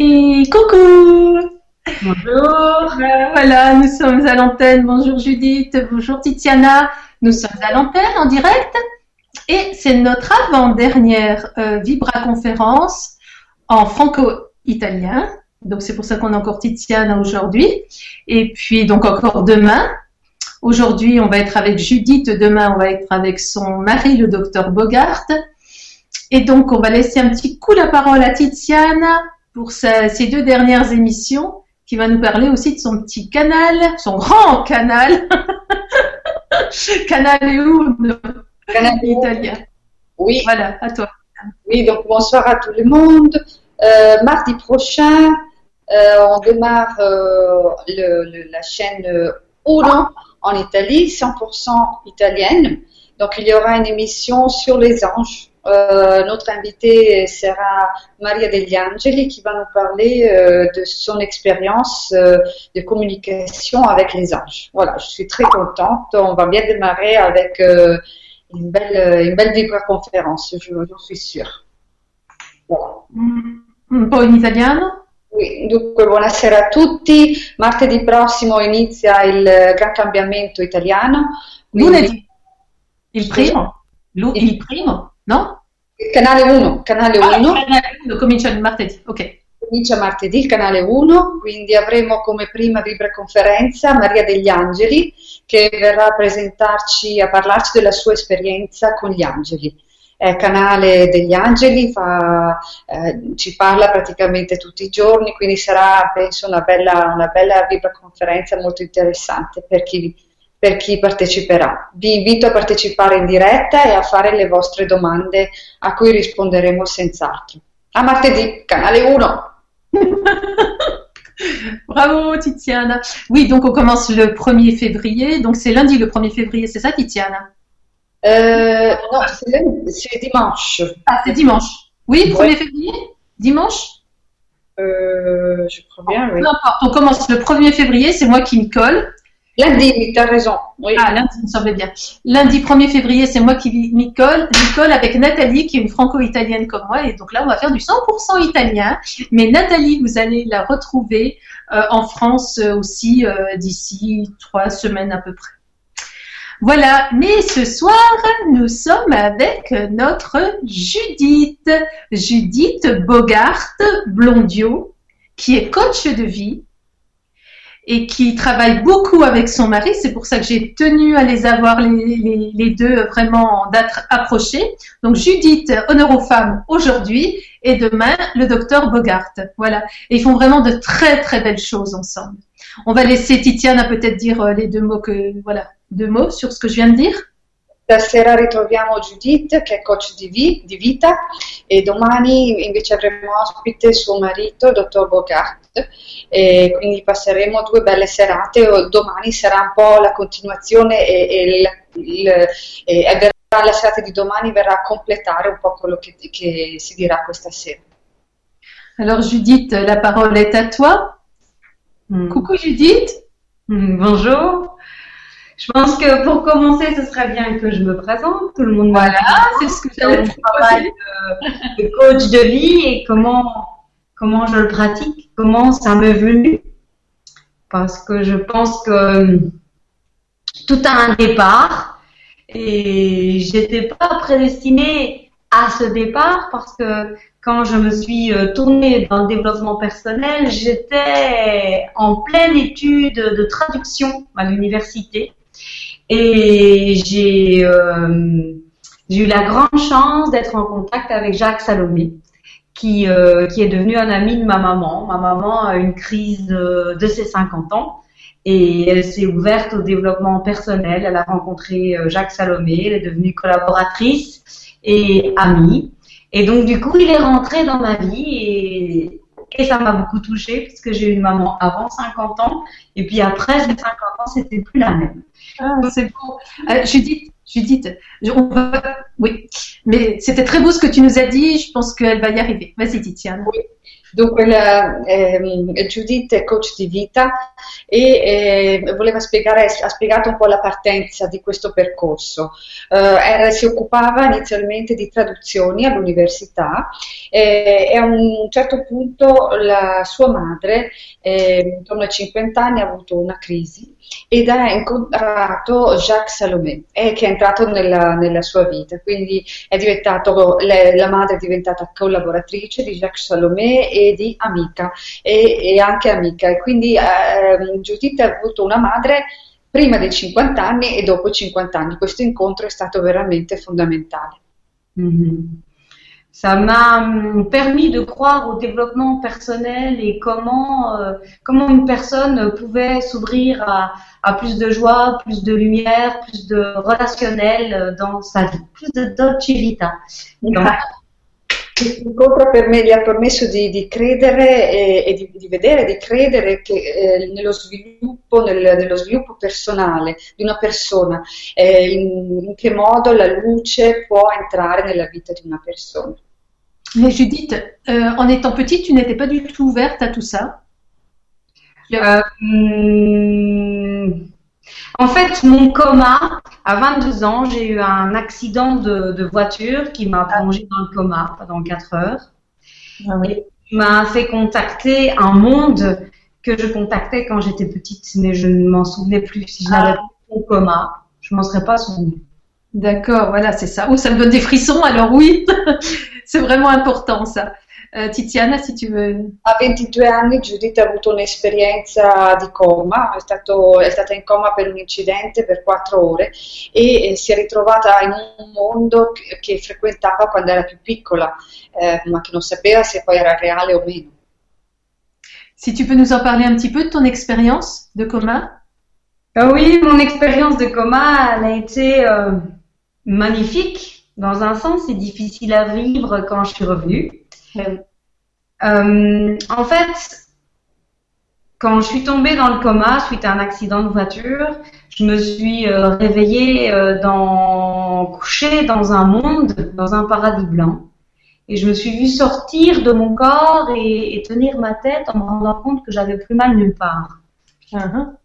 Et coucou Bonjour Euh, Voilà, nous sommes à l'antenne. Bonjour Judith, bonjour Titiana. Nous sommes à l'antenne en direct et c'est notre avant-dernière euh, Vibra conférence en franco-italien. Donc c'est pour ça qu'on a encore Titiana aujourd'hui. Et puis donc encore demain. Aujourd'hui, on va être avec Judith. Demain, on va être avec son mari, le docteur Bogart. Et donc, on va laisser un petit coup la parole à Tiziana pour sa- ses deux dernières émissions, qui va nous parler aussi de son petit canal, son grand canal, canal Canal italien. Oui, Voilà, à toi. oui, donc bonsoir à tout le monde. Euh, mardi prochain, euh, on démarre euh, le- le- la chaîne Uno en Italie, 100% italienne. Donc il y aura une émission sur les anges. Euh, notre invitée sera Maria degli Angeli qui va nous parler euh, de son expérience euh, de communication avec les anges. Voilà, je suis très contente. On va bien démarrer avec une belle, une belle vibra-conférence, je- j'en suis sûre. Voilà. Un po' in italiano? Oui, Dunque, buonasera a tutti. Martedì prossimo inizia il Gran Cambiamento Italiano. quindi- Lunedì? Il primo? Lu- il primo? No? Canale 1, canale 1. Ah, canale comincia il martedì, ok. Comincia martedì il canale 1, quindi avremo come prima vibra-conferenza Maria degli Angeli che verrà a presentarci, a parlarci della sua esperienza con gli angeli. È canale degli angeli, fa- eh, ci parla praticamente tutti i giorni, quindi sarà penso una bella, una bella vibra-conferenza molto interessante per chi, per chi parteciperà. Vi invito a partecipare in diretta e a fare le vostre domande a cui risponderemo senz'altro. A martedì, canale 1. Bravo Titiana. Oui, donc on commence le 1er février. Donc c'est lundi le 1er février, c'est ça Titiana Euh, non, c'est c'est dimanche. Ah, c'est dimanche. Oui, 1er février? Dimanche? Euh, je crois bien, oui. Peu importe, on commence le 1er février, c'est moi qui m'y colle. Lundi, tu as raison. Ah, lundi, il me semblait bien. Lundi 1er février, c'est moi qui colle. M'y colle avec Nathalie, qui est une franco-italienne comme moi. Et donc là, on va faire du 100% italien. Mais Nathalie, vous allez la retrouver euh, en France euh, aussi euh, d'ici trois semaines à peu près. Voilà, mais ce soir, nous sommes avec notre Judith, Judith Bogart Blondio, qui est coach de vie et qui travaille beaucoup avec son mari. C'est pour ça que j'ai tenu à les avoir les, deux vraiment en date approchée. Donc Judith, honneur aux femmes aujourd'hui, et demain le docteur Bogart. Voilà, et ils font vraiment de très très belles choses ensemble. On va laisser Titiana peut-être dire euh, les deux mots que voilà, deux mots sur ce que je viens de dire. Stasera ritroviamo Judith che è coach di vita e domani invece avremo ospite suo marito, il dottor Bogart, e quindi passeremo due belle serate. Domani sarà un po' la continuazione e, e il- il- e verrà- la serata di domani verrà a completare un po' quello che, che si dirà questa sera. Alors Judith, la parole est à toi. Hmm. Coucou Judith. Hmm, Bonjour. Je pense que pour commencer, ce serait bien que je me présente. Tout le monde Voilà, me c'est ce que mon te travail de, de coach de vie et comment, comment je le pratique, comment ça m'est venu. Parce que je pense que hum, tout a un départ. Et j'étais pas prédestinée à ce départ parce que quand je me suis euh, tournée dans le développement personnel, j'étais en pleine étude de traduction à l'université. Et j'ai euh, j'ai eu la grande chance d'être en contact avec Jacques Salomé, qui, euh, qui est devenu un ami de ma maman. Ma maman a une crise de, de ses 50 ans et elle s'est ouverte au développement personnel. Elle a rencontré euh, Jacques Salomé, elle est devenue collaboratrice et amie. Et donc, du coup, il est rentré dans ma vie et, ça m'a beaucoup touchée parce que j'ai eu une maman avant 50 ans et puis après, j'ai 50 ans, c'était plus la même. Ah, c'est beau. Euh, Judith, Judith, je- on va, oui, mais c'était très beau ce que tu nous as dit. Je pense qu'elle va y arriver. Vas-y, Titiane. Dunque, la, eh, Judith è coach di vita e eh, voleva spiegare, ha spiegato un po' la partenza di questo percorso. Eh, era, si occupava inizialmente di traduzioni all'università e a un certo punto la sua madre, eh, intorno ai 50 anni, ha avuto una crisi ed ha incontrato Jacques Salomé eh, che è entrato nella, nella, sua vita, quindi le, la madre è diventata collaboratrice di Jacques Salomé e di amica e, e anche amica e quindi eh, Giuditta ha avuto una madre prima dei 50 anni e dopo i 50 anni, questo incontro è stato veramente fondamentale. Mm-hmm. Ça m'a hum, permis de croire au développement personnel et comment euh, comment une personne pouvait s'ouvrir à, à, plus de joie, plus de lumière, plus de relationnel euh, dans sa vie, plus de dolce vita. Donc, questo incontro per me gli ha permesso di, di credere e, e di, di, vedere, di credere che eh, nello, sviluppo, nel, nello sviluppo personale di una persona, eh, in, in che modo la luce può entrare nella vita di una persona. Mais Judith, euh, en étant petite, tu n'étais pas du tout ouverte à tout ça euh, hmm, En fait, mon coma, à 22 ans, j'ai eu un accident de, voiture qui m'a plongé dans le coma pendant 4 heures. Ah oui. m'a fait contacter un monde que je contactais quand j'étais petite, mais je ne m'en souvenais plus. Si je n'avais ah. pas mon coma, je m'en serais pas souvenu. D'accord, voilà, c'est ça. Oh, ça me donne des frissons, alors oui, c'est vraiment important ça. Uh, Tiziana, se tu veux. A 22 anni Judith ha avuto un'esperienza di coma, è, stato, è, stata in coma per un incidente per 4 ore e, e si è ritrovata in un mondo che, che frequentava quando era più piccola, eh, ma che non sapeva se poi era reale o meno. Si tu peux nous en parler un petit peu de ton expérience de coma? Ah Oui, mon expérience de coma, elle a été euh, magnifique. Dans un sens, c'est difficile à vivre quand je suis revenue. Euh, en fait, quand je suis tombée dans le coma suite à un accident de voiture, je me suis euh, réveillée euh, dans, couchée dans un monde, dans un paradis blanc. Et je me suis vue sortir de mon corps et, tenir ma tête en me rendant compte que j'avais plus mal nulle part. Uh-huh.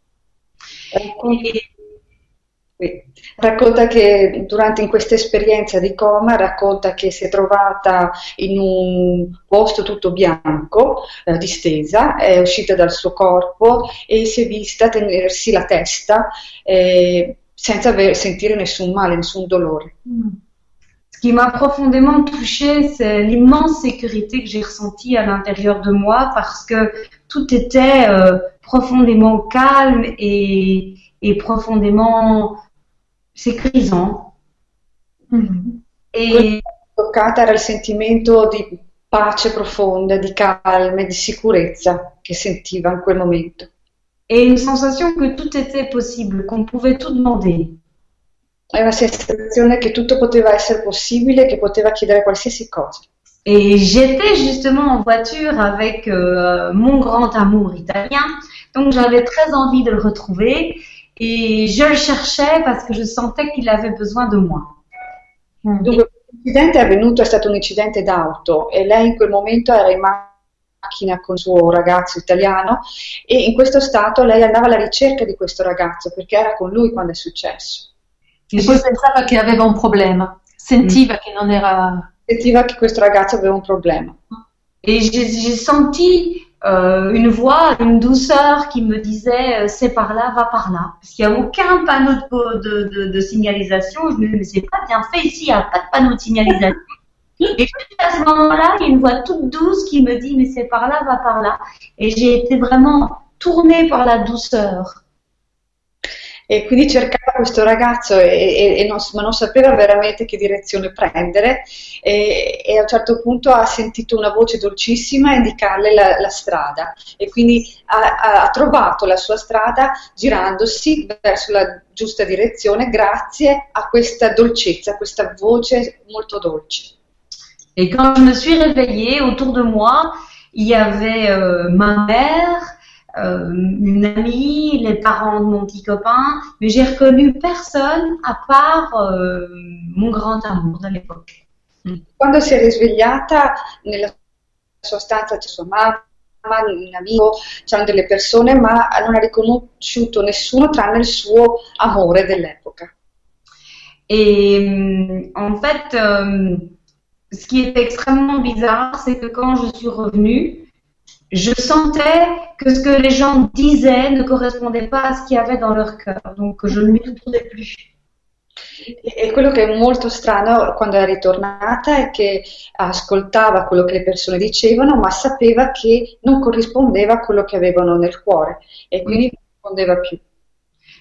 Racconta che durante questa esperienza di coma racconta che si è trovata in un posto tutto bianco, eh, distesa, è uscita dal suo corpo e si è vista tenersi la testa eh, senza aver, sentire nessun male, nessun dolore. Ce qui m'a profondément touchée, c'est l'immense sécurité que j'ai ressentie à l'intérieur de moi parce que tout était euh, profondément calme et, et profondément sécurisant. Mm-hmm. E toccata era il sentimento di pace profonda, di calma, di sicurezza che sentiva in quel momento. Et une sensation que tout était possible, qu'on pouvait tout demander. È una sensazione che tutto poteva essere possibile, che poteva chiedere qualsiasi cosa. Et j'étais justement en voiture avec euh, mon grand amour italien, donc j'avais très envie de le retrouver. Et je le cherchais parce que je sentais qu'il avait besoin de moi. Dunque, l'incidente è avvenuto, è stato un incidente d'auto e lei in quel momento era in macchina con il suo ragazzo italiano e in questo stato lei andava alla ricerca di questo ragazzo perché era con lui quando è successo. E poi pensava che aveva un problema, sentiva mm. che non era... Sentiva che questo ragazzo aveva un problema. E j'ai senti euh, une voix, une douceur qui me disait euh, c'est par là, va par là. Parce qu'il n'y a aucun panneau de, de, de, signalisation. Je me disais mais c'est pas bien fait ici, il n'y a pas de panneau de signalisation. Et à ce moment-là, il y a une voix toute douce qui me dit mais c'est par là, va par là. Et j'ai été vraiment tournée par la douceur. E quindi cercava questo ragazzo e, e, e non, ma non sapeva veramente che direzione prendere e, e, a un certo punto ha sentito una voce dolcissima indicarle la, la strada e quindi ha, ha, trovato la sua strada girandosi verso la giusta direzione grazie a questa dolcezza, a questa voce molto dolce. Et quand je me suis réveillée, autour de moi, il y avait euh, mère, euh, une amie, les parents de mon petit copain, mais j'ai reconnu personne à part euh, mon grand amour de l'époque. Quando si è risvegliata nella sua stanza c'è sua mamma, un amico, c'erano delle persone, ma non ha riconosciuto nessuno tranne il suo amore dell'epoca. Et euh, en fait, euh, ce qui est extrêmement bizarre, c'est que quand je suis revenue, je sentais que ce que les gens disaient ne correspondait pas à ce qu'il y avait dans leur cœur. Donc je ne m'y retrouvais plus. E quello che è molto strano quando è ritornata è che ascoltava quello che le persone dicevano, ma sapeva che non corrispondeva a quello che avevano nel cuore e quindi non rispondeva più.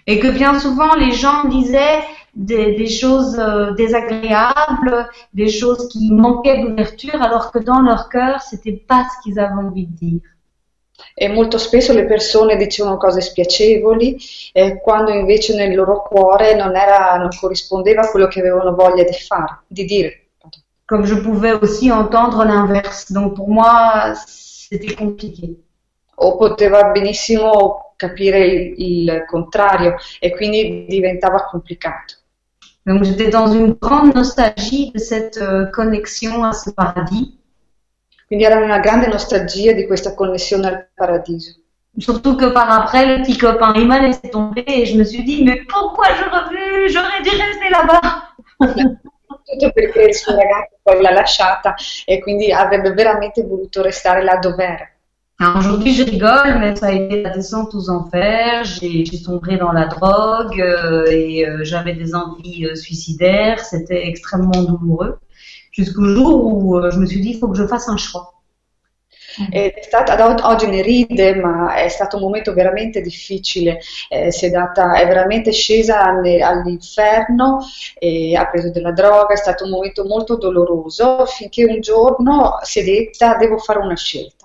Et que bien souvent les gens disaient des, des choses euh, désagréables, des choses qui manquaient d'ouverture, alors que dans leur cœur, c'était pas ce qu'ils avaient envie de dire. E molto spesso le persone dicevano cose spiacevoli, eh, quando invece nel loro cuore non, era, non corrispondeva a quello che avevano voglia di fare, di dire. Comme je pouvais aussi entendre l'inverse. Donc pour moi, c'était compliqué. O poteva benissimo capire il, il contrario e quindi diventava complicato. Donc j'étais dans une grande nostalgie de cette euh, connexion à ce paradis. Quindi era una grande nostalgia di questa connessione al paradiso. Surtout que par après, le petit copain, laissé tomber et je me suis dit, mais pourquoi je revenu J'aurais dû rester là-bas. Tutto perché il suo ragazzo poi l'ha lasciata e quindi avrebbe veramente voluto restare là dove era. Aujourd'hui, je rigole, mais ça a été la descente aux enfers. J'ai sombré dans la drogue euh, et euh, j'avais des envies euh, suicidaires. C'était extrêmement douloureux. Jusqu'au jour où je me suis dit, il faut que je fasse un choix. È stata, ad oggi ne ride, ma è un momento veramente difficile. Eh, si è, data, è veramente scesa all'inferno e ha preso della droga. È stato un momento molto doloroso finché un giorno si è detta: devo fare una scelta.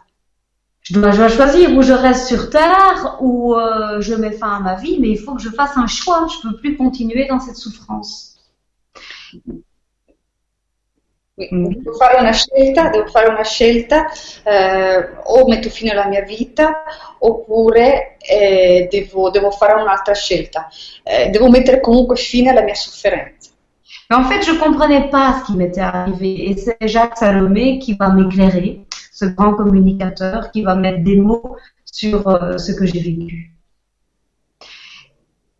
Je dois, je dois, choisir où je reste sur Terre, ou euh, je mets fin à ma vie, mais il faut que je fasse un choix. Je ne peux plus continuer dans cette souffrance. Oui, devo fare una scelta, devo fare una scelta, eh, o metto fine alla mia vita, oppure eh, devo, devo, fare un'altra scelta. Eh, devo mettere comunque fine alla mia sofferenza. Mais en fait, je ne comprenais pas ce qui m'était arrivé, et c'est Jacques Salomé qui va m'éclairer. Ce grand communicateur qui va mettre des mots sur euh, ce que j'ai vécu.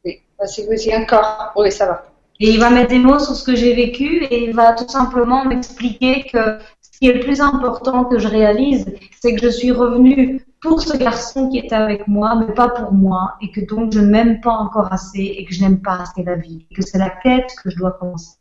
Oui, c'est encore. Oui, ça va. Et il va mettre des mots sur ce que j'ai vécu et il va tout simplement m'expliquer que ce qui est le plus important que je réalise, c'est que je suis revenue pour ce garçon qui était avec moi, mais pas pour moi, et que donc je ne m'aime pas encore assez et que je n'aime pas assez la vie, et que c'est la quête que je dois commencer.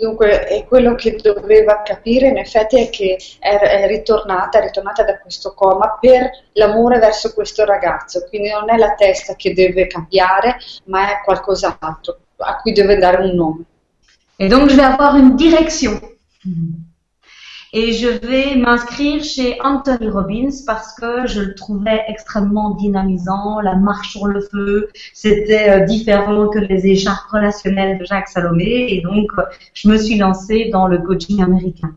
Dunque, è quello che doveva capire in effetti è che è, è, ritornata, è ritornata da questo coma per l'amore verso questo ragazzo, quindi non è la testa che deve cambiare, ma è qualcos'altro a cui deve dare un nome. E donc je vais avoir une direction. Mm. Et je vais m'inscrire chez Anthony Robbins parce que je le trouvais extrêmement dynamisant. La marche sur le feu, c'était euh, différent que les écharpes relationnelles de Jacques Salomé. Et donc, je me suis lancée dans le coaching américain.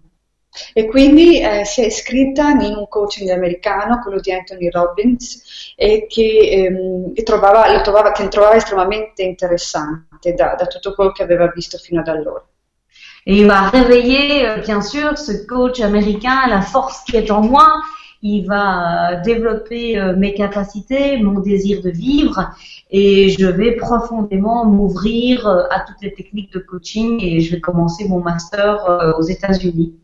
E quindi eh, si è iscritta in un coaching americano, quello di Anthony Robbins, e che, ehm, che, trovava, trovava, che trovava estremamente interessante da, da tutto quello che aveva visto fino ad allora. Et il va réveiller, euh, bien sûr, ce coach américain, la force qui est en moi. Il va euh, développer euh, mes capacités, mon désir de vivre et je vais profondément m'ouvrir à toutes les techniques de coaching et je vais commencer mon master aux États-Unis.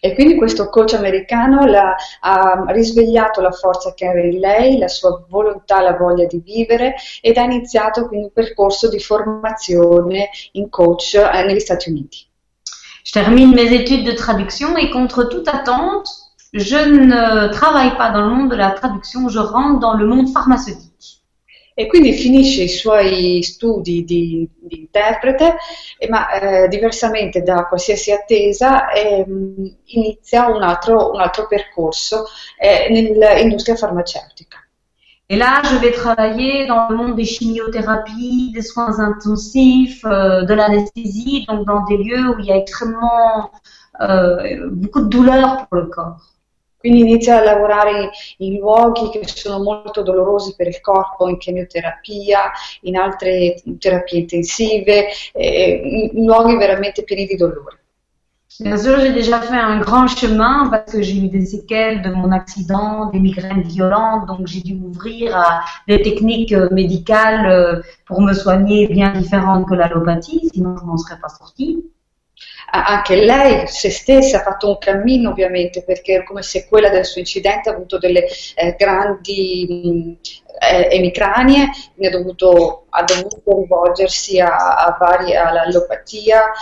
E quindi questo coach americano la, ha risvegliato la forza che era in lei, la sua volontà, la voglia di vivere ed ha iniziato quindi un percorso di formazione in coach eh, negli Stati Uniti. Je termine mes études de traduction et contre toute attente, je ne travaille pas dans le monde de la traduction, je rentre dans le monde pharmaceutique. E quindi finisce i suoi studi di, di interprete, ma eh, diversamente da qualsiasi attesa eh, inizia un altro, un altro percorso eh, nell'industria farmaceutica. Et là, je vais travailler dans le monde des chimiothérapies, des soins intensifs, euh, de l'anesthésie, donc dans des lieux où il y a extrêmement euh, beaucoup de douleur pour le corps. Quindi inizia a lavorare in luoghi che sono molto dolorosi per il corpo, in chemioterapia, in altre terapie intensive, in luoghi veramente pieni di dolore. Bien sûr, j'ai déjà fait un grand chemin parce que j'ai eu des séquelles de mon accident, des migraines violentes, donc j'ai dû m'ouvrir à des techniques euh, médicales euh, pour me soigner bien différentes que l'allopathie, sinon je m'en serais pas sortie. Anche lei, se stessa, ha fatto un cammino ovviamente perché come se quella del suo incidente ha avuto delle eh, grandi mh, eh, emicranie, ha dovuto, ha dovuto rivolgersi a, a vari, all'allopatia,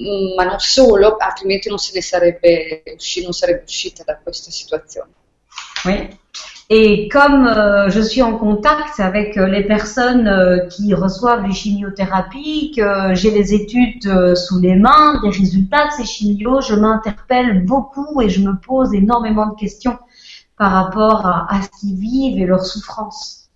Mm, ma non solo, altrimenti non se ne sarebbe, usci- non sarebbe uscita da questa situazione. Oui. Et comme euh, je suis en contact avec euh, les personnes euh, qui reçoivent les chimiothérapies, que j'ai les études sous les mains, des résultats de ces chimios, je m'interpelle beaucoup et je me pose énormément de questions par rapport à, à ce qu'ils vivent et leurs souffrances.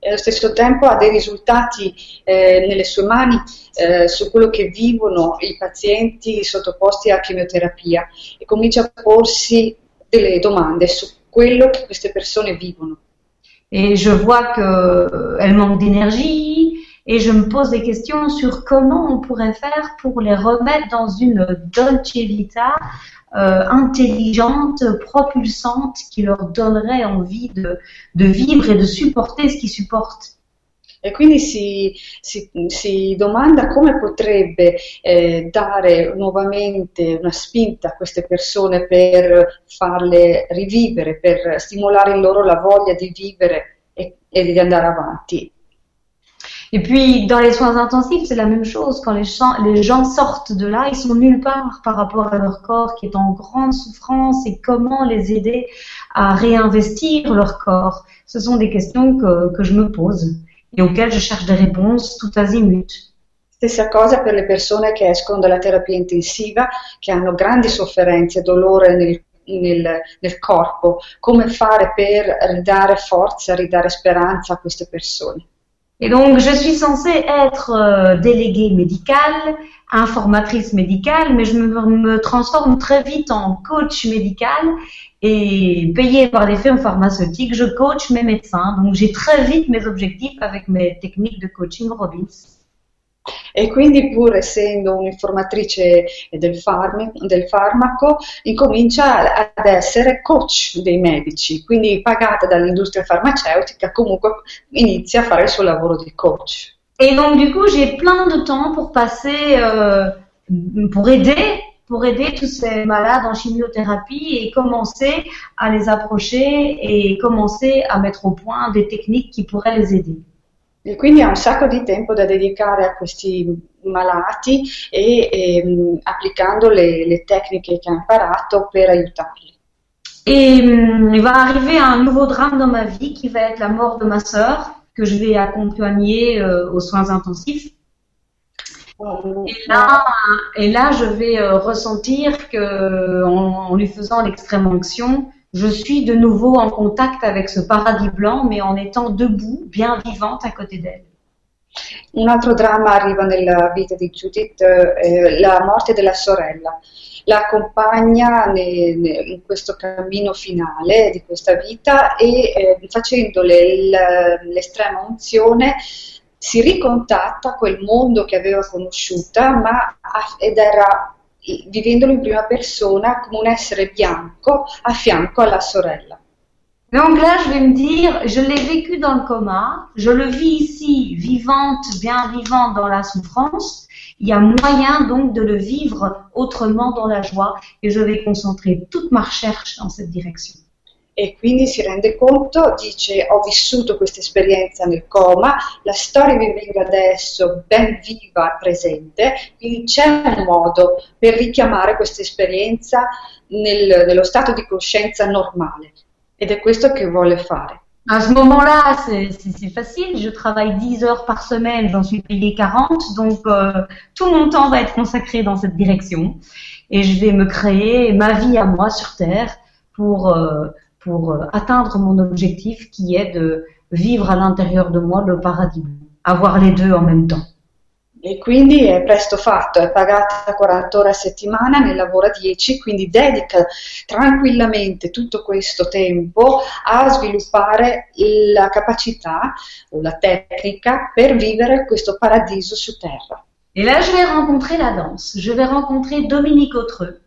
E allo stesso tempo ha dei risultati eh, nelle sue mani eh, su quello che vivono i pazienti sottoposti a chemioterapia e comincia a porsi delle domande su quello che queste persone vivono. Et je vois qu'elles manquent d'énergie et je me pose des questions sur comment on pourrait faire pour les remettre dans une dolce vita euh, intelligente, propulsante, qui leur donnerait envie de vivre et de supporter ce qu'ils supportent. E quindi si, si- si domanda come potrebbe eh, dare nuovamente una spinta a queste persone per farle rivivere, per stimolare in loro la voglia di vivere e, di andare avanti. Et puis, dans les soins intensifs, c'est la même chose. Quand les les gens sortent de là, ils sont nulle part par rapport à leur corps qui est en grande souffrance et comment les aider à réinvestir leur corps. Ce sont des questions que, que je me pose et auxquelles je cherche des réponses tout azimut. Stessa cosa per le persone che escono dalla terapia intensiva, che hanno grandi sofferenze, dolore nel, nel- nel corpo. Come fare per ridare forza, ridare speranza a queste persone? Et donc, je suis censée être euh, déléguée médicale, informatrice médicale, mais je me, me transforme très vite en coach médical et payée par des firmes pharmaceutiques, je coach mes médecins. Donc, j'ai très vite mes objectifs avec mes techniques de coaching Robbins. E quindi pur essendo un'informatrice del, farmi- del farmaco, incomincia ad essere coach dei medici, quindi pagata dall'industria farmaceutica, comunque inizia a fare il suo lavoro di coach. Et donc, du coup, j'ai plein de temps pour passer, euh, pour aider, pour aider tous ces malades en chimiothérapie et commencer à les approcher et commencer à mettre au point des techniques qui pourraient les aider. E quindi ha un sacco di tempo da dedicare a questi malati e ehm, applicando le, le tecniche che ha imparato per aiutarli. Et il va arriver un nouveau drame dans ma vie qui va être la mort de ma sœur que je vais accompagner euh, aux soins intensifs. Et là, et là, je vais euh, ressentir que, en, en lui faisant l'extrême onction, je suis de nouveau en contact avec ce paradis blanc, mais en étant debout, bien vivante à côté d'elle. Un altro dramma arriva nella vita di Judith, eh, la morte della sorella. La accompagna ne- ne- in questo cammino finale di questa vita e eh, facendole il- l'estrema unzione si ricontatta quel mondo che aveva conosciuta ma a- ed era vivendolo in prima persona come un essere bianco a fianco alla sorella. Donc là, je vais me dire, je l'ai vécu dans le coma, je le vis ici, vivante, bien vivante dans la souffrance. Il y a moyen donc de le vivre autrement dans la joie et je vais concentrer toute ma recherche dans cette direction. E quindi si rende conto, dice ho vissuto questa esperienza nel coma, la storia mi venga adesso ben viva, presente, quindi c'è un modo per richiamare questa esperienza nel- nello stato di coscienza normale ed è questo che vuole fare. À ce moment-là, c'est facile. Je travaille 10 heures par semaine, j'en suis payée 40, donc euh, tout mon temps va être consacré dans cette direction. Et je vais me créer ma vie à moi sur Terre pour, euh, pour euh, atteindre mon objectif qui est de vivre à l'intérieur de moi le paradis, avoir les deux en même temps. E quindi è presto fatto, è pagata 40 ore a settimana, ne lavora 10, quindi dedica tranquillamente tutto questo tempo a sviluppare la capacità o la tecnica per vivere questo paradiso su terra. Et là, je vais rencontrer la danse. Je vais rencontrer Dominique Autreux.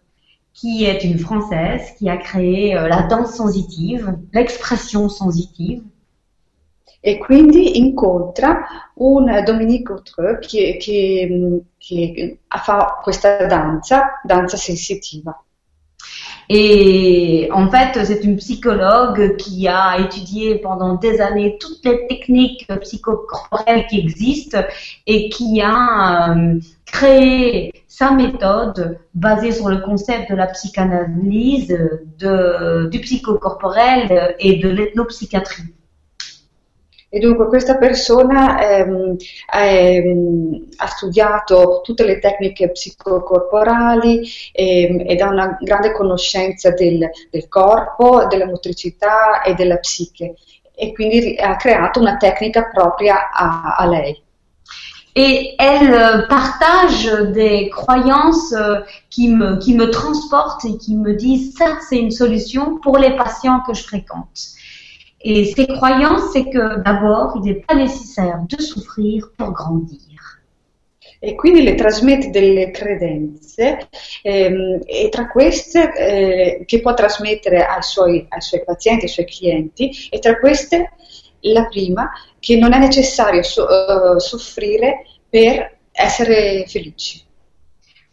Qui est une Française qui a créé euh, la danse sensitive, l'expression sensitive. E quindi incontra un Dominique Autreux che, che, che fa questa danza, danza sensitiva. Et en fait, c'est une psychologue qui a étudié pendant des années toutes les techniques psychocorporelles qui existent et qui a euh, créé sa méthode basée sur le concept de la psychanalyse, de, du psychocorporel et de l'ethnopsychiatrie. E dunque questa persona ehm, ehm, ha studiato tutte le tecniche psicocorporali ehm, ed ha una grande conoscenza del, del, corpo, della motricità e della psiche e quindi ha creato una tecnica propria a, a lei. Et elle partage des croyances qui me, qui me transportent et qui me disent ça c'est une solution pour les patients que je fréquente. Et ces croyances, c'est que d'abord, il n'est pas nécessaire de souffrir pour grandir. E quindi le trasmette delle credenze ehm, e tra queste eh, che può trasmettere ai suoi, ai suoi pazienti, ai suoi clienti, e tra queste la prima che non è necessario so, uh, soffrire per essere felici.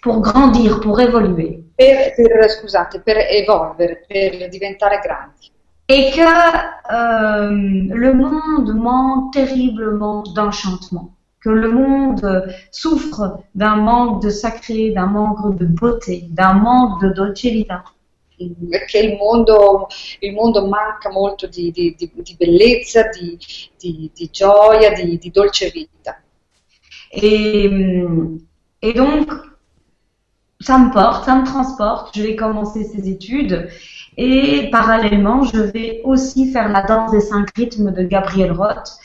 Pour grandir, pour évoluer. Per, per, scusate, per evolvere, per diventare grandi et que euh, le monde manque terriblement d'enchantement, que le monde souffre d'un manque de sacré, d'un manque de beauté, d'un manque de dolcezza. Perché il mondo, il mondo manca molto di, di, di, bellezza, di, di, gioia, di, dolce vita. Et, et donc, ça me porte, ça me transporte. Je vais commencer ces études et parallèlement, je vais aussi faire la danse des cinq rythmes de Gabriel Roth.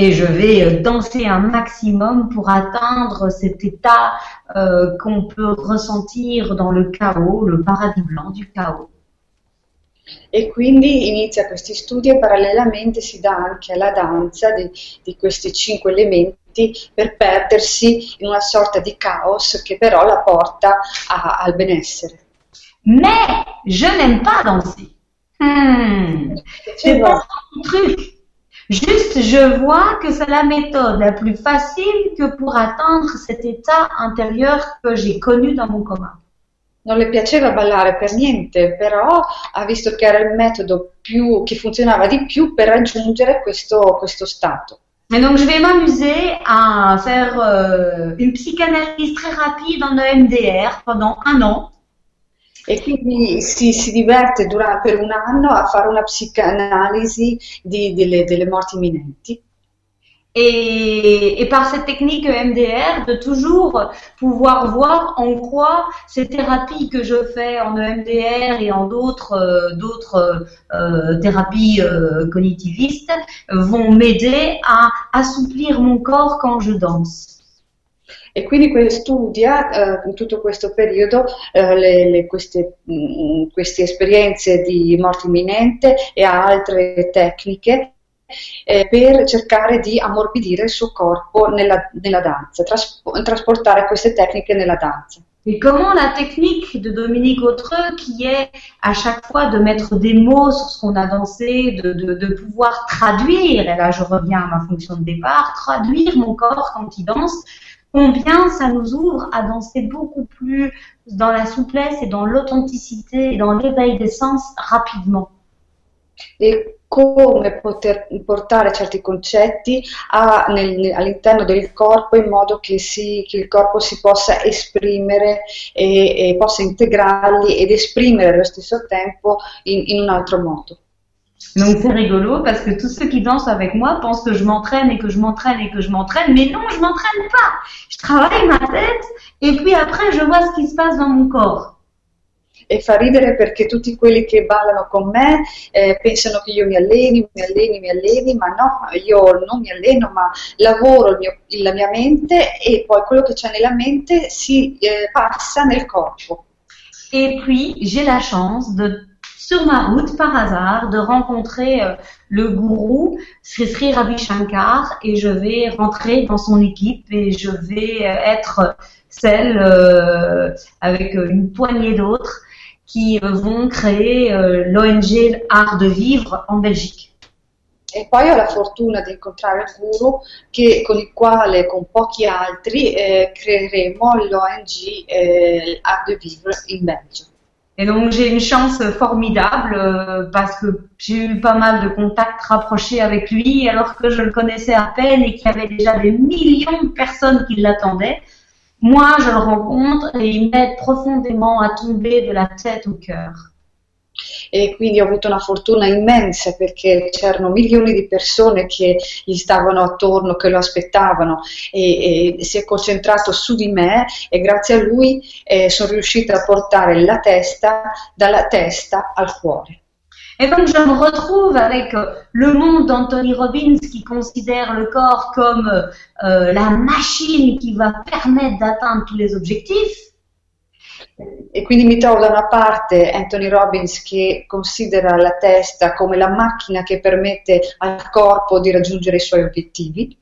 Et je vais euh, danser un maximum pour atteindre cet état euh, qu'on peut ressentir dans le chaos, le paradis blanc du chaos. E quindi inizia questi studi e parallelamente si dà anche alla danza di, di questi cinque elementi per perdersi in una sorta di caos che però la porta a, al benessere. Mais je n'aime pas danser. Hmm. C'est pas mon truc. Juste, je vois que c'est la méthode la plus facile que pour atteindre cet état intérieur que j'ai connu dans mon coma. Non le piaceva ballare per niente, però ha visto che era il metodo più, che funzionava di più per raggiungere questo, questo stato. Et donc, je vais m'amuser à faire euh, une psychanalyse très rapide en EMDR pendant un an. E quindi si, si diverte per un anno a fare una psicanalisi di, delle, delle morti imminenti. Et, et, par cette technique EMDR, de toujours pouvoir voir en quoi ces thérapies que je fais en EMDR et en d'autres euh, euh, thérapies euh, cognitivistes vont m'aider à assouplir mon corps quand je danse. E quindi studia eh, in tutto questo periodo eh, le, le, queste, mh, mm, queste, esperienze di morte imminente e altre tecniche eh, per cercare di ammorbidire il suo corpo nella, nella danza, tras- trasportare queste tecniche nella danza. Et comment la technique de Dominique Autreux, qui est à chaque fois de mettre des mots sur ce qu'on a dansé, de, de, de, pouvoir traduire, et là je reviens à ma fonction de départ, traduire mon corps quand il danse, combien ça nous ouvre à danser beaucoup plus dans la souplesse et dans l'authenticité et dans l'éveil des sens rapidement. E come poter portare certi concetti a, nel, all'interno del corpo in modo che, si, che, il corpo si possa esprimere e, e possa integrarli ed esprimere allo stesso tempo in, in un altro modo. Donc c'est rigolo parce que tous ceux qui dansent avec moi pensent que je m'entraîne et que je m'entraîne et que je m'entraîne, mais non, je m'entraîne pas. Je travaille ma tête et puis après je vois ce qui se passe dans mon corps. E fa ridere perché tutti quelli che ballano con me eh, pensano che io mi alleni, mi alleni, mi alleni, ma no, io non mi alleno, ma lavoro mio, la mia mente e poi quello che c'è nella mente si eh, passa nel corpo. Et puis j'ai la chance de sur ma route par hasard de rencontrer euh, le gourou Sri Ravi Shankar et je vais rentrer dans son équipe et je vais euh, être celle euh, avec une poignée d'autres qui euh, vont créer euh, l'ONG Art de Vivre en Belgique. E poi ho la fortuna di incontrare il guru che, con il quale, con pochi altri, eh, creeremo l'ONG Art de Vivre in Belgio. Et donc j'ai une chance formidable euh, parce que j'ai eu pas mal de contacts rapprochés avec lui alors que je le connaissais à peine et qu'il y avait déjà des millions de personnes qui l'attendaient. Moi, je le rencontre et il m'aide profondément à tomber de la tête au cœur. E quindi ho avuto una fortuna immensa perché c'erano milioni di persone che gli stavano attorno, che lo aspettavano e, e si è concentrato su di me e grazie a lui eh, sono riuscita a portare la testa dalla testa al cuore. Et donc je me retrouve avec le monde d'Anthony Robbins qui considère le corps comme euh, la machine qui va permettre d'atteindre tous les objectifs. E quindi mi trovo da una parte Anthony Robbins che considera la testa come la macchina che permette al corpo di raggiungere i suoi obiettivi.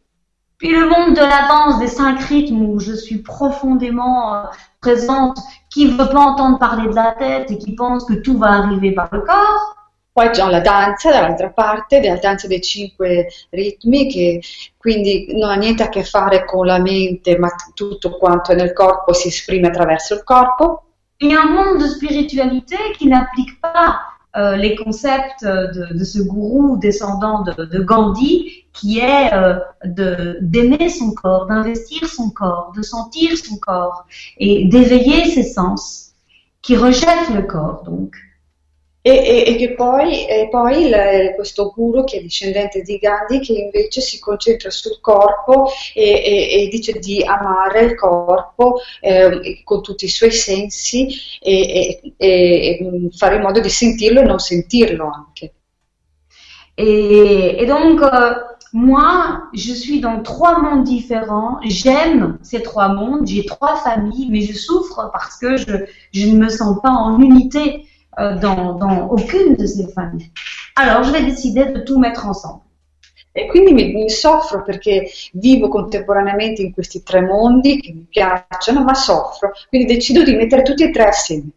Puis le monde de la danse des cinq rythmes où je suis profondément euh, présente, qui ne veut pas entendre parler de la tête et qui pense que tout va arriver par le corps. Poi c'è la danza dall'altra parte, la danza dei cinque ritmi, che quindi non ha niente a che fare con la mente, ma tutto quanto è nel corpo si esprime attraverso il corpo. Il y a un monde de spiritualité qui n'applique pas euh, les concepts de, de, ce gourou descendant de, Gandhi, qui est euh, d'aimer son corps, d'investir son corps, de sentir son corps et d'éveiller ses sens, qui rejette le corps donc. E, e, e, che poi, e poi questo guru che è discendente di Gandhi che invece si concentra sul corpo e, e dice di amare il corpo eh, con tutti i suoi sensi e, fare in modo di sentirlo e non sentirlo anche. Et, donc, moi, je suis dans trois mondes différents. J'aime ces trois mondes. J'ai trois familles, mais je souffre parce que je ne me sens pas en unité. Euh, dans, dans aucune de ces familles. Alors, je vais décider de tout mettre ensemble. E quindi mi, mi, soffro perché vivo contemporaneamente in questi tre mondi che mi piacciono, ma soffro, quindi decido di mettere tutti e tre assieme.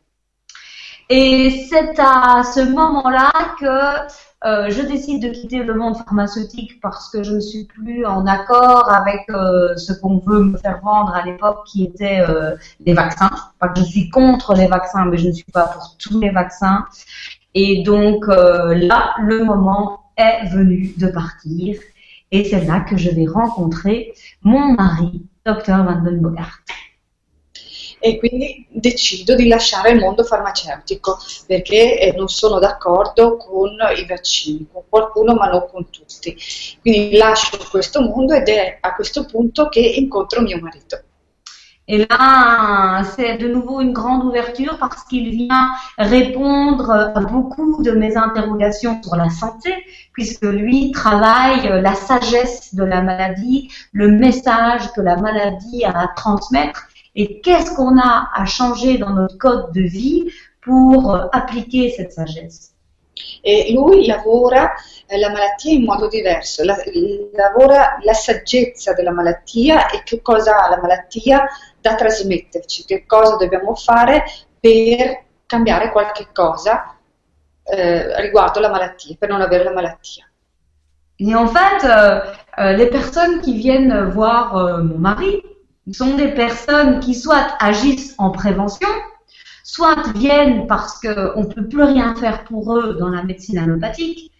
Et c'est à ce moment-là que Euh, je décide de quitter le monde pharmaceutique parce que je ne suis plus en accord avec euh, ce qu'on veut me faire vendre à l'époque qui était euh, les vaccins. Que je suis contre les vaccins, mais je ne suis pas pour tous les vaccins. Et donc là, le moment est venu de partir. Et c'est là que je vais rencontrer mon mari, Dr. Van den Bogart. E quindi decido di lasciare il mondo farmaceutico perché eh, non sono d'accordo con i vaccini, con qualcuno ma non con tutti. Quindi lascio questo mondo ed è a questo punto che incontro mio marito. Et là, c'est de nouveau une grande ouverture parce qu'il vient répondre à beaucoup de mes interrogations sur la santé, puisque lui travaille la sagesse de la maladie, le message que la maladie a à transmettre et qu'est-ce qu'on a à changer dans notre code de vie pour euh, appliquer cette sagesse? E lui lavora eh, la malattia in modo diverso, la, lavora la saggezza della malattia e che cosa ha la malattia da trasmetterci, che cosa dobbiamo fare per cambiare qualche cosa eh, riguardo la malattia, per non avere la malattia. Et en fait, euh, euh, les personnes qui viennent voir euh, mon mari, sont des personnes qui soit agissent en prévention, soit viennent parce qu'on ne peut plus rien faire pour eux dans la médecine allopathique,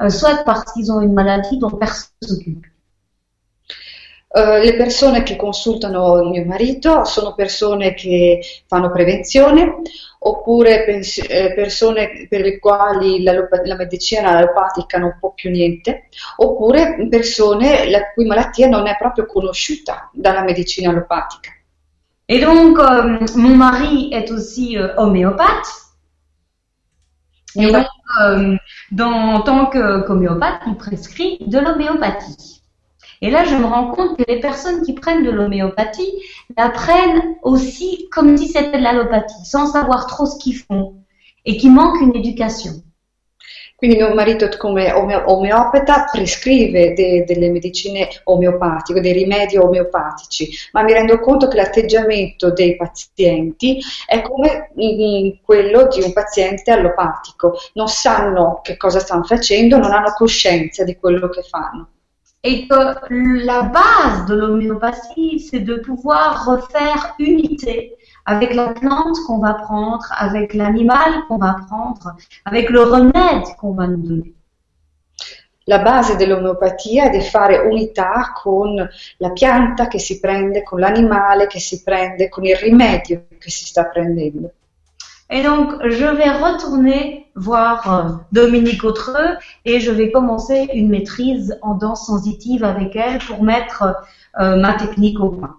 euh, soit parce qu'ils ont une maladie dont personne ne s'occupe. Uh, le persone che consultano mio marito sono persone che fanno prevenzione oppure pens- eh, persone per le quali la, la, medicina allopatica non può più niente oppure persone la cui malattia non è proprio conosciuta dalla medicina allopatica. Et donc, euh, mon mari est aussi euh, homéopathe. Et donc, euh, dans, en tant qu'homéopathe, il prescrit de l'homéopathie. Et là, je me rends compte que les personnes qui prennent de l'homéopathie la prennent aussi comme si c'était de l'allopathie, sans savoir trop ce qu'ils font, et qui manquent une éducation. Quindi mio marito come ome- omeopata prescrive de- delle medicine omeopatiche, dei rimedi omeopatici, ma mi rendo conto che l'atteggiamento dei pazienti è come mm, quello di un paziente allopatico, non sanno che cosa stanno facendo, non hanno coscienza di quello che fanno. Et que la base de l'homéopathie, c'est de pouvoir refaire unité avec la plante qu'on va prendre, avec l'animal qu'on va prendre, avec le remède qu'on va nous donner. La base dell'omeopatia è di fare unità con la pianta che si prende, con l'animale che si prende, con il rimedio che si sta prendendo. Et donc, je vais retourner voir euh, Dominique Autreux et je vais commencer une maîtrise en danse sensitive avec elle pour mettre euh, ma technique au point.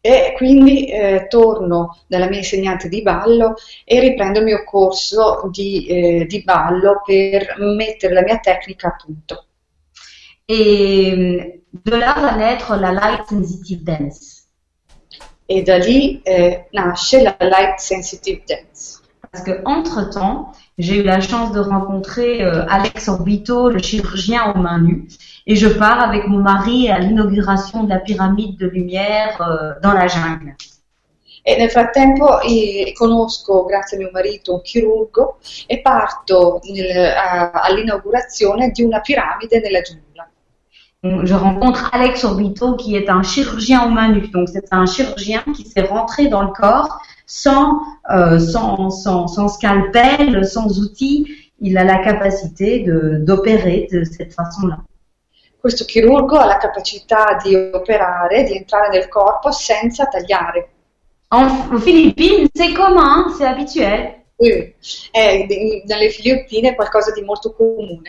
E quindi eh, torno dalla mia insegnante di ballo e riprendo il mio corso di, eh, di ballo per mettere la mia tecnica a punto. Et euh, de là va naître la Light Sensitive Dance. E da lì eh, nasce la Light Sensitive Dance. Parce que entre temps, j'ai eu la chance de rencontrer euh, Alex Orbito, le chirurgien aux mains nues, et je pars avec mon mari à l'inauguration de la pyramide de lumière euh, dans la jungle. E nel frattempo eh, conosco, grazie a mio marito, un chirurgo e parto nel- a- all'inaugurazione di una piramide nella giungla. Donc, Je rencontre Alex Orbito qui est un chirurgien aux mains nues. Donc c'est un chirurgien qui s'est rentré dans le corps sans, euh, sans, sans, sans scalpel, sans outils. Il a la capacité de- d'opérer de cette façon-là. Questo chirurgo ha la capacità di operare, di entrare nel corpo senza tagliare. En, aux Philippines, c'est commun, c'est habituel. Eh, È di- nelle Filippine qualcosa di molto comune.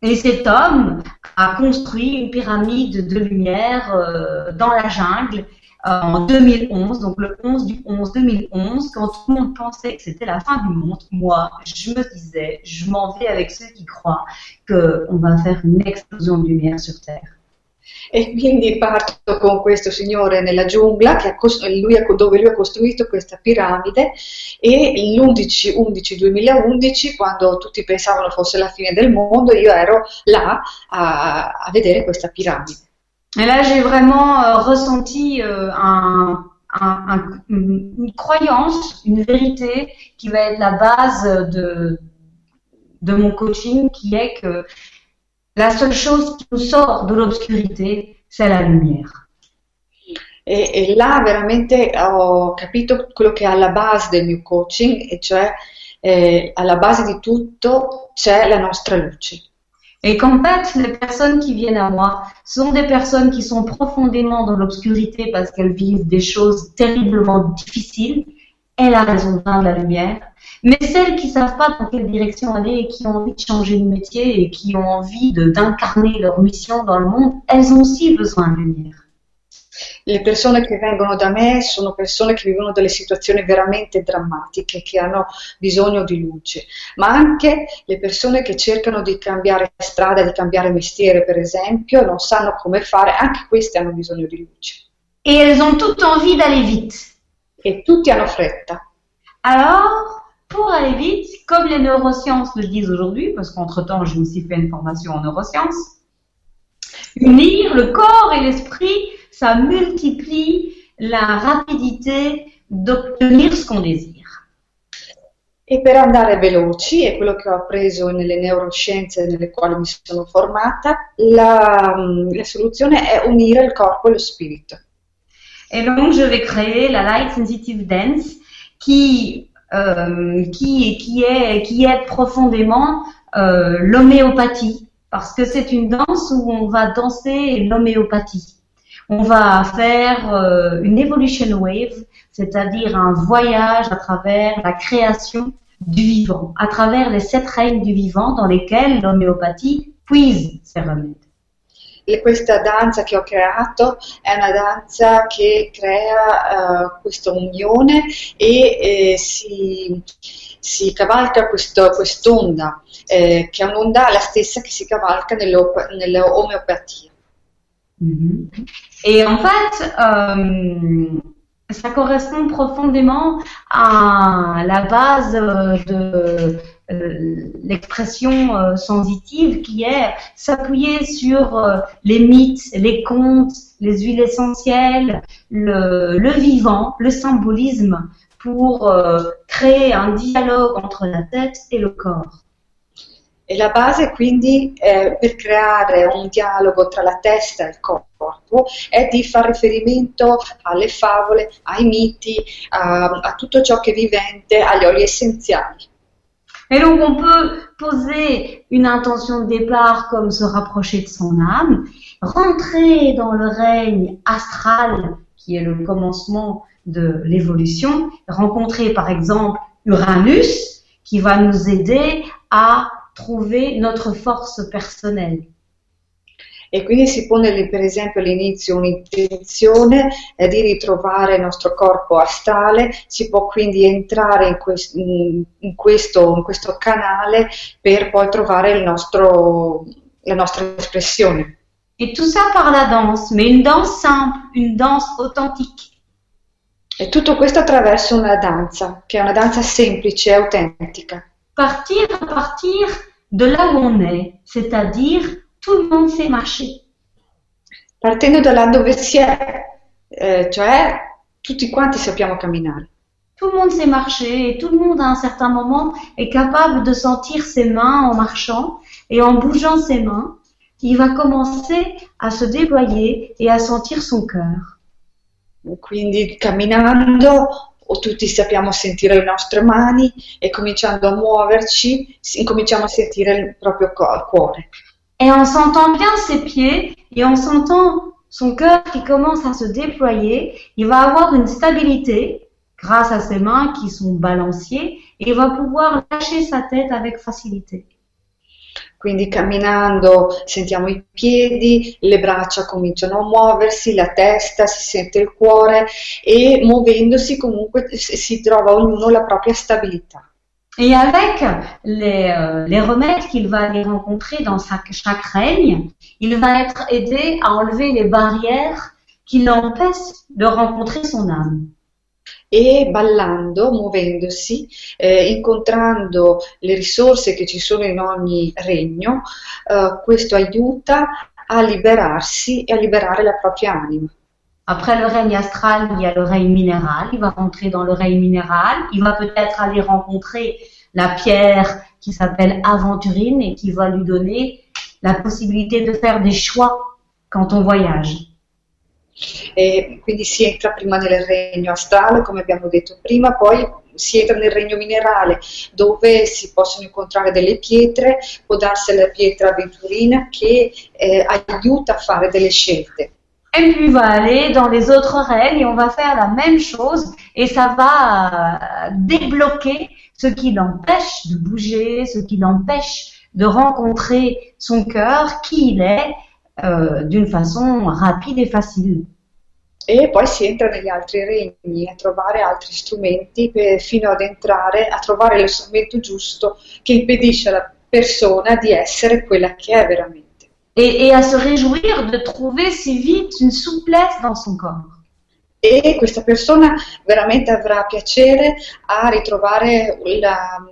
Et cet homme a construit une pyramide de lumière euh, dans la jungle en 2011, donc le 11 du 11 2011, quand tout le monde pensait que c'était la fin du monde. Moi, je me disais, je m'en vais avec ceux qui croient qu'on va faire une explosion de lumière sur Terre. E quindi parto con questo signore nella giungla lui ha- dove lui ha costruito questa piramide e l'11-11-2011, quando tutti pensavano fosse la fine del mondo, io ero là a, a vedere questa piramide. Et là, j'ai vraiment euh, ressenti euh, un, un- un- une croyance, une vérité qui va être la base de, de mon coaching, qui est que la seule chose qui nous sort de l'obscurité, c'est la lumière. E, e là veramente ho capito quello che è alla base del mio coaching, e cioè eh, alla base di tutto c'è la nostra luce. Et qu'en fait, les personnes qui viennent à moi sont des personnes qui sont profondément dans l'obscurité parce qu'elles vivent des choses terriblement difficiles. Elles ont raison de la lumière. Mais celles qui savent pas dans quelle direction aller et qui ont envie de changer de métier et qui ont envie d'incarner leur mission dans le monde, elles ont aussi besoin de lumière. Le persone che vengono da me sono persone che vivono delle situazioni veramente drammatiche, che hanno bisogno di luce, ma anche le persone che cercano di cambiare strada, di cambiare mestiere, per esempio, non sanno come fare, anche queste hanno bisogno di luce. Et elles ont toutes envie d'aller vite. E tutti hanno fretta. Alors, pour aller vite, comme les neurosciences le disent aujourd'hui, parce qu'entre-temps, j'ai aussi fait une formation en neurosciences, unir le corps et l'esprit, ça multiplie la rapidité d'obtenir ce qu'on désire. E per andare veloci, è quello che ho appreso nelle neuroscienze nelle quali mi sono formata, la, la soluzione è unire il corpo e lo spirito. Et donc, je vais créer la Light Sensitive Dance qui, euh, qui, qui, est, qui aide profondément euh, l'homéopathie. Parce que c'est une danse où on va danser l'homéopathie. On va faire euh, une evolution wave, c'est-à-dire un voyage à travers la création du vivant, à travers les sept règnes du vivant dans lesquels l'homéopathie puise ses remèdes. E questa danza che ho creato è una danza che crea eh, questa unione e eh, si, si cavalca questo- quest'onda, eh, che è un'onda la stessa che si cavalca nell'op- Mhm. Et en fait, euh, ça correspond profondément à la base euh, de, euh, l'expression sensitive qui est s'appuyer sur les mythes, les contes, les huiles essentielles, le, le vivant, le symbolisme pour créer un dialogue entre la tête et le corps. E la base quindi eh, per creare un dialogo tra la testa e il corpo è di fare riferimento alle favole, ai miti, a, a tutto ciò che è vivente, agli oli essenziali. Et donc on peut poser une intention de départ comme se rapprocher de son âme, rentrer dans le règne astral qui est le commencement de l'évolution, rencontrer par exemple Uranus qui va nous aider à trouver notre force personnelle. E quindi si pone per esempio all'inizio un'intenzione eh, di ritrovare il nostro corpo astrale, si può quindi entrare in, quest- in, questo, in questo, canale per poi trovare nostro, la nostra espressione. E tout ça par la danse, mais une danse simple, une danse authentique. E tutto questo attraverso una danza, che è una danza semplice e autentica. Partir à partir de là où on est, c'est-à-dire tout le monde sait marcher. Partendo da là dove si è, eh, cioè tutti quanti sappiamo camminare. Tout le monde sait marcher et tout le monde à un certain moment est capable de sentir ses mains en marchant et en bougeant ses mains, il va commencer à se déployer et à sentir son cœur. Quindi camminando o tutti sappiamo sentire le nostre mani e cominciando a muoverci incominciamo a sentire il proprio cuore. Et on sentant bien ses pieds et en sentant son cœur qui commence à se déployer, il va avoir une stabilité grâce à ses mains qui sont balanciers et il va pouvoir lâcher sa tête avec facilité. Quindi camminando sentiamo i piedi, le braccia cominciano a muoversi, la testa, si sente il cuore e muovendosi comunque si trova ognuno la propria stabilità. Et avec les, euh, les remèdes qu'il va aller rencontrer dans chaque, chaque règne, il va être aidé à enlever les barrières qui l'empêchent de rencontrer son âme. E ballando, muovendosi, eh, incontrando le risorse che ci sono in ogni regno, eh, questo aiuta a liberarsi e a liberare la propria anima. Après le règne astral, il y a le règne minéral. Il va rentrer dans le règne minéral. Il va peut-être aller rencontrer la pierre qui s'appelle aventurine et qui va lui donner la possibilité de faire des choix quand on voyage. E quindi si entra prima nel regno astrale, come abbiamo detto prima, poi si entra nel regno minerale dove si possono incontrare delle pietre, può darsi la pietra avventurina che eh, aiuta a fare delle scelte. Et puis va aller dans les autres règnes et on va faire la même chose et ça va euh, débloquer ce qui l'empêche de bouger, ce qui l'empêche de rencontrer son cœur, qui il est, euh, d'une façon rapide et facile. E poi si entra negli altri regni a trovare altri strumenti per, fino ad entrare a trovare lo strumento giusto che impedisce alla persona di essere quella che è veramente. et, et, à se réjouir de trouver si vite une souplesse dans son corps. E questa persona veramente avrà piacere a ritrovare la,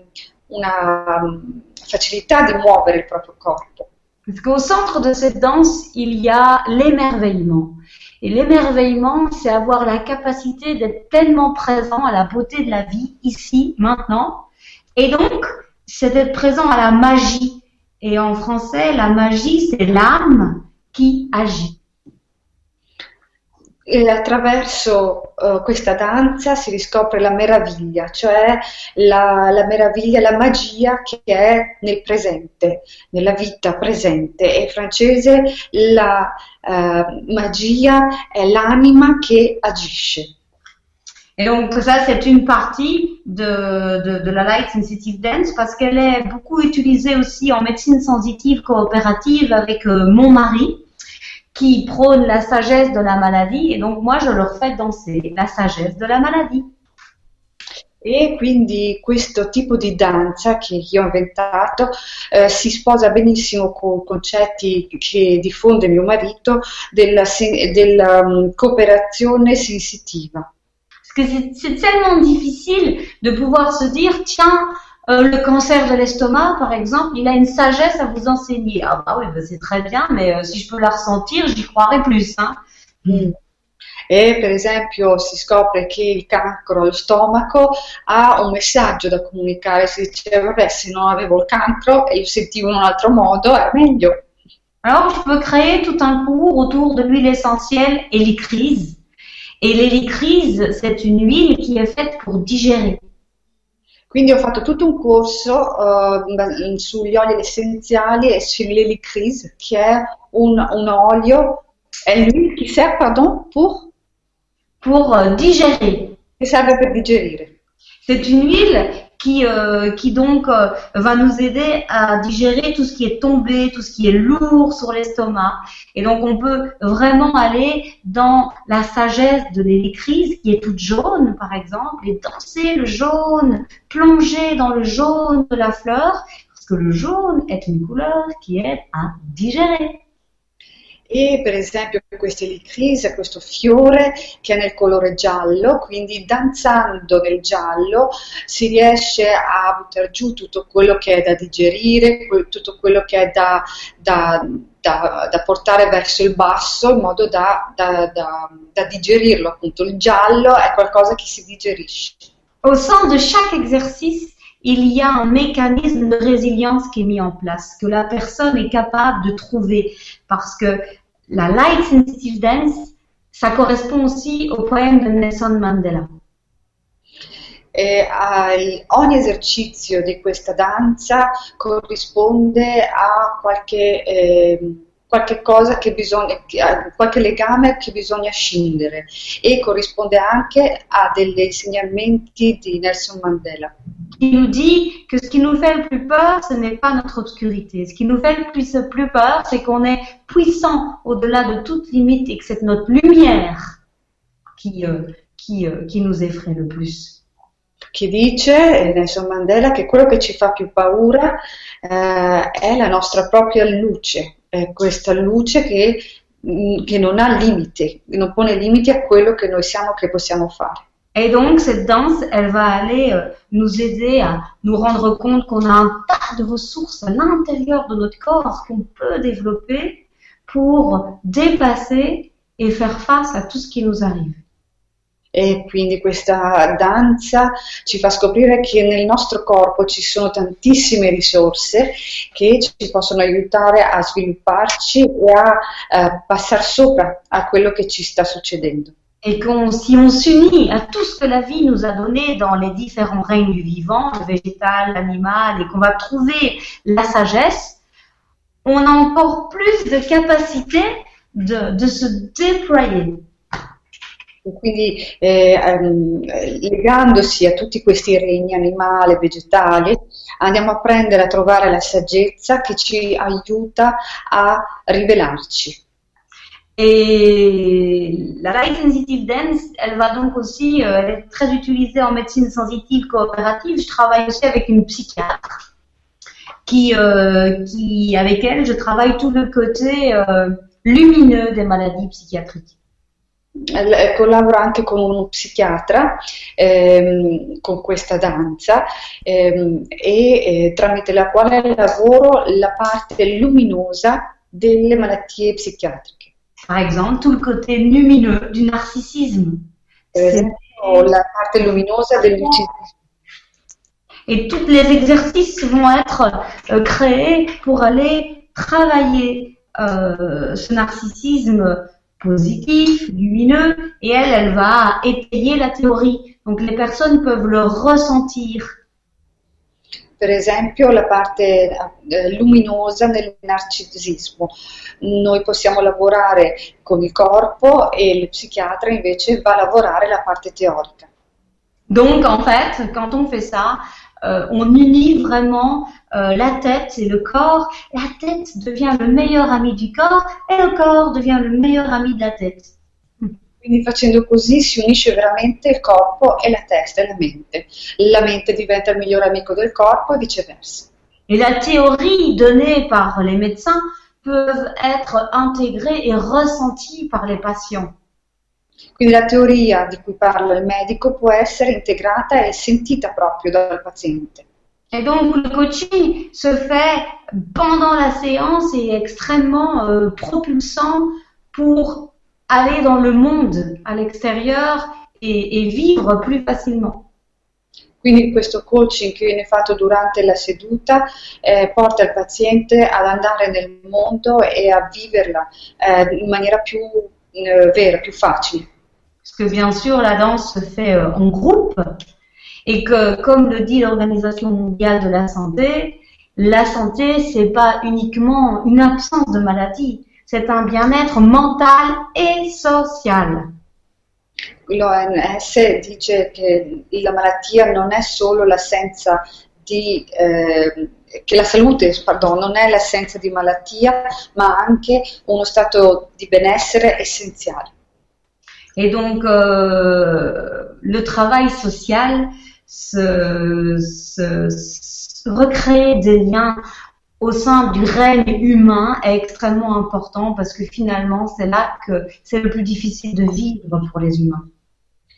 una facilità di muovere il proprio corpo. Parce qu'au centre de cette danse, il y a l'émerveillement. Et l'émerveillement, c'est avoir la capacité d'être tellement présent à la beauté de la vie, ici, maintenant. Et donc, c'est d'être présent à la magie et en français, la magie, c'est l'âme qui agit. E attraverso uh, questa danza si riscopre la meraviglia, cioè la, la, meraviglia, la magia che è nel presente, nella vita presente. E in francese la uh, magia è l'anima che agisce. Et donc ça, c'est une partie de, de, de, Light Sensitive Dance parce qu'elle est beaucoup utilisée aussi en médecine sensitive coopérative avec euh, mon mari qui prône la sagesse de la maladie et donc moi je leur fais danser la sagesse de la maladie. E quindi questo tipo di danza che io ho inventato eh, si sposa benissimo con concetti che diffonde mio marito della, della um, cooperazione sensitiva. Parce que c'est tellement difficile de pouvoir se dire, tiens, euh, le cancer de l'estomac, par exemple, il a une sagesse à vous enseigner. Ah bah oui, bah, c'est très bien, mais euh, si je peux la ressentir, j'y croirais plus. Hein. Mm. E per esempio si scopre che il cancro allo stomaco ha un messaggio da comunicare, si dice vabbè se non avevo il cancro e io sentivo in un altro modo è meglio. Alors, je peux créer tout un cours autour de l'huile essentielle hélicryse. Et l'hélicryse, c'est une huile qui est faite pour digérer. Quindi ho fatto tutto un corso eh, sugli oli essenziali e sull'elicrise, che è un, un olio, è l'huile qui sert, pardon, pour, pour euh, digérer. che serve per digerire. C'est une huile qui, euh, qui donc euh, va nous aider à digérer tout ce qui est tombé, tout ce qui est lourd sur l'estomac. Et donc on peut vraiment aller dans la sagesse de l'hélicrise qui est toute jaune par exemple et danser le jaune, plonger dans le jaune de la fleur parce que le jaune est une couleur qui aide à digérer. E per esempio questa elicrise, questo fiore che è nel colore giallo, quindi danzando nel giallo si riesce a buttare giù tutto quello che è da digerire, tutto quello che è da, da, da, da portare verso il basso in modo da, da digerirlo, appunto il giallo è qualcosa che si digerisce. Au sein de chaque exercice, il y a un mécanisme de résilience qui est mis en place, que la personne est capable de trouver, parce que la light sensitive dance, ça correspond aussi au poème de Nelson Mandela. E ai, ogni esercizio di questa danza corrisponde a qualche, eh, qualche cosa che bisogna, qualche legame che bisogna scindere e corrisponde anche a degli insegnamenti di Nelson Mandela. Il nous dit que ce qui nous fait le plus peur, ce n'est pas notre obscurité. Ce qui nous fait le plus, peur, c'est qu'on est puissant au-delà de toute limite et que c'est notre lumière qui, euh, qui, euh, qui nous effraie le plus. Qui dice, Nelson Mandela, che quello che ci fa più paura eh, è la nostra propria luce, è questa luce che, mm, che non ha limiti, non pone limiti a quello che noi siamo, che possiamo fare. Et donc, cette danse, elle va aller euh, nous aider à nous rendre compte qu'on a un tas de ressources à l'intérieur de notre corps qu'on peut développer pour dépasser et faire face à tout ce qui nous arrive. E quindi questa danza ci fa scoprire che nel nostro corpo ci sono tantissime risorse che ci possono aiutare a svilupparci e a eh, passare sopra a quello che ci sta succedendo. Et qu'on, si on s'unit à tout ce que la vie nous a donné dans les différents règnes du vivant, le végétal, l'animal, et qu'on va trouver la sagesse, on a encore plus de capacité de, de se déployer. Quindi eh, um, legandosi a tutti questi regni animali, vegetali, andiamo a prendere, a trovare la saggezza che ci aiuta a rivelarci. Et la light sensitive dance, elle va donc aussi euh, elle est très utilisée en médecine sensitive coopérative. Je travaille aussi avec une psychiatre qui, euh, avec elle, je travaille tout le côté euh, lumineux des maladies psychiatriques. Collaboro anche con uno psichiatra ehm, con questa danza ehm, e eh, tramite la quale lavoro la parte luminosa delle malattie psichiatriche. Par exemple, tout le côté lumineux du narcissisme. la parte luminosa del narcissisme. Et tous les exercices vont être euh, créés pour aller travailler euh, ce narcissisme positif, lumineux, et elle, elle va étayer la théorie. Donc les personnes peuvent le ressentir. Per esempio la parte eh, luminosa nel narcisismo. Noi possiamo lavorare con il corpo e il psichiatra invece va a lavorare la parte teorica. Donc en fait, quand on fait ça, euh, on unit vraiment euh, la tête et le corps. La tête devient le meilleur ami du corps et le corps devient le meilleur ami de la tête. Quindi facendo così si unisce veramente il corpo e la testa e la mente. La mente diventa il migliore amico del corpo e viceversa. Et la théorie donnée par les médecins peuvent être intégrées et ressenties par les patients. Quindi la teoria di cui parla il medico può essere integrata e sentita proprio dal paziente. Et donc le coaching se fait pendant la séance et est extrêmement euh, propulsant pour aller dans le monde à l'extérieur et, vivre plus facilement. Quindi questo coaching che viene fatto durante la seduta eh, porta il paziente ad andare nel mondo e a viverla eh, in maniera più eh, vera, più facile. Parce que bien sûr, la danse se fait euh, en groupe et que, comme le dit l'Organisation mondiale de la santé, la santé, c'est pas uniquement une absence de maladie, c'est un bien-être mental et social. L'OMS dice che la malattia non è solo l'assenza di eh, che la salute pardon, non è l'assenza di malattia, ma anche uno stato di benessere essenziale. Et donc, euh, le travail social se, se, se recréer des liens au sein du règne humain est extrêmement important parce que finalement, c'est là que c'est le plus difficile de vivre pour les humains.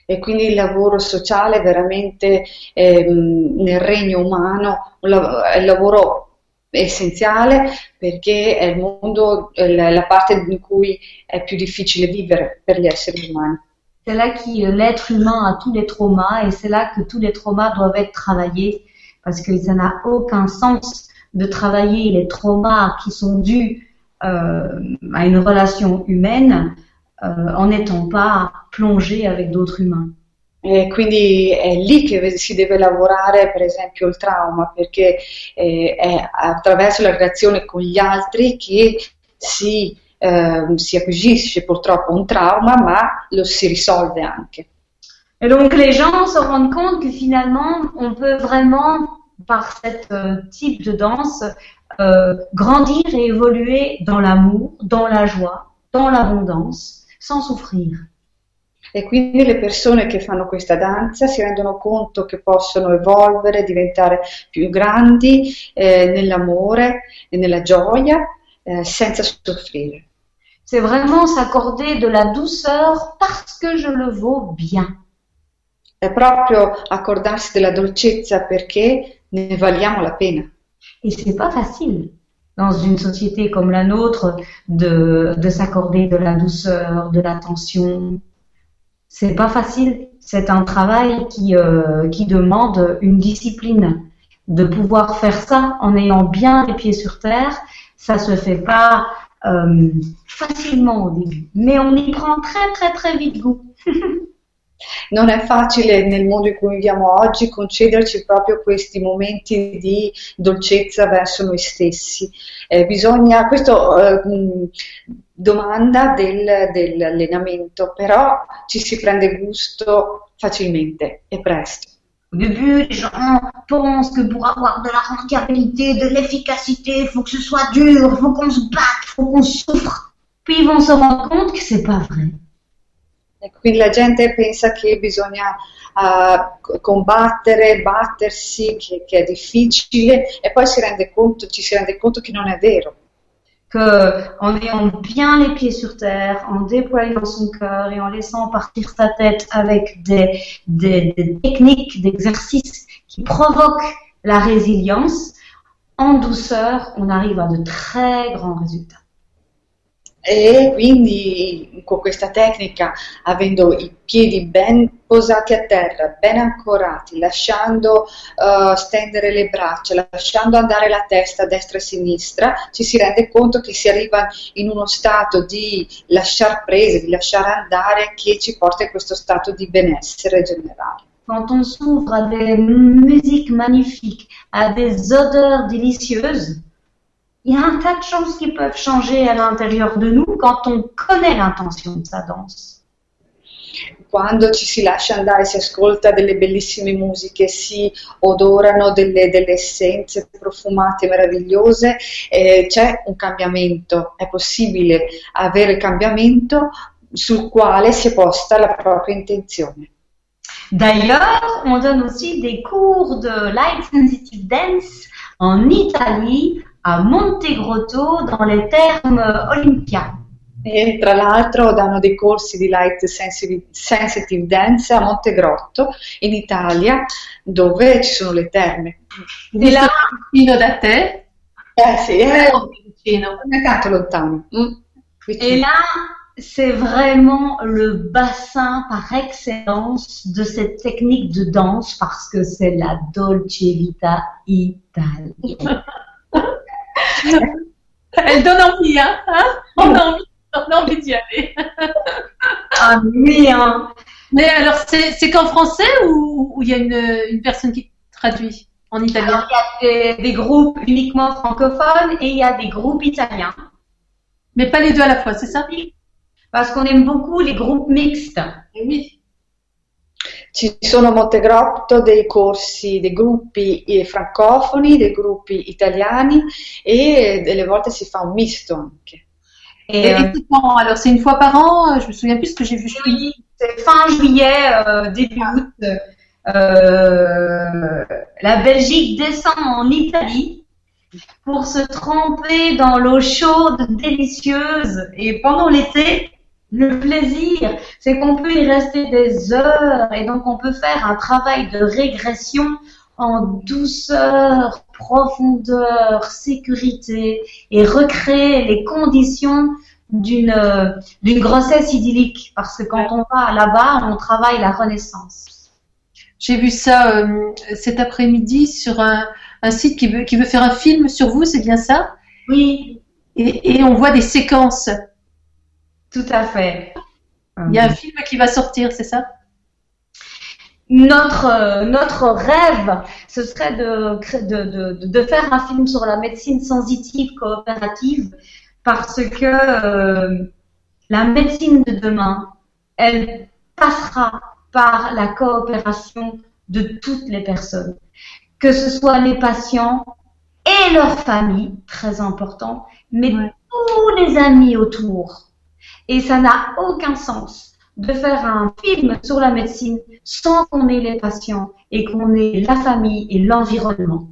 E quindi il lavoro sociale veramente ehm, nel regno umano è il lavoro essenziale perché è il mondo, è la parte in cui è più difficile vivere per gli esseri umani. C'est là que l'être humain a tous les traumas et c'est là que tous les traumas doivent être travaillés parce que ça n'a aucun sens de travailler les traumas qui sont dus euh, à une relation humaine euh, en n'étant pas plongé avec d'autres humains. E quindi è lì che si deve lavorare, per esempio, il trauma, perché eh, è attraverso la relazione con gli altri che si, eh, si acquisisce purtroppo un trauma, ma lo si risolve anche. Et donc les gens se rendent compte que finalement, on peut vraiment, par ce euh, type de danse, euh, grandir et évoluer dans l'amour, dans la joie, dans l'abondance, sans souffrir. E quindi le persone che fanno questa danza si rendono conto che possono evolvere, diventare più grandi eh, nell'amore e nella gioia eh, senza soffrire. C'est vraiment s'accorder de la douceur parce que je le vaux bien. È proprio accordarsi della dolcezza perché ne valiamo la pena. Et c'est pas facile dans une société comme la nôtre de, de s'accorder de la douceur, de l'attention. C'est pas facile. C'est un travail qui, euh, qui demande une discipline. De pouvoir faire ça en ayant bien les pieds sur terre, ça se fait pas euh, facilement au début. Mais on y prend très très très vite goût. Non è facile nel mondo in cui viviamo oggi concederci proprio questi momenti di dolcezza verso noi stessi. Eh, bisogna, questo eh, domanda del, dell'allenamento, però ci si prende gusto facilmente e presto. Au début, les gens pensent que pour avoir de la rentabilité, de l'efficacité, il faut que ce soit dur, il faut qu'on se batte, il faut qu'on souffre. Puis ils vont se rendre compte que c'est pas vrai. E quindi la gente pensa che bisogna uh, combattere, battersi, che, che, difficile e poi si rende conto, ci si rende conto che non è vero. Qu'en ayant bien les pieds sur terre, en déployant son cœur et en laissant partir sa tête avec des, des, des techniques, d'exercices qui provoquent la résilience, en douceur, on arrive à de très grands résultats. E quindi con questa tecnica, avendo i piedi ben posati a terra, ben ancorati, lasciando uh, stendere le braccia, lasciando andare la testa a destra e a sinistra, ci si rende conto che si arriva in uno stato di lasciar prese, di lasciare andare che ci porta in questo stato di benessere generale. Quand on s'ouvre à des musiques magnifiques, à des odeurs délicieuses, il y a un tas de choses qui peuvent changer à l'intérieur de nous quand on connaît l'intention de sa danse. Quando ci si lascia andare, si ascolta delle bellissime musiche, si odorano delle, delle essenze profumate meravigliose, eh, c'è un cambiamento, è possibile avere cambiamento sul quale si è posta la propria intenzione. D'ailleurs, on donne aussi des cours de light sensitive dance en Italie à Montegrotto dans les termes Olympia. E tra l'altro danno dei corsi di light sensitive, sensitive dance a Montegrotto, in Italia, dove ci sono le terme. E là, vicino da te? Eh sì, è, vicino. non è tanto lontano. Mm, Et vicino. là, c'est vraiment le bassin par excellence de cette technique de danse parce que c'est la Dolce Vita italienne. Elle donne envie, hein, hein? On, a envie, on a envie d'y aller. Ah oui, hein. Mais alors, c'est c'est qu'en français ou il y a une, une personne qui traduit en italien? Il y a des, des groupes uniquement francophones et il y a des groupes italiens. Mais pas les deux à la fois, c'est ça? Parce qu'on aime beaucoup les groupes mixtes. Oui. Ci sono a Montegrotto dei corsi, dei gruppi eh, francofoni, dei gruppi italiani e delle volte si fa un misto anche. Et, Et, et Alors, c'est une fois par an Je me souviens plus ce que j'ai vu. oui, c'est fin juillet, euh, début août. euh, la Belgique descend en Italie pour se tremper dans l'eau chaude, délicieuse. Et pendant l'été, le plaisir, c'est qu'on peut y rester des heures et donc on peut faire un travail de régression en douceur, profondeur, sécurité et recréer les conditions d'une d'une grossesse idyllique parce que quand on va là-bas, on travaille la renaissance. J'ai vu ça euh, cet après-midi sur un, un site qui veut, qui veut faire un film sur vous, c'est bien ça? Oui, et, et on voit des séquences. Tout à fait. Il y a un film qui va sortir, c'est ça? Notre, euh, notre rêve, ce serait de, cré- de, de, de faire un film sur la médecine sensitive coopérative parce que euh, la médecine de demain, elle passera par la coopération de toutes les personnes, que ce soit les patients et leurs familles, très important, mais Ouais. tous les amis autour. Et ça n'a aucun sens de faire un film sur la médecine sans qu'on ait les patients et qu'on ait la famille et l'environnement.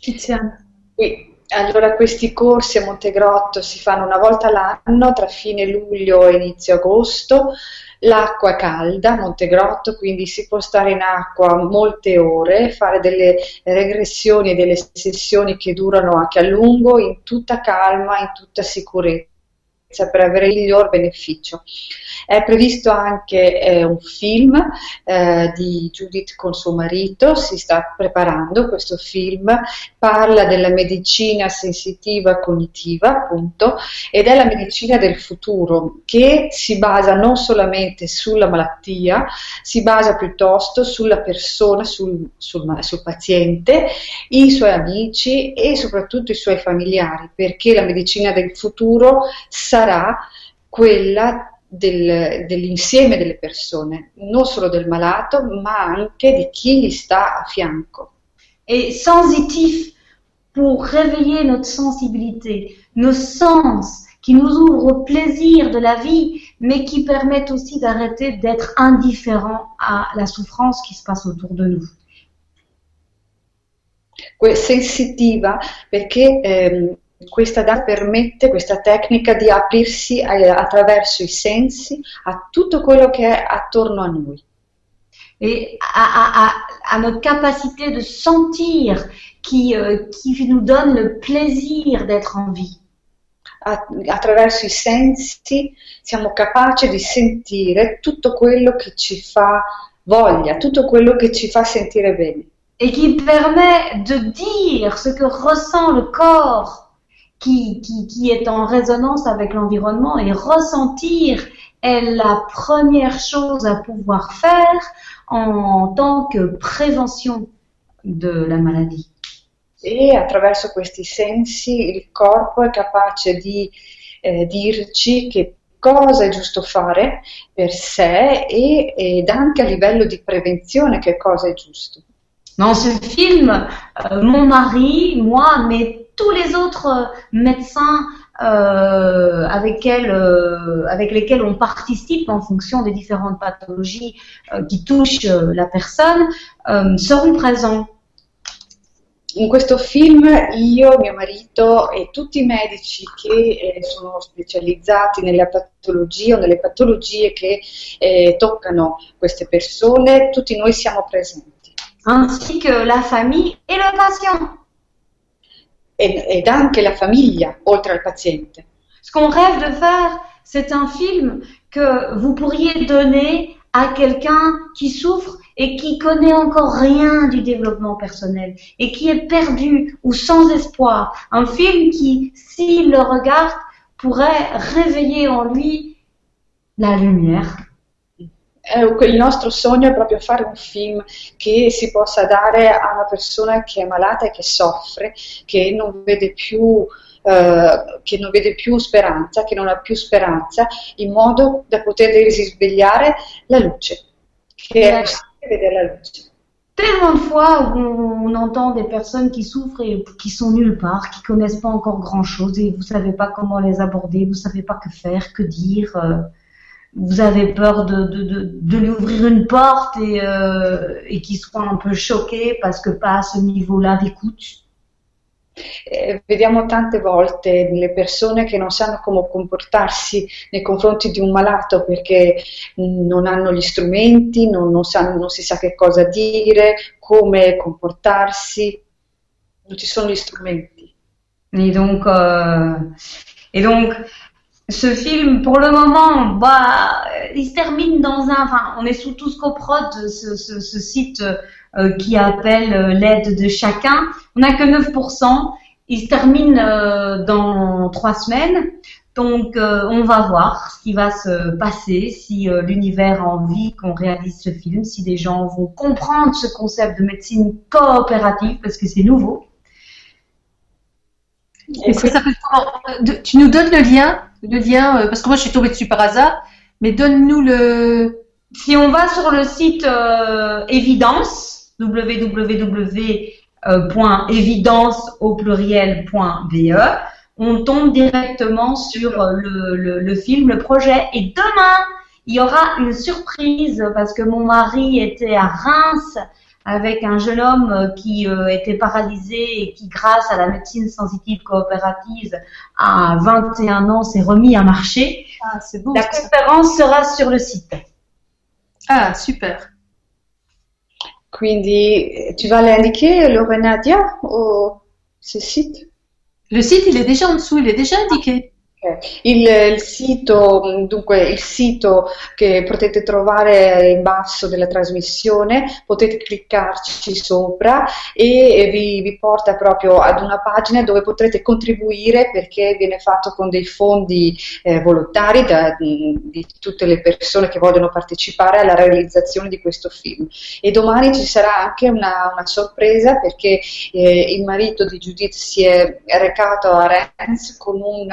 Tiziane. Qui. Allora, questi corsi a Montegrotto si fanno una volta l'anno, tra fine luglio e inizio agosto. L'acqua è calda a Montegrotto, quindi si può stare in acqua molte ore, fare delle regressioni e delle sessioni che durano anche a lungo, in tutta calma, in tutta sicurezza, per avere il miglior beneficio. È previsto anche eh, un film eh, di Judith con suo marito, si sta preparando questo film, parla della medicina sensitiva cognitiva, appunto, ed è la medicina del futuro che si basa non solamente sulla malattia, si basa piuttosto sulla persona, sul, sul, sul paziente, i suoi amici e soprattutto i suoi familiari, perché la medicina del futuro sarà quella del, dell'insieme delle persone, non solo del malato, ma anche di chi gli sta a fianco. Et sensitif pour réveiller notre sensibilité, nos sens qui nous ouvrent au plaisir de la vie, mais qui permettent aussi d'arrêter d'être indifférent à la souffrance qui se passe autour de nous. Sensitiva perché ehm, questa danza permette, questa tecnica di aprirsi a- attraverso i sensi a tutto quello che è attorno a noi. et à, à, à, notre capacité de sentir qui, euh, qui nous donne le plaisir d'être en vie. A- attraverso i sensi siamo capaci di sentire tutto quello che ci fa voglia, tutto quello che ci fa sentire bene. Et qui permet de dire ce que ressent le corps qui, qui, qui est en résonance avec l'environnement et ressentir est la première chose à pouvoir faire en tant que prévention de la maladie. E attraverso questi sensi il corpo è capace di eh, dirci che cosa è giusto fare per sé e, ed anche a livello di prevenzione che cosa è giusto. Dans ce film, euh, mon mari, moi, mais tous les autres euh, médecins euh, avec, euh, avec lesquels on participe en fonction des différentes pathologies euh, qui touchent la personne seront présents. in questo film io, mio marito e tutti i medici che eh, sono specializzati nelle patologie o nelle patologie che eh, toccano queste persone, tutti noi siamo presenti. Ainsi que la famille et le patient. Ed, anche la famiglia, oltre al paziente. Ce qu'on rêve de faire, c'est un film que vous pourriez donner à quelqu'un qui souffre et qui connaît encore rien du développement personnel et qui est perdu ou sans espoir. Un film qui, s'il le regarde, pourrait réveiller en lui la lumière. Eh, il nostro sogno è proprio fare un film che si possa dare a una persona che è malata e che soffre, che non vede più eh, che non vede più speranza, che non ha più speranza, in modo da poter risvegliare la luce, che è possibile vedere la luce. Tellement de fois où on, entend des personnes qui souffrent et qui sont nulle part, qui connaissent pas encore grand chose et vous savez pas comment les aborder, vous savez pas que faire, que dire. Euh, vous avez peur de, de, de, de, lui ouvrir une porte et, euh, et qu'il soit un peu choqué parce que pas à ce niveau-là d'écoute. Eh, vediamo tante volte le persone che non sanno come comportarsi nei confronti di un malato perché non hanno gli strumenti, non, non, sanno, non si sa che cosa dire, come comportarsi, non ci sono gli strumenti. Et donc, euh, et donc ce film, pour le moment, bah, il se termine dans un. Enfin, on est sous tout ce coprod, ce, ce, ce site euh, qui appelle euh, l'aide de chacun. On n'a que 9%. Il se termine euh, dans trois semaines. Donc, on va voir ce qui va se passer, si l'univers a envie qu'on réalise ce film, si des gens vont comprendre ce concept de médecine coopérative, parce que c'est nouveau. Tu nous donnes le lien, le lien, parce que moi je suis tombée dessus par hasard, mais donne-nous le. Si on va sur le site Évidence, www.évidence au pluriel.be, on tombe directement sur euh, le, film, le projet. Et demain, il y aura une surprise parce que mon mari était à Reims avec un jeune homme euh, qui euh, était paralysé et qui, grâce à la médecine sensitive coopérative, à 21 ans, s'est remis à marcher. Ah, beau, la conférence sera sur le site. Ah, super. Quindi tu vas l'indiquer, Lorenadia, ou ce site? Le site, il est déjà en dessous, il est déjà indiqué. Il, il, sito, dunque, il sito che potete trovare in basso della trasmissione, potete cliccarci sopra e vi, vi, porta proprio ad una pagina dove potrete contribuire perché viene fatto con dei fondi eh, volontari da, di tutte le persone che vogliono partecipare alla realizzazione di questo film. E domani ci sarà anche una, una sorpresa perché eh, il marito di Judith si è recato a Rennes con un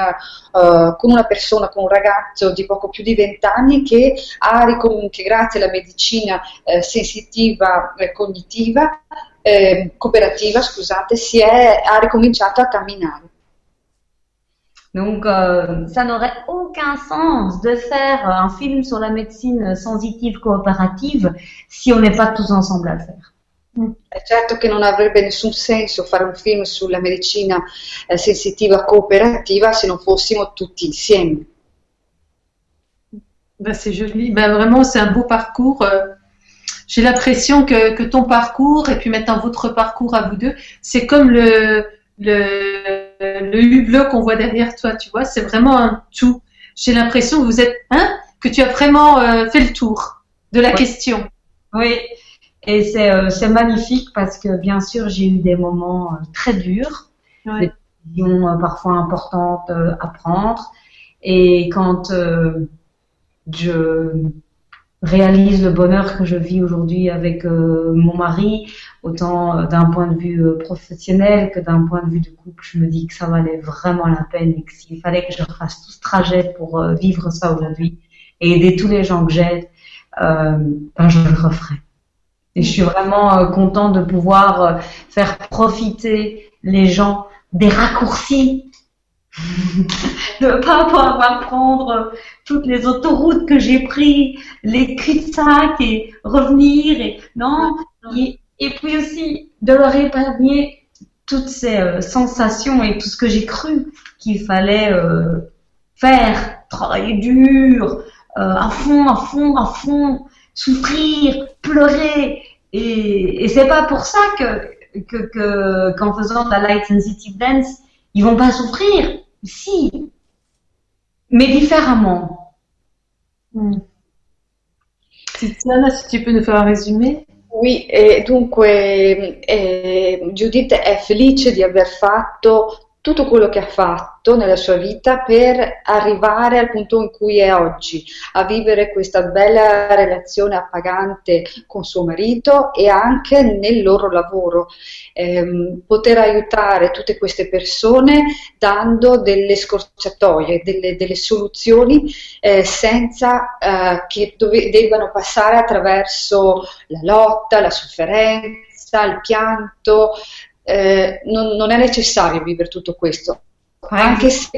uh, con una persona, con un ragazzo di poco più di 20 anni che, ha, che grazie alla medicina eh, sensitiva e cognitiva, eh, cooperativa, scusate, si è, ha ricominciato a camminare. Donc, euh, ça n'aurait aucun sens de faire un film sur la médecine sensitive coopérative si on n'est pas tous ensemble à le faire. È certo che non avrebbe nessun senso fare un film sulla medicina eh, sensitiva coopérative se non fossimo tutti insieme. Ben, c'est joli. Ben, vraiment, c'est un beau parcours. Euh, j'ai l'impression que, que, ton parcours et puis maintenant votre parcours à vous deux, c'est comme le, le, le hublot qu'on voit derrière toi, tu vois, c'est vraiment un tout. J'ai l'impression que vous êtes, hein, que tu as vraiment euh, fait le tour de la question. Oui, et c'est euh, magnifique parce que bien sûr j'ai eu des moments euh, très durs, des décisions euh, parfois importantes à prendre. Et quand je réalise le bonheur que je vis aujourd'hui avec mon mari, autant d'un point de vue professionnel que d'un point de vue de couple, je me dis que ça valait vraiment la peine et que s'il fallait que je fasse tout ce trajet pour vivre ça aujourd'hui et aider tous les gens que j'aide, ben je le referai. Et je suis vraiment euh, contente de pouvoir euh, faire profiter les gens des raccourcis, de ne pas pouvoir prendre toutes les autoroutes que j'ai pris, les cul-de-sac et revenir et non. Et, puis aussi de leur épargner toutes ces euh, sensations et tout ce que j'ai cru qu'il fallait euh, faire, travailler dur, à fond, à fond, à fond, souffrir, pleurer. Et, et c'est pas pour ça que que qu'en faisant de la light sensitive dance, ils vont pas souffrir. Si, mais différemment. Mm. Tiziana, se tu peux nous faire un résumé Oui, e dunque eh, Judith è felice di aver fatto tutto quello che ha fatto nella sua vita per arrivare al punto in cui è oggi, a vivere questa bella relazione appagante con suo marito e anche nel loro lavoro, ehm, poter aiutare tutte queste persone dando delle scorciatoie, delle, delle soluzioni eh, senza eh, che dove, debbano passare attraverso la lotta, la sofferenza, il pianto, eh, non, non, è necessario vivere tutto questo, anche se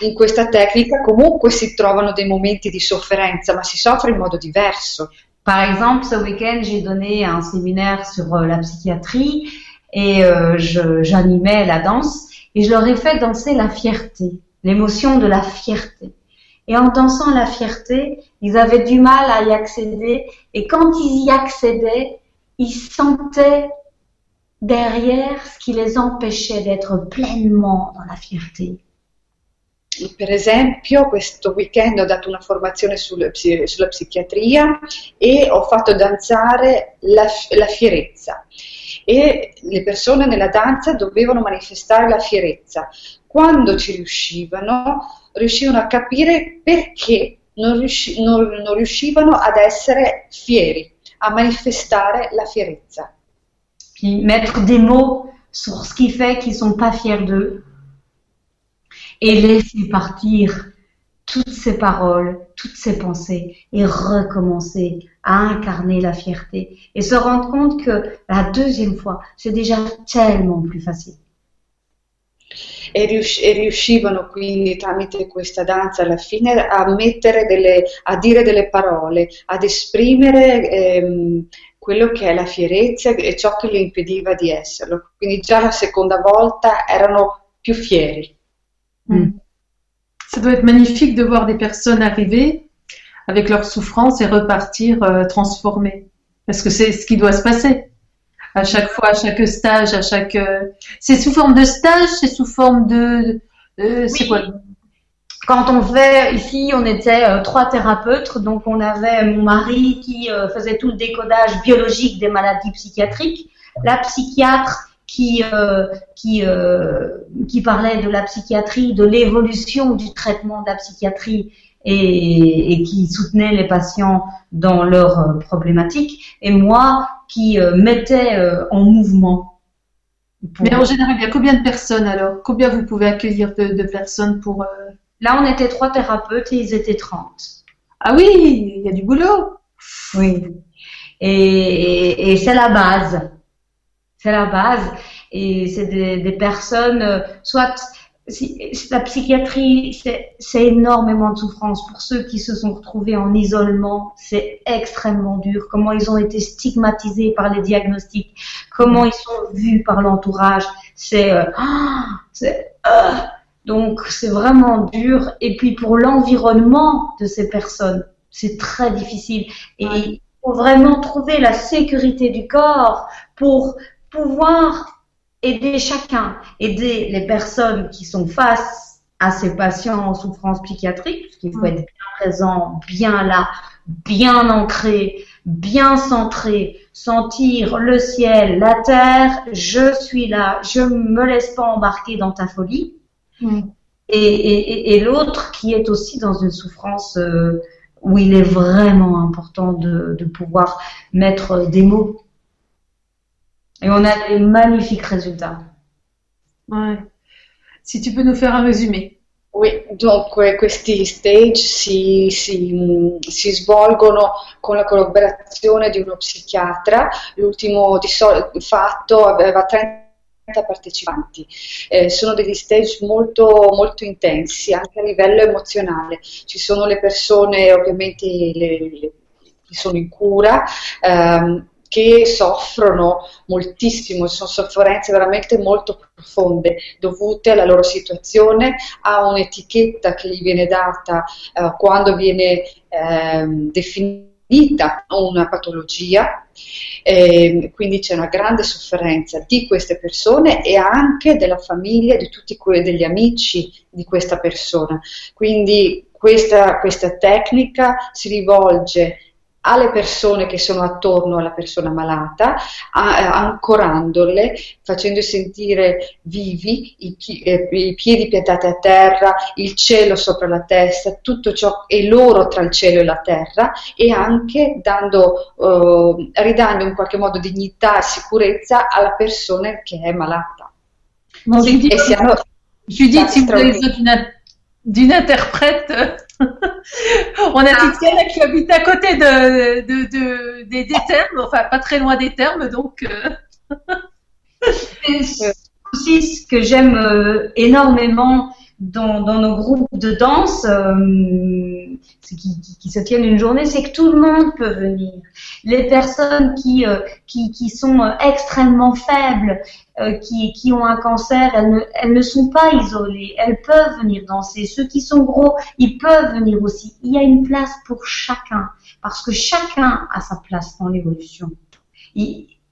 in questa tecnica comunque si trovano dei momenti di sofferenza, ma si soffre in modo diverso. Par exemple, ce week-end, j'ai donné un séminaire sur euh, la psychiatrie et euh, j'animais la danse et je leur ai fait danser la fierté, l'émotion de la fierté. Et en dansant la fierté, ils avaient du mal à y accéder et quand ils y accédaient, ils sentaient derrière ce qui les empêchait d'être pleinement dans la fierté. Per esempio, questo weekend ho dato una formazione sulla, sulla psichiatria e ho fatto danzare la, la, fierezza e le persone nella danza dovevano manifestare la fierezza. Quando ci riuscivano, riuscivano a capire perché non, riusci, non, non riuscivano ad essere fieri, a manifestare la fierezza. Mettre des mots sur ce qui fait qu'ils sont pas fiers d'eux et laisser partir toutes ces paroles, toutes ces pensées et recommencer à incarner la fierté et se rendre compte que la deuxième fois, c'est déjà tellement plus facile. E, riuscivano quindi tramite questa danza alla fine a delle, a dire delle parole, ad esprimere ehm, quello che è la fierezza e ciò che gli impediva di esserlo. Quindi già la seconda volta erano più fieri. Mm. Ça doit être magnifique de voir des personnes arriver avec leur souffrance et repartir euh, transformées. Parce que c'est ce qui doit se passer. À chaque fois, à chaque stage, à chaque. Euh... C'est sous forme de stage, c'est sous forme de. Euh, c'est quoi? Quand on fait ici, on était euh, trois thérapeutes, donc on avait mon mari qui euh, faisait tout le décodage biologique des maladies psychiatriques, la psychiatre qui euh, qui qui parlait de la psychiatrie, de l'évolution du traitement de la psychiatrie et, qui soutenait les patients dans leurs problématiques, et moi qui mettais en mouvement. Mais en général, il y a combien de personnes alors? Combien vous pouvez accueillir de, de personnes pour Là, on était trois thérapeutes et ils étaient 30. Ah oui, il y a du boulot. Oui. Et, c'est la base. C'est la base. Et c'est des, personnes, euh, soit la psychiatrie, c'est énormément de souffrance. Pour ceux qui se sont retrouvés en isolement, c'est extrêmement dur. Comment ils ont été stigmatisés par les diagnostics, comment ils sont vus par l'entourage. C'est, euh, ah, c'est, euh, donc c'est vraiment dur. Et puis pour l'environnement de ces personnes, c'est très difficile. Et il faut vraiment trouver la sécurité du corps pour pouvoir aider chacun, aider les personnes qui sont face à ces patients en souffrance psychiatrique, parce qu'il faut être bien présent, bien là, bien ancré, bien centré, sentir le ciel, la terre, je suis là, je me laisse pas embarquer dans ta folie. Mm. Et, l'autre qui est aussi dans une souffrance euh, où il est vraiment important de, pouvoir mettre des mots. Et on a des magnifiques résultats. Ouais. Si tu peux nous faire un résumé. Oui, donc questi stage si, si, si, svolgono con la collaborazione di uno psichiatra. L'ultimo di fatto aveva 30 partecipanti. Eh, sono degli stage molto, molto intensi anche a livello emozionale. Ci sono le persone ovviamente le, le, che sono in cura, ehm, che soffrono moltissimo, sono sofferenze veramente molto profonde dovute alla loro situazione, a un'etichetta che gli viene data eh, quando viene eh, definita una patologia, eh, quindi c'è una grande sofferenza di queste persone e anche della famiglia, di tutti quelli degli amici di questa persona. Quindi questa, questa tecnica si rivolge alle persone che sono attorno alla persona malata, a, ancorandole, facendo sentire vivi i, eh, i, piedi piantati a terra, il cielo sopra la testa, tutto ciò è loro tra il cielo e la terra e anche dando, eh, ridando in qualche modo dignità e sicurezza alla persona che è malata. Bon, je dis, si vous avez besoin d'une interprète, on a ah. Titiana qui habite à côté de, de, de des, des, termes, enfin pas très loin des termes, donc. Euh... aussi ce que j'aime euh, énormément dans, nos groupes de danse euh, qui, se tiennent une journée, c'est que tout le monde peut venir. Les personnes qui, euh, qui, sont euh, extrêmement faibles, euh, qui, qui ont un cancer, elles ne, elles ne sont pas isolées, elles peuvent venir danser. Ceux qui sont gros, ils peuvent venir aussi. Il y a une place pour chacun, parce que chacun a sa place dans l'évolution.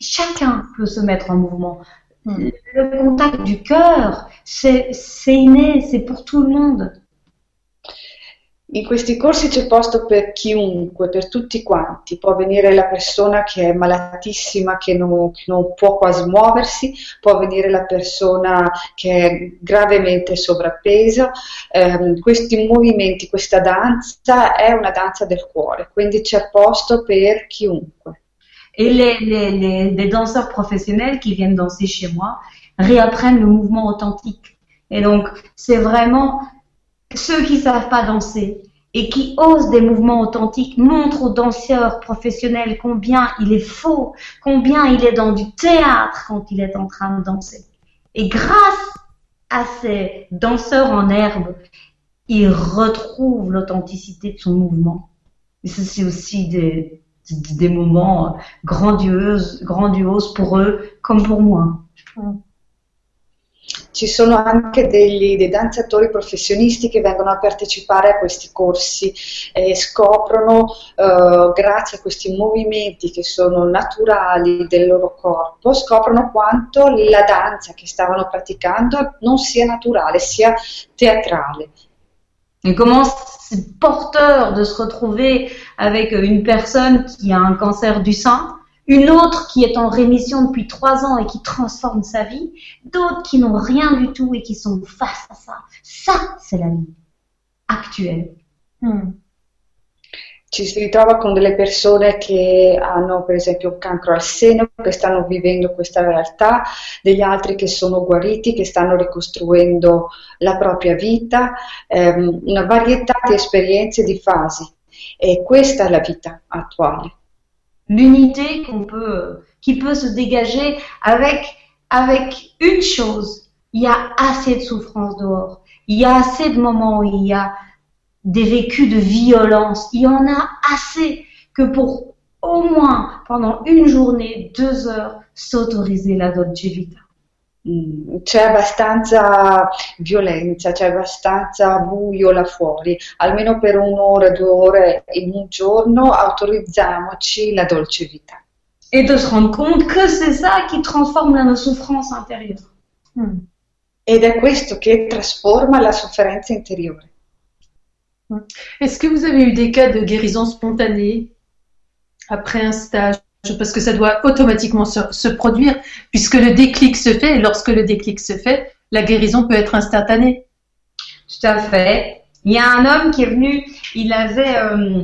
Chacun peut se mettre en mouvement. Hmm. Le contact du cœur, c'est inné, c'est pour tout le monde. In questi corsi c'è posto per chiunque, per tutti quanti. Può venire la persona che è malatissima, che non, che non, può quasi muoversi, può venire la persona che è gravemente sovrappeso. Eh, questi movimenti, questa danza è una danza del cuore, quindi c'è posto per chiunque. Et les, les, les, les, danseurs professionnels qui viennent danser chez moi réapprennent le mouvement authentique. Et donc, c'est vraiment ceux qui savent pas danser et qui osent des mouvements authentiques montrent aux danseurs professionnels combien il est faux, combien il est dans du théâtre quand il est en train de danser. Et grâce à ces danseurs en herbe, il retrouve l'authenticité de son mouvement. Et c'est aussi des, des moments grandioses, grandioses pour eux comme pour moi. Ci sono anche degli, dei danzatori professionisti che vengono a partecipare a questi corsi e scoprono, eh, grazie a questi movimenti che sono naturali del loro corpo, scoprono quanto la danza che stavano praticando non sia naturale, sia teatrale. Et comment c'est porteur de se retrouver avec une personne qui a un cancer du sein, une autre qui est en rémission depuis trois ans et qui transforme sa vie, d'autres qui n'ont rien du tout et qui sont face à ça. Ça, c'est la vie actuelle. Hmm. Ci si ritrova con delle persone che hanno per esempio un cancro al seno, che stanno vivendo questa realtà, degli altri che sono guariti, che stanno ricostruendo la propria vita, ehm, una varietà di esperienze, di fasi. E questa è la vita attuale. Peut, qui peut se dégager avec, avec une chose, il y a assez de souffrance dehors, il y a assez de moments où il y a des vécus de violence. Il y en a assez que pour au moins pendant une journée, deux heures, s'autoriser la dolce vita. Mm, c'è abbastanza violenza, c'è abbastanza buio là fuori, almeno per un'ora, due ore in un giorno autorizziamoci la dolce vita. Et de se rendre compte que c'est ça qui transforme la souffrance intérieure. Mm. Ed è questo che trasforma la sofferenza interiore. Est-ce que vous avez eu des cas de guérison spontanée après un stage? Parce que ça doit automatiquement se, produire puisque le déclic se fait et lorsque le déclic se fait, la guérison peut être instantanée. Tout à fait. Il y a un homme qui est venu, il avait, euh,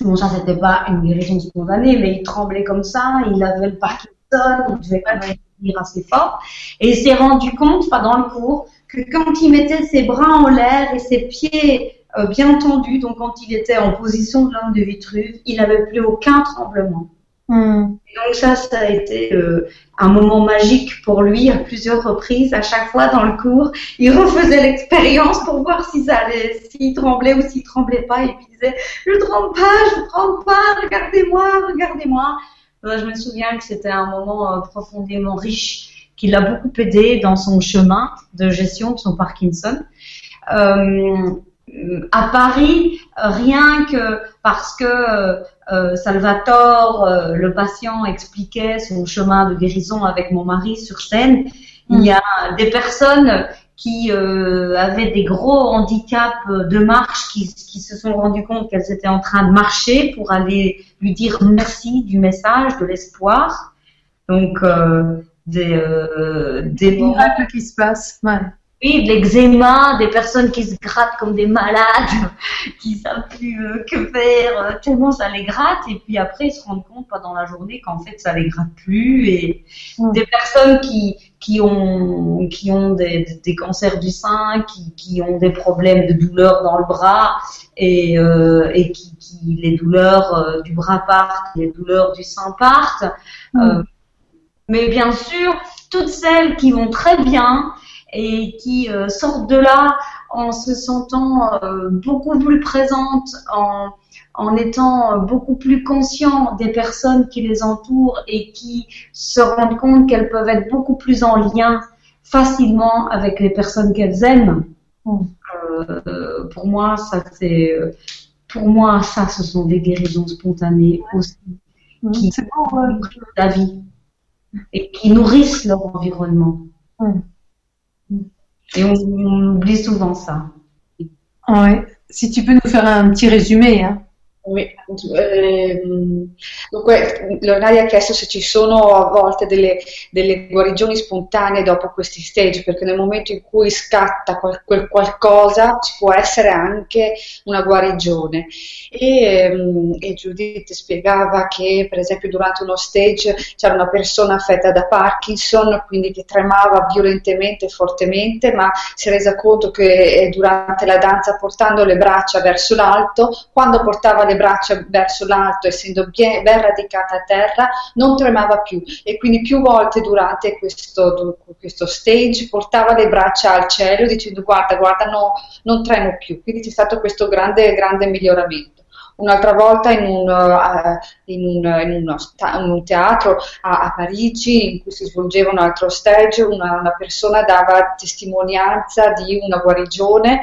bon ça c'était pas une guérison spontanée, mais il tremblait comme ça, il avait le Parkinson, il devait pas dire assez fort, et il s'est rendu compte pendant le cours que quand il mettait ses bras en l'air et ses pieds euh, bien tendu. Donc, quand il était en position de l'homme de Vitruve, il n'avait plus aucun tremblement. Hmm. donc ça, ça a été euh, un moment magique pour lui à plusieurs reprises. À chaque fois dans le cours, il refaisait l'expérience pour voir si ça allait, s'il tremblait ou s'il tremblait pas. Et puis il disait, je tremble pas, je tremble pas, regardez-moi, regardez-moi. je me souviens que c'était un moment profondément riche qui l'a beaucoup aidé dans son chemin de gestion de son Parkinson. Euh, à Paris, rien que parce que euh, Salvatore, euh, le patient, expliquait son chemin de guérison avec mon mari sur scène, il y a des personnes qui euh, avaient des gros handicaps de marche, qui, se sont rendues compte qu'elles étaient en train de marcher pour aller lui dire merci du message, de l'espoir. Donc, euh, des, euh, des miracles qui se passent. Ouais. Oui, de l'eczéma, des personnes qui se grattent comme des malades, qui savent plus euh, que faire, euh, tellement ça les gratte, et puis après ils se rendent compte pendant la journée qu'en fait ça les gratte plus, et Mm. des personnes qui qui ont qui ont des, des cancers du sein, qui, qui ont des problèmes de douleurs dans le bras, et euh, et qui, qui les douleurs du bras partent, les douleurs du sein partent, Euh, mais bien sûr toutes celles qui vont très bien et qui euh, sortent de là en se sentant euh, beaucoup plus présentes, en, en étant beaucoup plus conscients des personnes qui les entourent et qui se rendent compte qu'elles peuvent être beaucoup plus en lien facilement avec les personnes qu'elles aiment. Mm. Euh, pour moi, ça c'est, pour moi, ça, ce sont des guérisons spontanées aussi qui ouais. nourrissent la vie et qui nourrissent leur environnement. Mm. Et on, on oublie souvent ça. Ouais. Si tu peux nous faire un petit résumé, hein. Ehm, dunque Leonardo ha chiesto se ci sono a volte delle, delle guarigioni spontanee dopo questi stage, perché nel momento in cui scatta quel, qualcosa ci può essere anche una guarigione. E, ehm, e Judith spiegava che per esempio durante uno stage c'era una persona affetta da Parkinson, quindi che tremava violentemente fortemente, ma si è resa conto che eh, durante la danza portando le braccia verso l'alto, quando portava le braccia verso l'alto, essendo bien, ben radicata a terra, non tremava più e quindi più volte durante questo, questo stage portava le braccia al cielo dicendo guarda, guarda, no, non tremo più. Quindi c'è stato questo grande, grande miglioramento. Un'altra volta in un, uh, in un, in uno in un teatro a, a Parigi in cui si svolgeva un altro stage, una, una persona dava testimonianza di una guarigione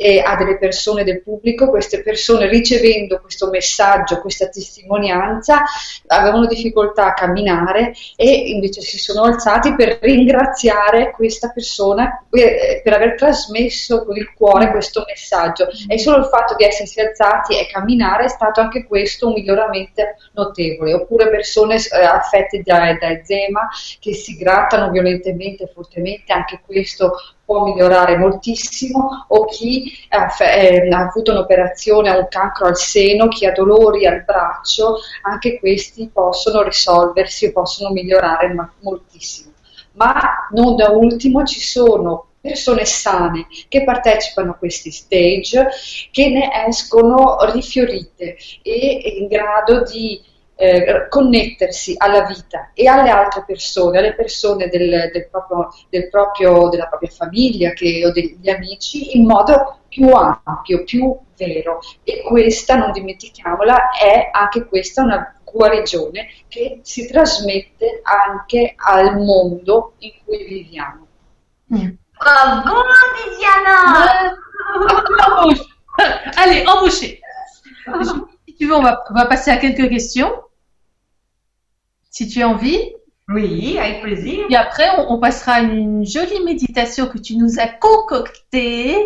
e a delle persone del pubblico, queste persone ricevendo questo messaggio, questa testimonianza, avevano difficoltà a camminare e invece si sono alzati per ringraziare questa persona eh, per aver trasmesso con il cuore questo messaggio. E solo il fatto di essersi alzati e camminare è stato anche questo un miglioramento notevole. Oppure persone eh, affette da, da eczema che si grattano violentemente fortemente, anche questo può migliorare moltissimo, o chi ha, eh, ha avuto un'operazione, un cancro al seno, chi ha dolori al braccio, anche questi possono risolversi e possono migliorare moltissimo. Ma non da ultimo ci sono persone sane che partecipano a questi stage che ne escono rifiorite e in grado di eh, connettersi alla vita e alle altre persone, alle persone del, del proprio, del proprio, della propria famiglia che, o degli amici in modo più ampio, più vero. E questa, non dimentichiamola, è anche questa una guarigione che si trasmette anche al mondo in cui viviamo. Mm. Bravo, Diana. Allez, embauchez. Si tu veux, on va, on va passer à quelques questions. Si tu as envie. Oui, avec plaisir. Et après, on, on passera à une jolie méditation que tu nous as concoctée.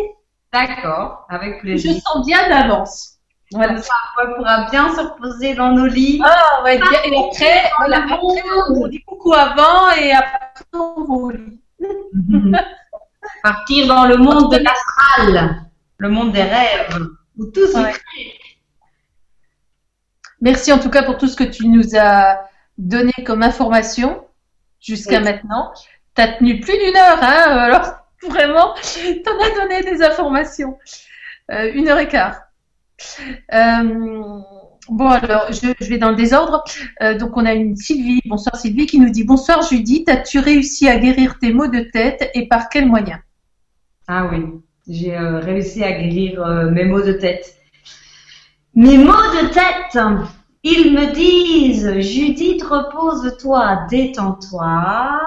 D'accord, avec Je plaisir. sens bien d'avance. Voilà. Comme ça, on pourra bien se reposer dans nos lits. Ah, ouais, bien. Et après, voilà, après, on dit coucou avant et après, on va au lit. Partir dans le monde de l'astral, le monde des rêves, où tout se Ouais. crée. Merci en tout cas pour tout ce que tu nous as donné comme information jusqu'à Oui. maintenant. Tu as tenu plus d'une heure, hein Alors, vraiment, t'en as donné des informations. Euh, une heure et quart. Euh, bon, alors, je, je vais dans le désordre. Euh, donc, on a une Sylvie. Bonsoir Sylvie qui nous dit Bonsoir Judith, as-tu réussi à guérir tes maux de tête et par quels moyens Ah oui, j'ai euh, réussi à guérir euh, mes maux de tête. Mes maux de tête? Ils me disent, Judith, repose-toi, détends-toi,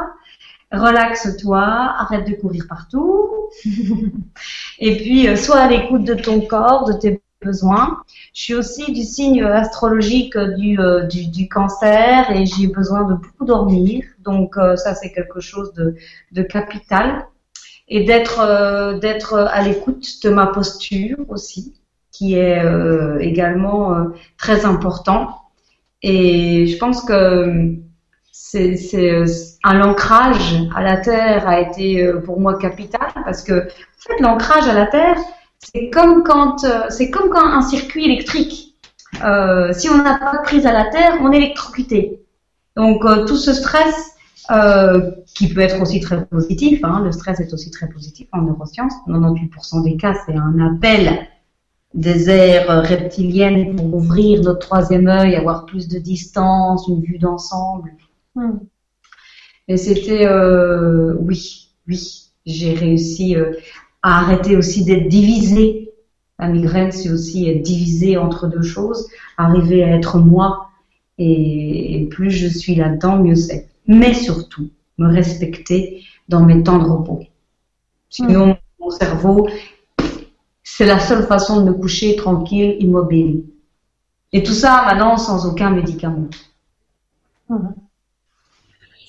relaxe-toi, arrête de courir partout. et puis, euh, sois à l'écoute de ton corps, de tes besoins. Je suis aussi du signe astrologique du, euh, du, cancer et j'ai besoin de beaucoup dormir. Donc, euh, ça, c'est quelque chose de, de capital. Et d'être d'être à l'écoute de ma posture aussi, qui est également très important. Et je pense que c'est un ancrage à la terre a été euh, pour moi capital parce que en fait l'ancrage à la terre c'est comme quand euh, c'est comme quand un circuit électrique euh, si on n'a pas de prise à la terre on est électrocuté donc euh, tout ce stress euh, qui peut être aussi très positif hein, le stress est aussi très positif en neurosciences 98% des cas c'est un appel des aires reptiliennes pour ouvrir notre troisième œil avoir plus de distance une vue d'ensemble Hmm. Et c'était, euh, oui, oui, j'ai réussi euh, à arrêter aussi d'être divisée. La migraine, c'est aussi être divisée entre deux choses, arriver à être moi. Et, plus je suis là-dedans, mieux c'est. Mais surtout, me respecter dans mes temps de repos. Sinon, hmm. mon cerveau, c'est la seule façon de me coucher tranquille, immobile. Et tout ça maintenant sans aucun médicament.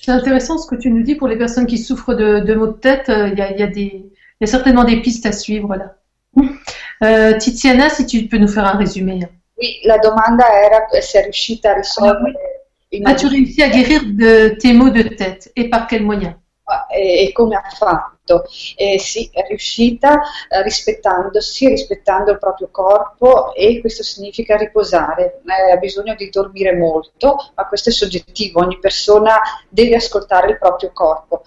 C'est intéressant ce que tu nous dis pour les personnes qui souffrent de, de maux de tête. Euh, il y, a, y, a des, y a certainement des pistes à suivre là. Euh, Tiziana, si tu peux nous faire un résumé. Oui, la domanda era se è riuscita a risolvere. As-tu réussi à guérir de tes maux de tête? Et par quels moyens e, e come ha fatto. E sì, è riuscita eh, rispettandosi, rispettando il proprio corpo e questo significa riposare. Eh, ha bisogno di dormire molto, ma questo è soggettivo, ogni persona deve ascoltare il proprio corpo.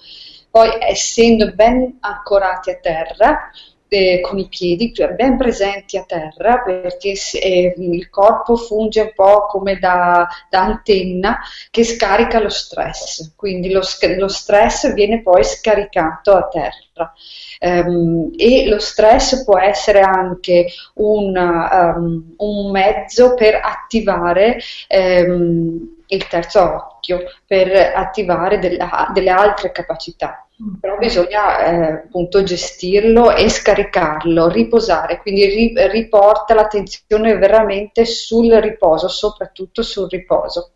Poi, essendo ben ancorati a terra, eh, con i piedi cioè ben presenti a terra perché eh, il corpo funge un po' come da, da, antenna che scarica lo stress, quindi lo, lo stress viene poi scaricato a terra. Um, e lo stress può essere anche un, um, un mezzo per attivare um, il terzo occhio, per attivare delle, delle altre capacità. Però bisogna eh, appunto gestirlo e scaricarlo, riposare, quindi ri, riporta l'attenzione veramente sul riposo, soprattutto sul riposo.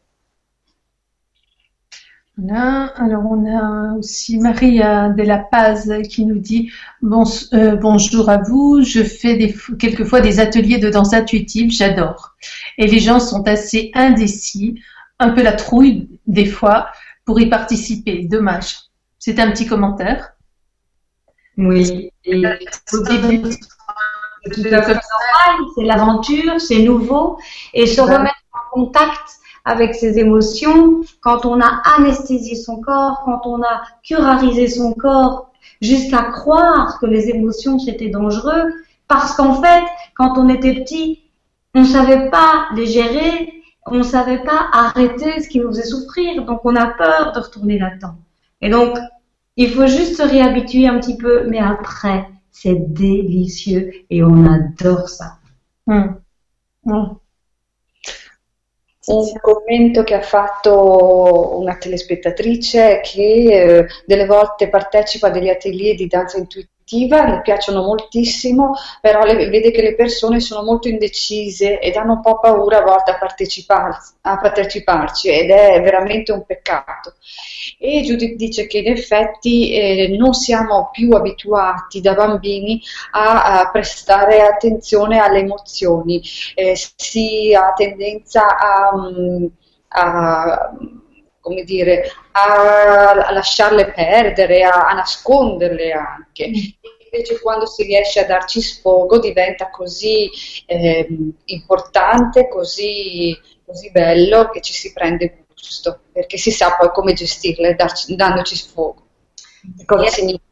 Voilà. Alors on a aussi Marie de la Paz qui nous dit euh, bonjour à vous. Je fais des, quelquefois des ateliers de danse intuitive, j'adore. Et les gens sont assez indécis, un peu la trouille des fois pour y participer. Dommage. C'est un petit commentaire. Oui. C'est l'aventure, c'est nouveau. Et se remettre en contact avec ses émotions, quand on a anesthésié son corps, quand on a curarisé son corps, jusqu'à croire que les émotions c'était dangereux, parce qu'en fait, quand on était petit, on ne savait pas les gérer, on ne savait pas arrêter ce qui nous faisait souffrir, donc on a peur de retourner là-dedans. Et donc, il faut juste se réhabituer un petit peu, mais après, c'est délicieux et on adore ça. Mm. Mm. Un commento che ha fatto una telespettatrice che eh, delle volte partecipa a degli atelier di danza intuitiva le piacciono moltissimo, però le, vede che le persone sono molto indecise ed hanno un po' paura a volte a, a parteciparci ed è veramente un peccato. E Judith dice che in effetti eh, non siamo più abituati da bambini a, a prestare attenzione alle emozioni, eh, si ha tendenza a, mm, a come dire, a, lasciarle perdere, a, a, nasconderle anche. Mm. Invece quando si riesce a darci sfogo diventa così eh, importante, così, così bello che ci si prende gusto, perché si sa poi come gestirle darci, dandoci sfogo. Cosa significa?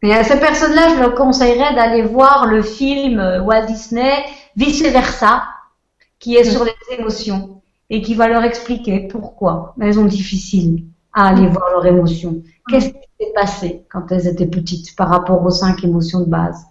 Et à ces personnes-là, je leur conseillerais d'aller voir le film Walt Disney Vice Versa, qui est mm. sur les émotions. et qui va leur expliquer pourquoi elles ont difficile à aller voir leurs émotions. Qu'est-ce qui s'est passé quand elles étaient petites par rapport aux cinq émotions de base?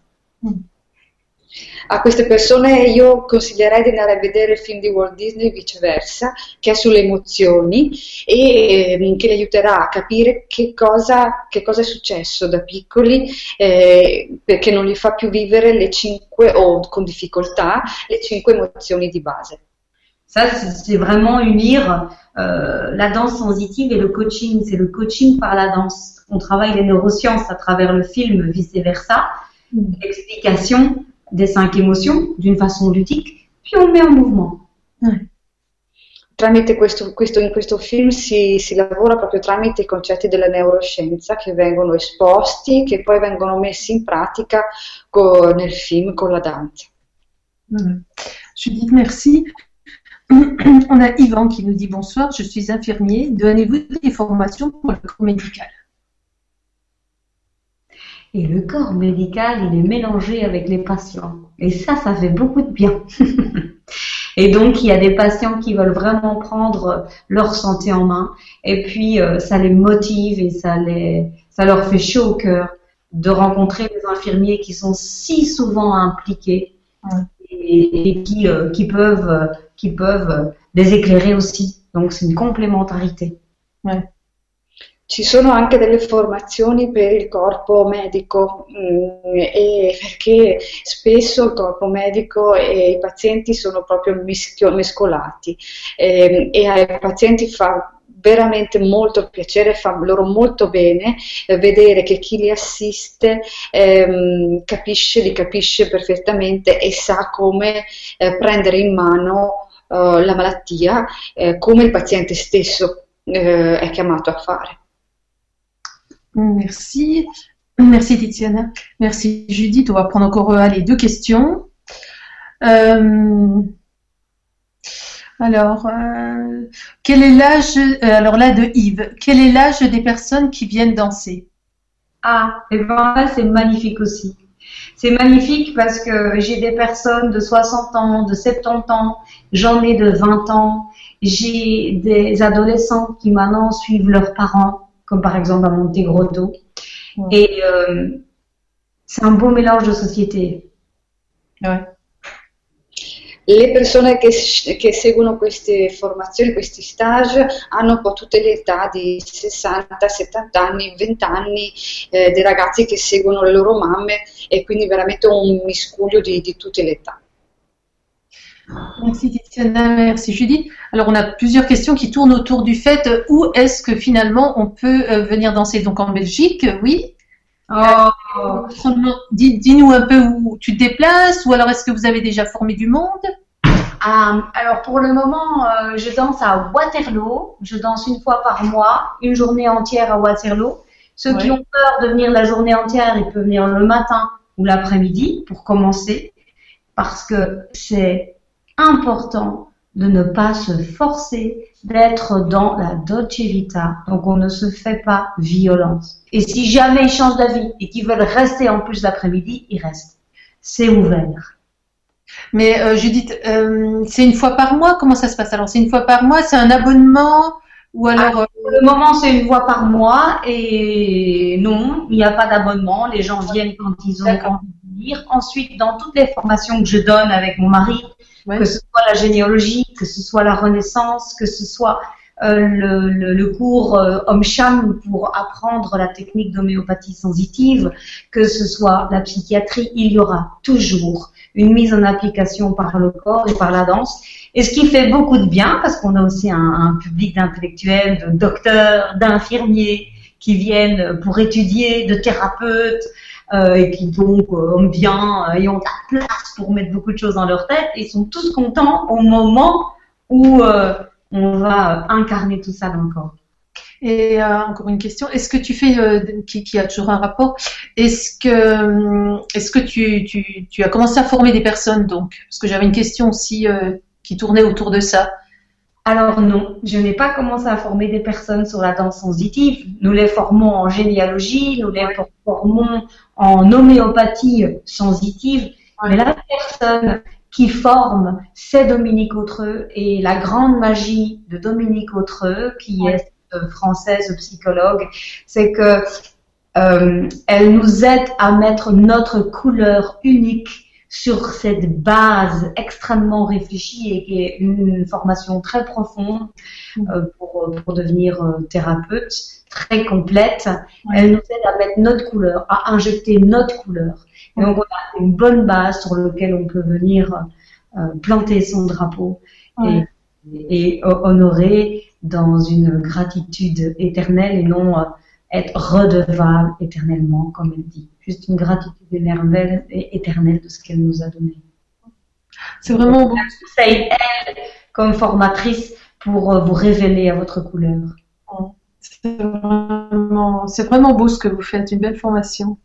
A queste persone io consiglierei di andare a vedere il film di Walt Disney viceversa, che è sulle emozioni e ehm, che li aiuterà a capire che cosa, che cosa è successo da piccoli, eh, perché non li fa più vivere le cinque, o con difficoltà, le cinque emozioni di base. Ça, c'est vraiment unir euh, la danse sensitive et le coaching. C'est le coaching par la danse. On travaille les neurosciences à travers le film, vice-versa. L'explication des cinq émotions d'une façon ludique, puis on le met en mouvement. Tramite questo, questo, in questo film si, si, lavora proprio tramite i concetti della neuroscienza che vengono esposti, che poi vengono messi in pratica con, nel film con la danza. Mm. Judith, merci. On a Yvan qui nous dit bonsoir, je suis infirmier, donnez-vous des formations pour le corps médical. Et le corps médical, il est mélangé avec les patients. Et ça, ça fait beaucoup de bien. et donc, il y a des patients qui veulent vraiment prendre leur santé en main. Et puis, euh, ça les motive et ça, les, ça leur fait chaud au cœur de rencontrer des infirmiers qui sont si souvent impliqués et, qui, euh, qui peuvent, qui peuvent les éclairer aussi. Donc, c'est une complémentarité. Ouais. Ci sono anche delle formazioni per il corpo medico mh, mm, perché spesso il corpo medico e i pazienti sono proprio mischio, mescolati e, e ai pazienti fa veramente molto piacere, fa loro molto bene eh, vedere che chi li assiste ehm, capisce, li capisce perfettamente e sa come eh, prendere in mano eh, la malattia eh, come il paziente stesso eh, è chiamato a fare. Merci. Merci Tiziana. Merci Judith. On va prendre encore euh, les deux questions. Euh, alors, euh, quel est l'âge Alors là de Yves. Quel est l'âge des personnes qui viennent danser? Ah, et ben là c'est magnifique aussi. C'est magnifique parce que j'ai des personnes de 60 ans, de 70 ans, j'en ai de 20 ans, j'ai des adolescents qui maintenant suivent leurs parents comme par exemple à Montegrotto. Ouais. Et euh, c'est un beau mélange de société. Ouais. Le persone che, che, seguono queste formazioni, questi stage, hanno un po' tutte le età di 60, 70 anni, 20 anni, eh, dei ragazzi che seguono le loro mamme e quindi veramente un miscuglio di, di tutte le età. Merci Tiziana, merci Judith. Alors on a plusieurs questions qui tournent autour du fait euh, où est-ce que finalement on peut euh, venir danser? Donc en Belgique, oui. Oh. Dis-nous un peu où tu te déplaces ou alors est-ce que vous avez déjà formé du monde? Euh, alors pour le moment, je danse à Waterloo. Je danse une fois par mois, une journée entière à Waterloo. Ceux qui ont peur de venir la journée entière, ils peuvent venir le matin ou l'après-midi pour commencer, parce que c'est important de ne pas se forcer d'être dans la dolce vita. Donc on ne se fait pas violence. Et si jamais ils changent d'avis et qu'ils veulent rester en plus l'après-midi, ils restent. C'est ouvert. Mais euh, Judith, euh, c'est une fois par mois? Comment ça se passe? Alors c'est une fois par mois C'est un abonnement ou alors ah, Pour le moment, c'est une fois par mois et non, il n'y a pas d'abonnement. Les gens viennent quand ils ont envie de venir. Ensuite, dans toutes les formations que je donne avec mon mari, que ce soit la généalogie, que ce soit la Renaissance, que ce soit euh, le, cours euh, pour apprendre la technique d'homéopathie sensitive, que ce soit la psychiatrie, il y aura toujours une mise en application par le corps et par la danse. Et ce qui fait beaucoup de bien, parce qu'on a aussi un, un public d'intellectuels, de docteurs, d'infirmiers qui viennent pour étudier, de thérapeutes, euh, et qui donc euh, ont bien euh, et ont la place pour mettre beaucoup de choses dans leur tête et sont tous contents au moment où on va incarner tout ça dans le corps. Et euh, encore une question, est-ce que tu fais, euh, qui, a toujours un rapport, est-ce que, est-ce que tu, tu, tu, as commencé à former des personnes donc? Parce que j'avais une question aussi euh, qui tournait autour de ça. Alors non, je n'ai pas commencé à former des personnes sur la danse sensitive. Nous les formons en généalogie, nous les formons en homéopathie sensitive. Mais la personne qui forme, c'est Dominique Autreux et la grande magie de Dominique Autreux, qui est française psychologue, c'est que euh, elle nous aide à mettre notre couleur unique sur cette base extrêmement réfléchie et qui est une formation très profonde euh, pour, pour devenir euh, thérapeute, très complète. Elle nous aide à mettre notre couleur, à injecter notre couleur. Et donc on a une bonne base sur laquelle on peut venir euh, planter son drapeau et, et, honorer dans une gratitude éternelle et non être redevable éternellement, comme elle dit. Juste une gratitude énervelle et éternelle de ce qu'elle nous a donné. C'est vraiment beau. Elle comme formatrice pour euh, vous révéler à votre couleur. C'est vraiment, c'est vraiment beau ce que vous faites, une belle formation.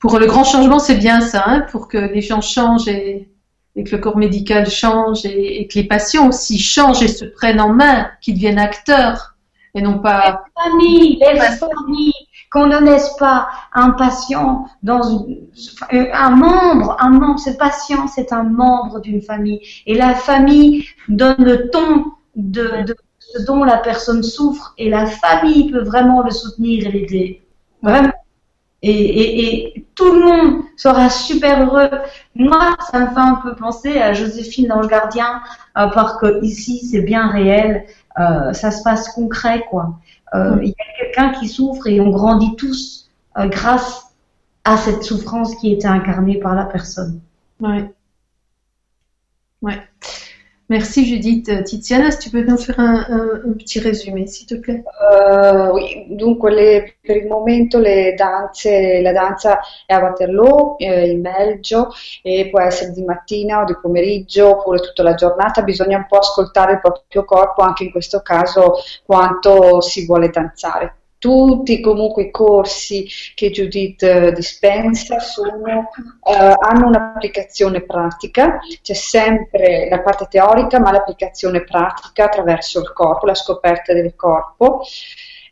Pour le grand changement, c'est bien ça, hein, pour que les gens changent et, que le corps médical change et, que les patients aussi changent et se prennent en main, qu'ils deviennent acteurs et non pas. Les familles, les familles, qu'on ne laisse pas un patient dans une, un membre, un membre, ce patient, c'est un membre d'une famille. Et la famille donne le ton de, de, ce dont la personne souffre et la famille peut vraiment le soutenir et l'aider. Vraiment. Et, et, et, tout le monde sera super heureux. Moi, ça me fait un peu penser à Joséphine dans le Gardien, à part que ici c'est bien réel. Euh, ça se passe concret, quoi. Euh, il y a quelqu'un qui souffre et on grandit tous euh, grâce à cette souffrance qui était incarnée par la personne. Ouais. Ouais. Merci Judith. Tiziana, si tu peux nous faire un, un, un petit résumé, s'il te plaît. Uh, oui. Dunque, le, per il momento danze, la danza è a Waterloo eh, in Belgio e può essere di mattina o di pomeriggio oppure tutta la giornata. Bisogna un po' ascoltare il proprio corpo, anche in questo caso quanto si vuole danzare tutti comunque i corsi che Judith eh, dispensa sono, eh, hanno un'applicazione pratica, c'è sempre la parte teorica ma l'applicazione pratica attraverso il corpo, la scoperta del corpo.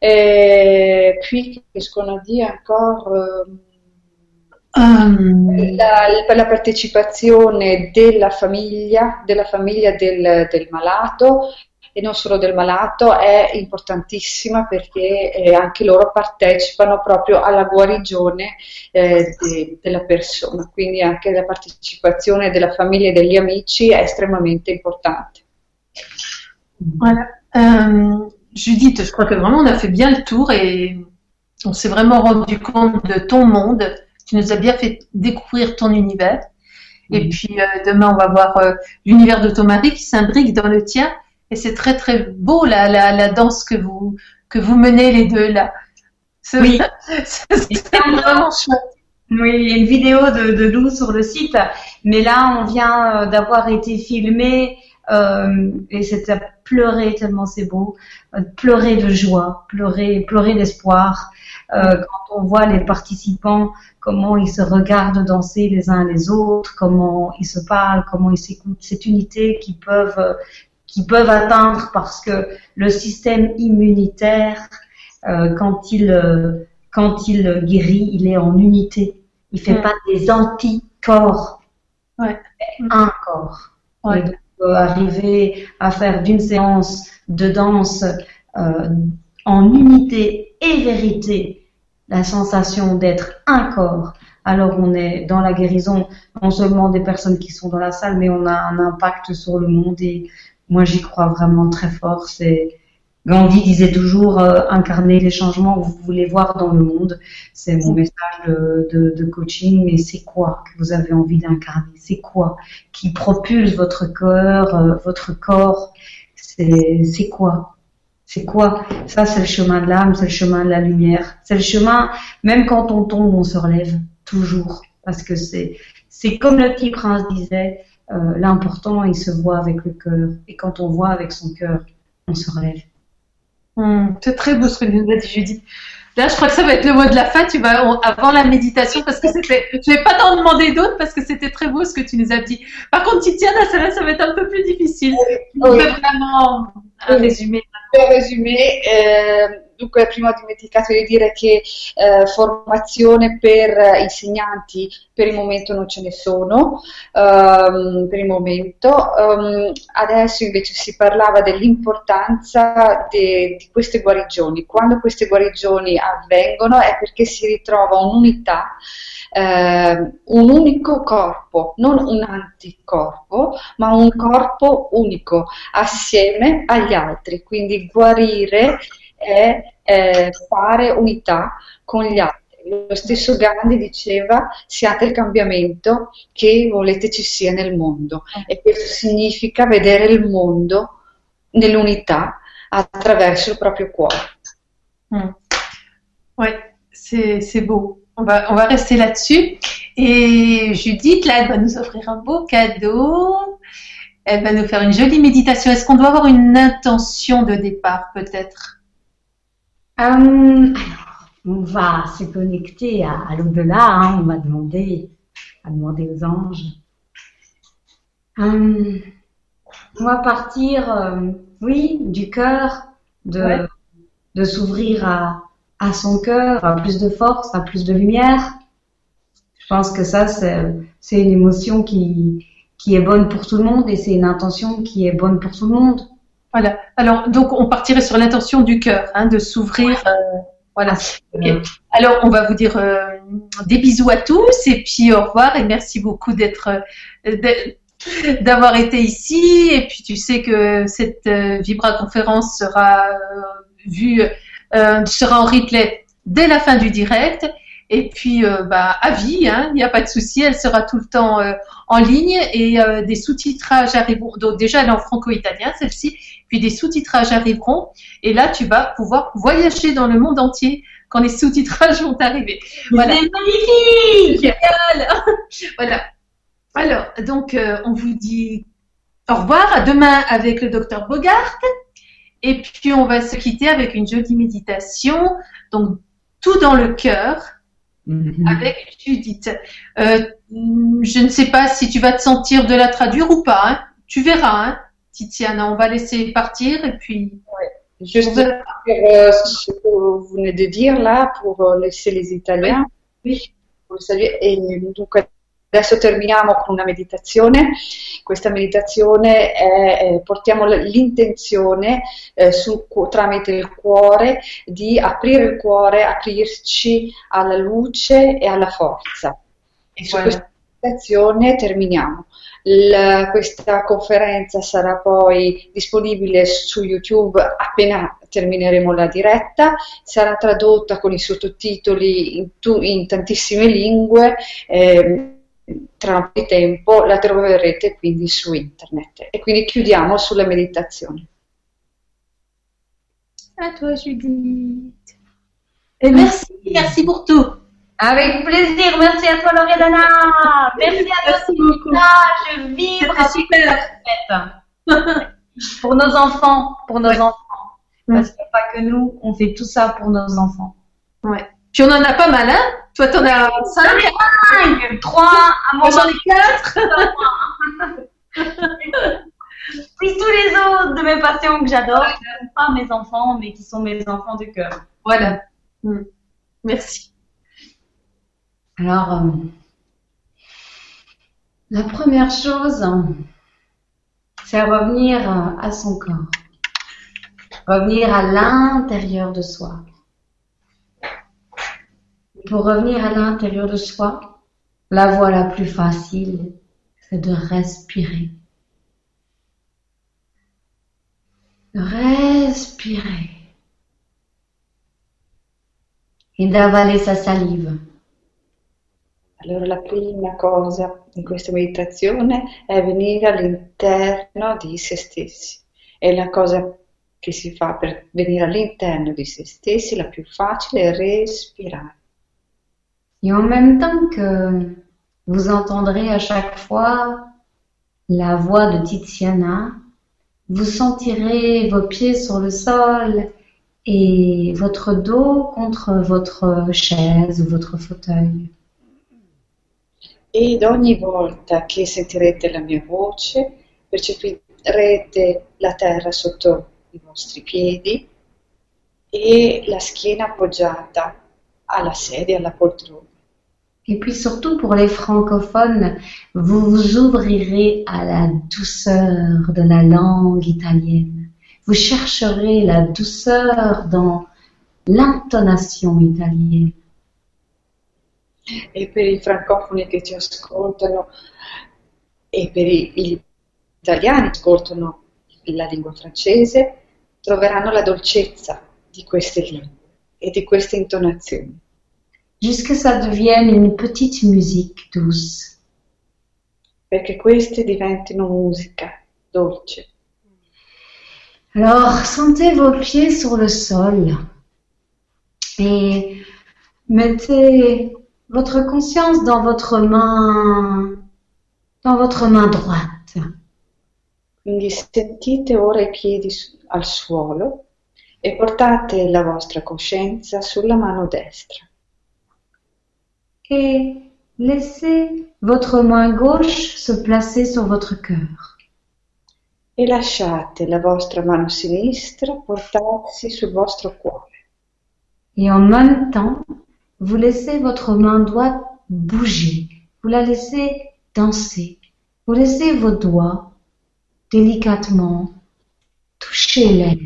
E puis, qu'est-ce qu'on a dit encore um, la, la partecipazione della famiglia, della famiglia del, del malato e non solo del malato è importantissima perché eh, anche loro partecipano proprio alla guarigione eh, de, della persona, quindi anche la partecipazione della famiglia e degli amici è estremamente importante. Voilà. Euh, Judith, je crois que vraiment on a fait bien le tour et on s'est vraiment rendu compte de ton monde. Tu nous as bien fait découvrir ton univers. Et puis euh, demain, on va voir euh, l'univers de ton mari qui s'imbrique dans le tien. Et c'est très très beau la, la, la, danse que vous que vous menez les deux là. Oui, c'est vraiment chouette. Oui, il y a une vidéo de, de Lou sur le site, mais là on vient euh, d'avoir été filmé euh, et c'était pleurer tellement c'est beau, euh, pleurer de joie, pleurer, pleurer d'espoir. Euh, quand on voit les participants, comment ils se regardent danser les uns les autres, comment ils se parlent, comment ils s'écoutent, cette unité qu'ils peuvent qui peuvent atteindre parce que le système immunitaire, euh, quand il euh, quand il guérit, il est en unité. Il fait pas des anticorps, ouais. un corps. Ouais. Et donc, euh, arriver à faire d'une séance de danse euh, en unité et vérité la sensation d'être un corps. Alors on est dans la guérison non seulement des personnes qui sont dans la salle, mais on a un impact sur le monde et moi j'y crois vraiment très fort. C'est Gandhi disait toujours euh, incarner les changements que vous voulez voir dans le monde. C'est mon message de, de, de coaching. Mais c'est quoi que vous avez envie d'incarner? C'est quoi qui propulse votre cœur, euh, votre corps? C'est quoi? C'est quoi? Ça, c'est le chemin de l'âme, c'est le chemin de la lumière. C'est le chemin, même quand on tombe, on se relève toujours. Parce que c'est c'est comme le petit prince disait, euh, l'important, il se voit avec le cœur. Et quand on voit avec son cœur, on se relève. Hum, c'est très beau ce que nous a dit Judith. Là, je crois que ça va être le mot de la fin. Tu vas avant la méditation parce que c'était. Je vais pas t'en demander d'autres parce que c'était très beau ce que tu nous as dit. Par contre, Titiana, ça, là, ça va être un peu plus difficile. Oui. vraiment un résumé. Per résumé, eh, dunque prima ho dimenticato di dire che eh, formazione per insegnanti per il momento non ce ne sono, um, per il momento. Um, adesso invece si parlava dell'importanza de, di queste guarigioni. Quando queste guarigioni avvengono è perché si ritrova un'unità eh, un unico corpo, non un anticorpo, ma un corpo unico assieme agli altri. Quindi guarire è eh, fare unità con gli altri. Lo stesso Gandhi diceva siate il cambiamento che volete ci sia nel mondo e questo significa vedere il mondo nell'unità attraverso il proprio cuore. Mm. Ouais, c'est beau. On va, on va rester là-dessus. Et Judith, là, elle va nous offrir un beau cadeau. Elle va nous faire une jolie méditation. Est-ce qu'on doit avoir une intention de départ, peut-être? Euh, Alors, on va se connecter à, l'au-delà. Hein. On va demander, à demander aux anges. Euh, on va partir, euh, oui, du cœur, de, de s'ouvrir à, à son cœur, à plus de force, à plus de lumière. Je pense que ça, c'est une émotion qui, qui est bonne pour tout le monde et c'est une intention qui est bonne pour tout le monde. Voilà. Alors, donc, on partirait sur l'intention du cœur, hein, de s'ouvrir. Euh, voilà. Alors, on va vous dire euh, des bisous à tous et puis au revoir et merci beaucoup d'être euh, d'avoir été ici. Et puis, tu sais que cette Vibra conférence sera vue euh, sera en replay dès la fin du direct. Et puis, euh, bah, à vie, hein, il n'y a pas de souci, elle sera tout le temps euh, en ligne et des sous-titrages arriveront. Donc déjà, elle est en franco-italien, celle-ci. Puis des sous-titrages arriveront. Et là, tu vas pouvoir voyager dans le monde entier quand les sous-titrages vont arriver. Voilà. C'est magnifique Génial Voilà. Alors, donc, on vous dit au revoir. À demain avec le docteur Bogart. Et puis on va se quitter avec une jolie méditation, donc tout dans le cœur, mhm. avec Judith. Euh, je ne sais pas si tu vas te sentir de la traduire ou pas. Hein. Tu verras, hein, Titiana. On va laisser partir et puis. Ouais. Juste pour euh, ce que vous venez de dire là, pour euh, laisser les Italiens. Oui. Pour saluer. Et donc, Adesso terminiamo con una meditazione. Questa meditazione è, eh, portiamo l'intenzione eh, su, tramite il cuore di aprire il cuore, aprirci alla luce e alla forza. E su questa meditazione terminiamo. Il, questa conferenza sarà poi disponibile su YouTube appena termineremo la diretta, sarà tradotta con i sottotitoli in, tu, in tantissime lingue. Eh, tra un po' di tempo la troverete quindi su internet. E quindi chiudiamo sulla meditazione. À toi Judith. Et merci, merci pour tout. Avec plaisir, merci à toi Loredana. Merci à toi beaucoup. Je vibre super. pour nos enfants, pour nos enfants. Parce qu'il n'y a pas que nous, on fait tout ça pour nos enfants. Ouais. Puis on en a pas mal, hein? Toi, t'en as 5 5 3 à moi j'en ai 4 Puis tous les autres de mes passions que j'adore, pas mes enfants, mais qui sont mes enfants de cœur. Voilà. Hmm. Merci. Alors, euh, la première chose, c'est revenir à son corps. Revenir à l'intérieur de soi. Pour revenir à l'intérieur de soi, la voie la plus facile, c'est de respirer. Respirer. Et d'avaler sa salive. Allora la prima cosa in questa meditazione è venire all'interno di se stessi. È la cosa che si fa per venire all'interno di se stessi, la più facile è respirare. Et en même temps que vous entendrez à chaque fois la voix de Tiziana, vous sentirez vos pieds sur le sol et votre dos contre votre chaise ou votre fauteuil. Ed ogni volta che sentirete la mia voce, percepirete la terra sotto i vostri piedi e la schiena appoggiata alla sedia, alla poltrona. Et puis surtout pour les francophones, vous vous ouvrirez à la douceur de la langue italienne. Vous chercherez la douceur dans l'intonation italienne. E per i francofoni che ci ascoltano e per gli italiani che ascoltano la lingua francese, troveranno la dolcezza di queste lingue e di queste intonazioni. Jusque ça devienne une petite musique douce. perché queste diventino musica dolce. Alors, sentez vos pieds sur le sol et mettez votre conscience dans votre main, dans votre main droite. Quindi sentite ora i piedi al suolo e portate la vostra coscienza sulla mano destra et laissez votre main gauche se placer sur votre cœur. e lasciate la vostra mano sinistra portarsi sul vostro cuore. Et en même temps, vous laissez votre main droite bouger. Vous la laissez danser. Vous laissez vos doigts délicatement toucher l'air.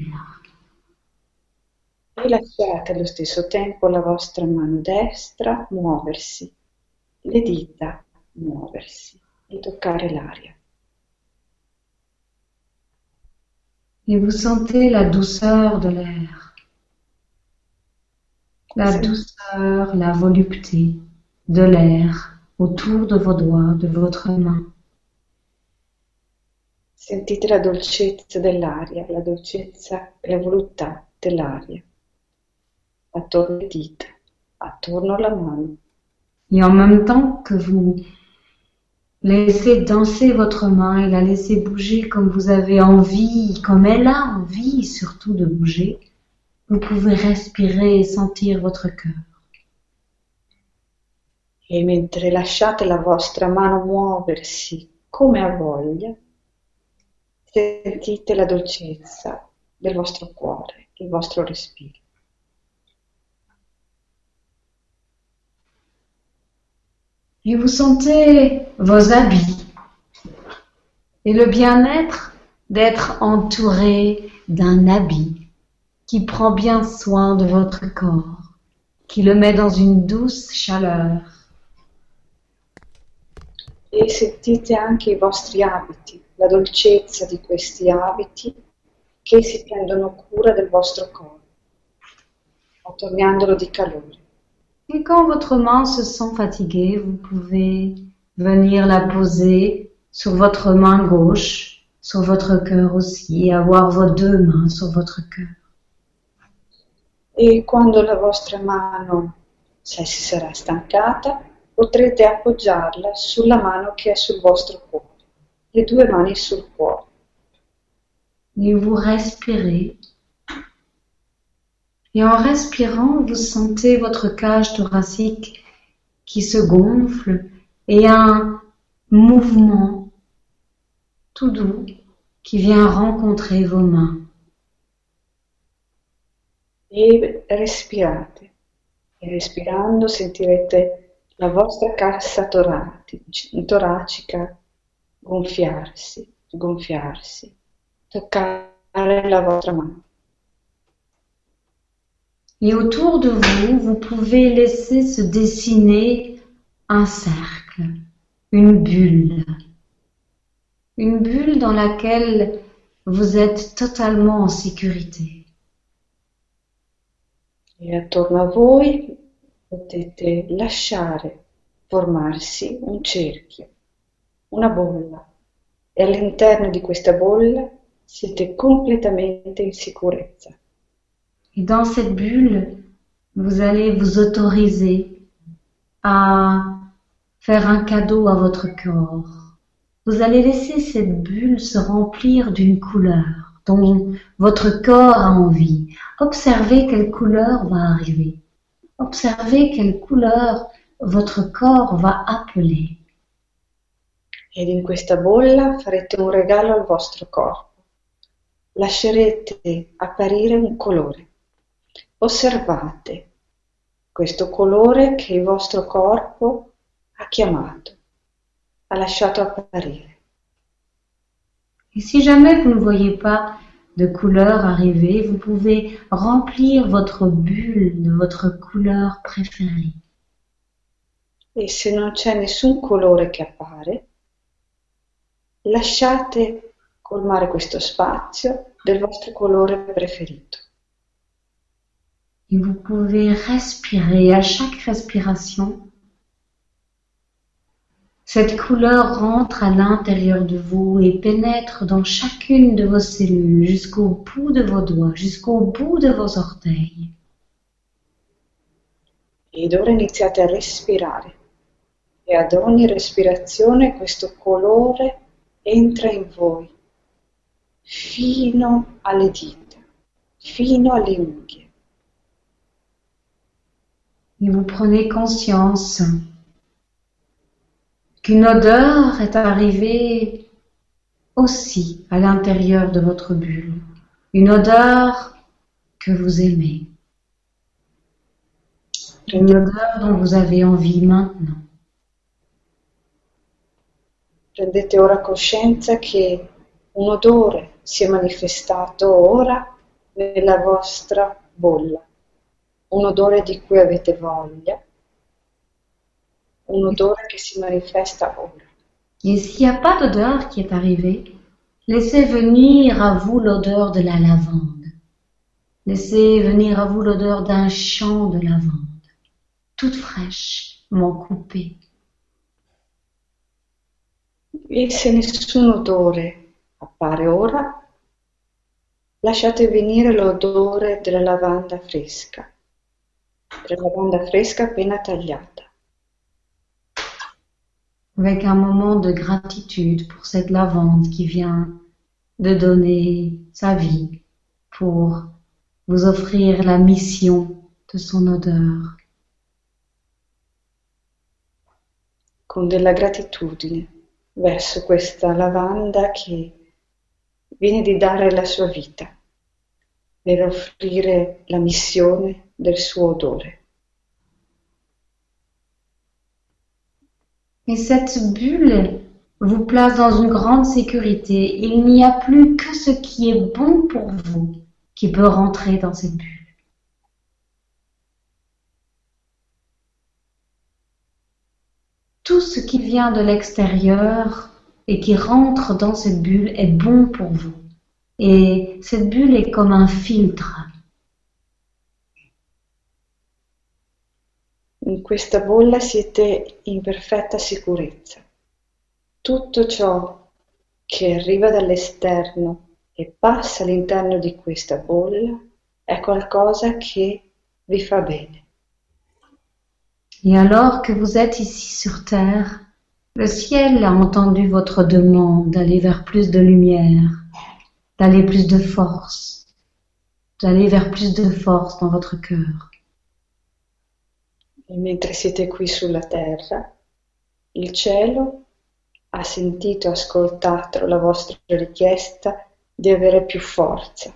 E lasciate allo stesso tempo la vostra mano destra muoversi, le dita muoversi e toccare l'aria. Et vous sentez la douceur de l'air. La douceur, la volupté de l'air autour de vos doigts, de votre main. Sentite la dolcezza dell'aria, la dolcezza e la voluttà dell'aria attorno alle dita, attorno alla mano. Et en même temps que vous laissez danser votre main et la laissez bouger comme vous avez envie, comme elle a envie surtout de bouger, vous pouvez respirer et sentir votre cœur. E mentre lasciate la vostra mano muoversi come ha voglia, sentite la dolcezza del vostro cuore, il vostro respiro. Et vous sentez vos habits et le bien-être d'être entouré d'un habit qui prend bien soin de votre corps, qui le met dans une douce chaleur. E sentite anche i vostri abiti, la dolcezza di questi abiti che si prendono cura del vostro corpo, attorniandolo di calore. Et quand votre main se sent fatiguée, vous pouvez venir la poser sur votre main gauche, sur votre cœur aussi, et avoir vos deux mains sur votre cœur. E quando la vostra mano se si sarà stancata, potrete appoggiarla sulla mano che è sul vostro cuore, le due mani sul cuore. Et vous respirez. Et en respirant, vous sentez votre cage thoracique qui se gonfle et un mouvement tout doux qui vient rencontrer vos mains. E respirate. E respirando sentirete la vostra cassa toracica gonfiarsi, gonfiarsi, toccare la vostra mano. Et autour de vous, vous pouvez laisser se dessiner un cercle, une bulle. Une bulle dans laquelle vous êtes totalement en sécurité. E attorno a voi potete lasciare formarsi un cerchio, una bolla. E all'interno di questa bolla siete completamente in sicurezza. Et dans cette bulle, vous allez vous autoriser à faire un cadeau à votre corps. Vous allez laisser cette bulle se remplir d'une couleur dont votre corps a envie. Observez quelle couleur va arriver. Observez quelle couleur votre corps va appeler. Ed in questa bolla farete un regalo al vostro corpo. lascerete apparire un colore. Osservate questo colore che il vostro corpo ha chiamato, ha lasciato apparire. Et si jamais vous ne voyez pas de couleur arriver, vous pouvez remplir votre bulle de votre couleur préférée. E se non c'è nessun colore che appare, lasciate colmare questo spazio del vostro colore preferito. Vous pouvez respirer à chaque respiration. Cette couleur rentre à l'intérieur de vous et pénètre dans chacune de vos cellules jusqu'au bout de vos doigts, jusqu'au bout de vos orteils. Ed ora iniziate a respirare e ad ogni respirazione questo colore entra in voi fino alle dita, fino alle unghie. Et vous prenez conscience qu'une odeur est arrivée aussi à l'intérieur de votre bulle. Une odeur que vous aimez. Une odeur dont vous avez envie maintenant. Prendete ora coscienza che un odore si è manifestato ora nella vostra bolla, un odore di cui avete voglia, un odore che si manifesta ora. Et s'il n'y a pas d'odeur qui est arrivée, laissez venir à vous l'odeur de la lavande. Laissez venir à vous l'odeur d'un champ de lavande, toute fraîchement coupée. E se nessun odore appare ora, lasciate venire l'odore della lavanda fresca, della lavanda fresca appena tagliata. avec un moment de gratitude pour cette lavande qui vient de donner sa vie pour vous offrir la mission de son odeur. con della gratitudine verso questa lavanda che viene di dare la sua vita per offrire la missione del suo. Et cette bulle vous place dans une grande sécurité. Il n'y a plus que ce qui est bon pour vous qui peut rentrer dans cette bulle. Tout ce qui vient de l'extérieur et qui rentre dans cette bulle est bon pour vous. Et cette bulle est comme un filtre. In questa bolla siete in perfetta sicurezza. Tutto ciò che arriva dall'esterno e passa all'interno di questa bolla è qualcosa che vi fa bene. Et alors que vous êtes ici sur Terre, le ciel a entendu votre demande d'aller vers plus de lumière, d'aller plus de force, d'aller vers plus de force dans votre cœur. E mentre siete qui sulla terra, il cielo ha sentito e ascoltato la vostra richiesta di avere più forza,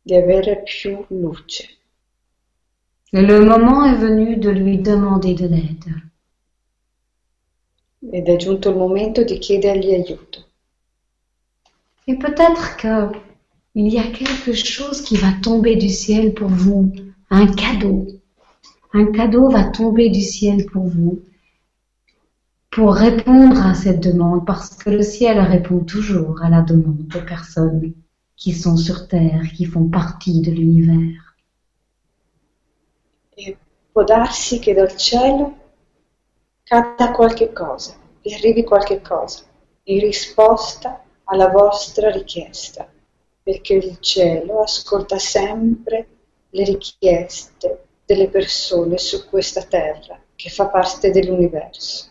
di avere più luce. Et le moment est venu de lui demander de l'aide. Ed è giunto il momento di chiedergli aiuto. Et peut-être que il y a quelque chose qui va tomber du ciel pour vous, un cadeau. Un cadeau va tomber du ciel pour vous pour répondre à cette demande parce que le ciel répond toujours à la demande des personnes qui sont sur terre, qui font partie de l'univers. E può darsi che dal cielo cada qualche cosa, vi arrivi qualche cosa in risposta alla vostra richiesta, perché il cielo ascolta sempre le richieste delle persone su questa terra che fa parte dell'universo.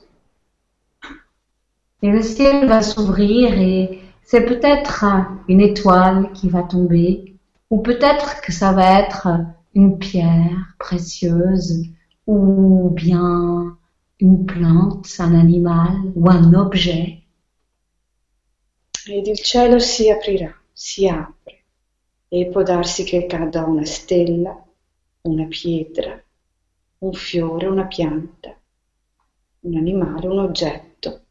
Et le ciel va s'ouvrir et c'est peut-être une étoile qui va tomber ou peut-être que ça va être une pierre précieuse ou bien une plante, un animal ou un objet. Ed il cielo si aprirà, si apre e può darsi che cada una stella, una pietra, un fiore, una pianta, un animale, un oggetto.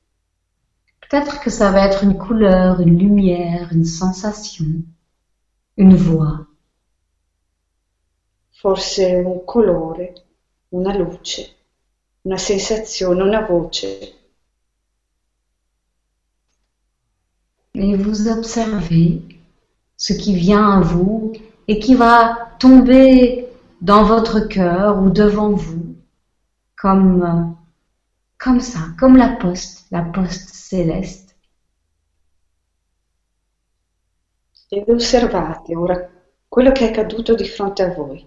Peut-être que ça va être une couleur, une lumière, une sensation, une voix. Forse un colore, una luce, una sensazione, una voce. Et vous observez ce qui vient à vous et qui va tomber dans votre cœur ou devant vous comme, euh, comme ça, comme la poste, la poste céleste. E vi osservate ora quello che è accaduto di fronte a voi,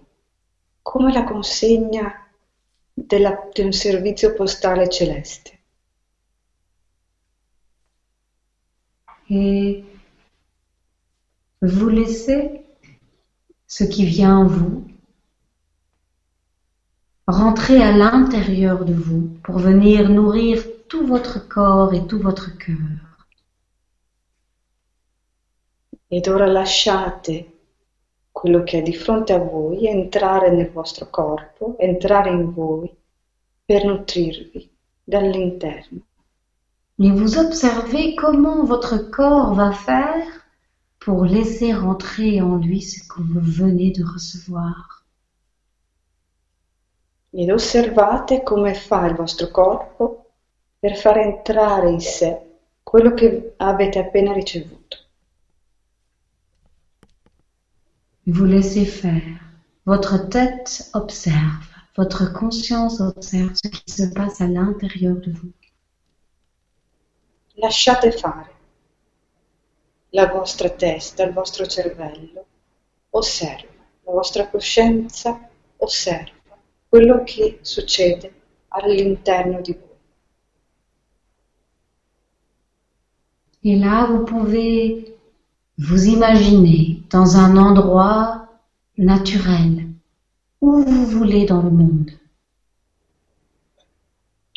come la consegna della- di un servizio postale celeste. Et vous laissez ce qui vient en vous rentrer à l'intérieur de vous pour venir nourrir tout votre corps et tout votre cœur. Ed ora lasciate quello che è di fronte a voi entrare nel vostro corpo, entrare in voi per nutrirvi dall'interno. Et vous observez comment votre corps va faire pour laisser rentrer en lui ce que vous venez de recevoir. Ed osservate come fa il vostro corpo per far entrare in sé quello che avete appena ricevuto. Vous laissez faire. Votre tête observe. Votre conscience observe ce qui se passe à l'intérieur de vous. Lasciate fare. La vostra testa, il vostro cervello osserva, la vostra coscienza osserva quello che succede all'interno di voi. Et là, vous pouvez vous imaginer dans un endroit naturel, où vous voulez dans le monde.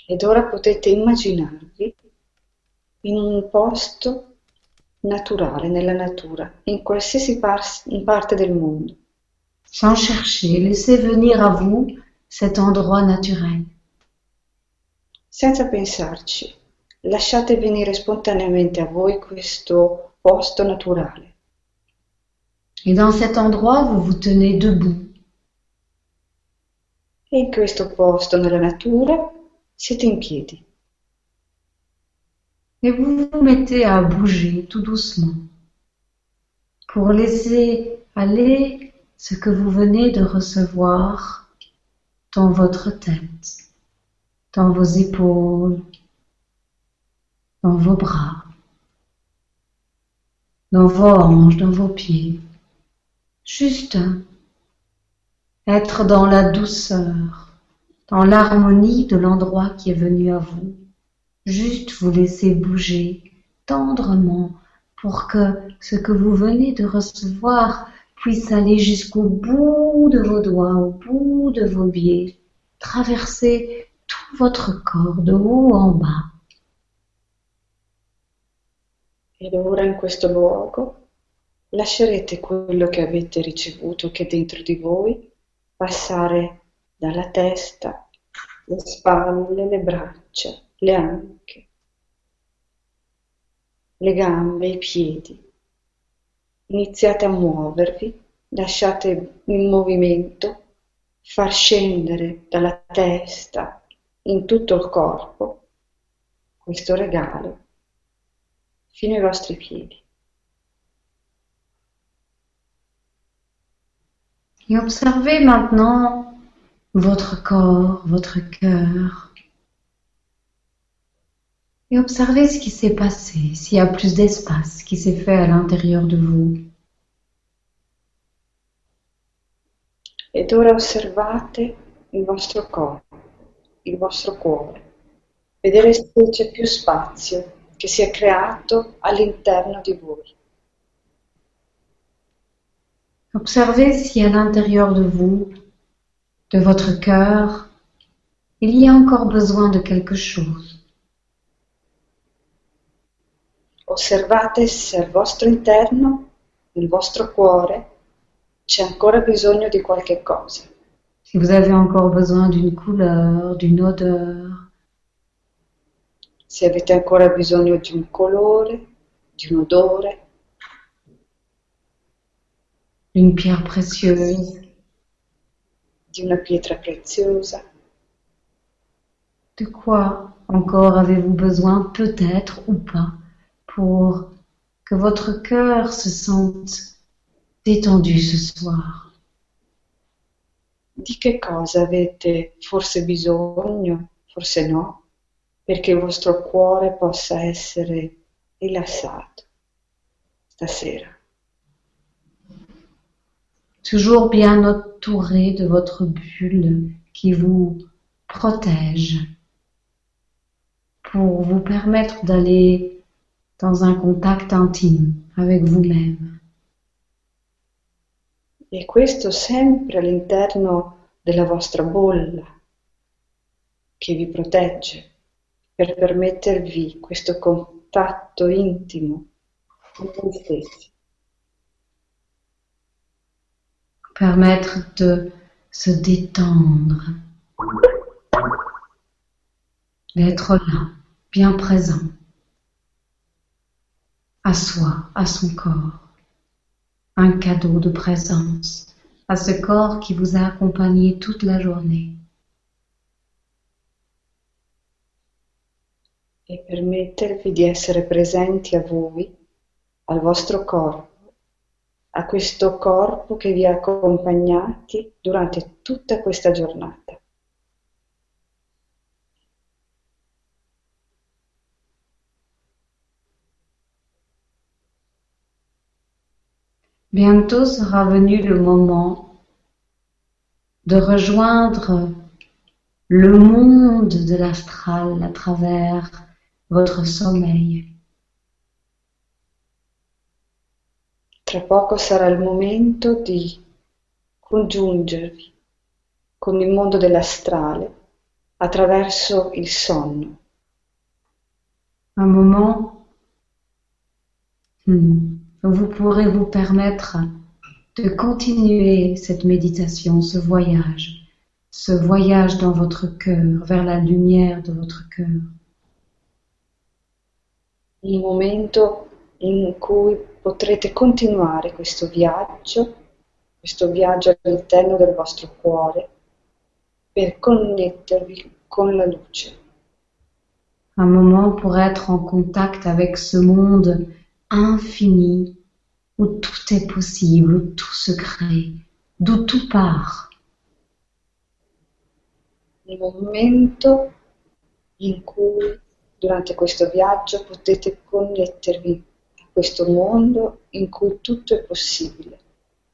Ed ora potete immaginarvi in un posto naturale, nella natura, in qualsiasi par- parte del mondo. Sans chercher, laissez venir à vous cet endroit naturel. Senza pensarci, lasciate venire spontaneamente a voi questo posto naturale. Et dans cet endroit, vous vous tenez debout. E in questo posto nella natura siete in piedi Et vous vous mettez à bouger tout doucement pour laisser aller ce que vous venez de recevoir dans votre tête, dans vos épaules, dans vos bras, dans vos hanches, dans vos pieds. Juste être dans la douceur, dans l'harmonie de l'endroit qui est venu à vous. Juste vous laisser bouger tendrement pour que ce que vous venez de recevoir puisse aller jusqu'au bout de vos doigts, au bout de vos pieds, traverser tout votre corps de haut en bas. ed ora in questo luogo lascerete quello che avete ricevuto che è dentro di voi passare dalla testa, le spalle, le braccia, le anche, le gambe, i piedi. Iniziate a muovervi, lasciate in movimento far scendere dalla testa in tutto il corpo questo regalo fino ai vostri piedi. Et observez maintenant votre corps, votre cœur. Et observez ce qui s'est passé, s'il y a plus d'espace qui s'est fait à l'intérieur de vous. Ed ora osservate il vostro corpo, il vostro cuore. Vedere se c'è più spazio che si è creato all'interno di voi. Observez si à l'intérieur de vous, de votre cœur, il y a encore besoin de quelque chose. Osservate se al vostro interno, nel vostro cuore, c'è ancora bisogno di qualche cosa. Si vous avez encore besoin d'une couleur, d'une odeur, Se avete ancora bisogno di un colore, di un odore, d'une pierre précieuse, di una pietra preziosa, de quoi encore avez-vous besoin, peut-être ou pas, pour que votre cœur se sente détendu ce soir di che cosa avete forse bisogno, forse no, perché il vostro cuore possa essere rilassato stasera. Toujours bien entouré de votre bulle qui vous protège pour vous permettre d'aller dans un contact intime avec vous-même. E questo sempre all'interno della vostra bolla che vi protegge per permettervi questo contatto intimo con voi stessi. permettre de se détendre, d'être là, bien présent, à soi, à son corps, un cadeau de présence, à ce corps qui vous a accompagné toute la journée. e permettervi di essere presenti a voi, al vostro corpo, a questo corpo che vi ha accompagnati durante tutta questa giornata. Bientôt sera venu le moment de rejoindre le monde de l'astral à travers votre sommeil. Tra poco sarà il momento di congiungervi con il mondo dell'astrale attraverso il sonno. Un moment hmm, vous pourrez vous permettre de continuer cette méditation, ce voyage, ce voyage dans votre cœur, vers la lumière de votre cœur. il momento in cui potrete continuare questo viaggio, questo viaggio all'interno del vostro cuore, per connettervi con la luce. Un moment pour être en contact avec ce monde infini où tout est possible, où tout se crée, d'où tout part. Il momento in cui durante questo viaggio potete connettervi a questo mondo in cui tutto è possibile,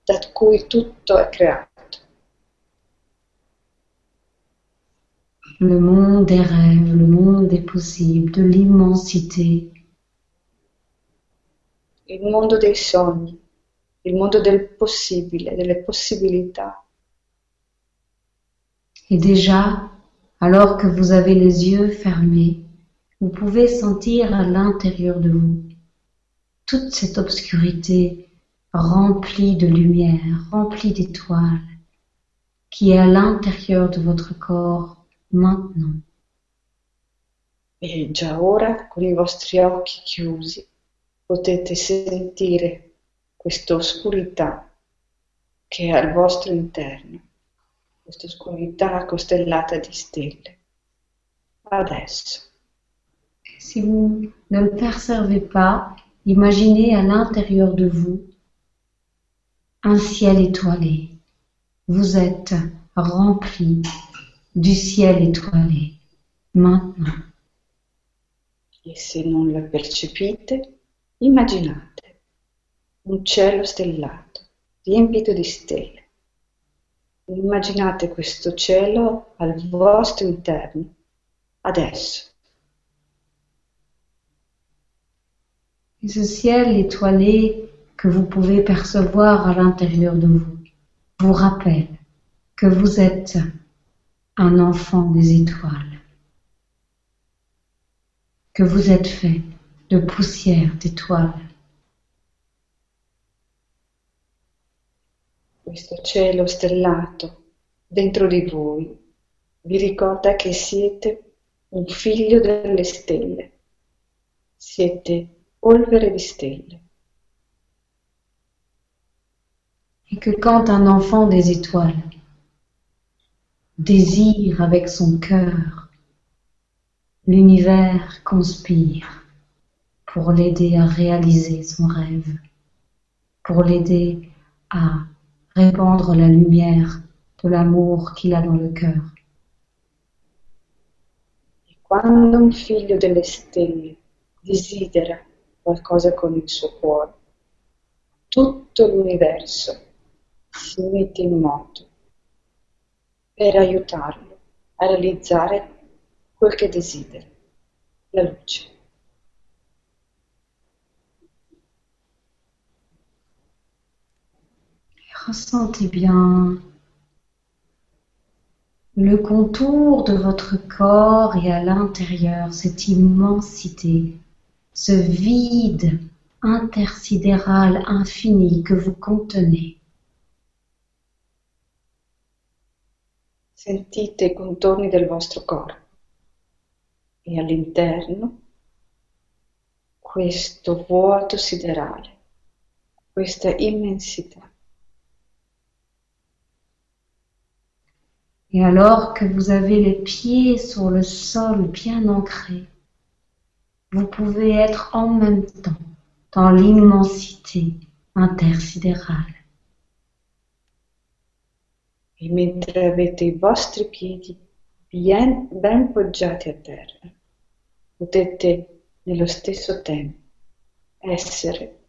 da cui tutto è creato. Le monde des rêves, le monde des possibles, de l'immensité, Il mondo dei sogni, il mondo del possibile, delle possibilità. Et déjà, alors que vous avez les yeux fermés, vous pouvez sentir à l'intérieur de vous toute cette obscurité remplie de lumière, remplie d'étoiles, qui est à l'intérieur de votre corps maintenant. E già ora, con i vostri occhi chiusi, potete sentire questa oscurità che è al vostro interno, questa oscurità costellata di stelle. Adesso. Si vous ne le percevez pas, imaginez à l'intérieur de vous un ciel étoilé. Vous êtes rempli du ciel étoilé maintenant. E se non la percepite, immaginate un cielo stellato, riempito di stelle. Immaginate questo cielo al vostro interno, adesso. Et ce ciel étoilé que vous pouvez percevoir à l'intérieur de vous vous rappelle que vous êtes un enfant des étoiles, que vous êtes fait de poussière d'étoiles. questo cielo stellato dentro di voi vi ricorda che siete un figlio delle stelle, siete polvere di stelle. Et que quand un enfant des étoiles désire avec son cœur, l'univers conspire pour l'aider à réaliser son rêve, pour l'aider à répandre la lumière de l'amour qu'il a dans le cœur. Quando un figlio delle stelle desidera qualcosa con il suo cuore, tutto l'universo si mette in moto per aiutarlo a realizzare quel che desidera, la luce. Ressentez bien le contour de votre corps et à l'intérieur cette immensité, ce vide intersidéral infini que vous contenez. Sentite i contorni del vostro corpo e all'interno questo vuoto siderale, questa immensità. Et alors que vous avez les pieds sur le sol bien ancrés, vous pouvez être en même temps dans l'immensité intersidérale. E mentre avete i vostri piedi bien, ben poggiati a terra, potete nello stesso tempo essere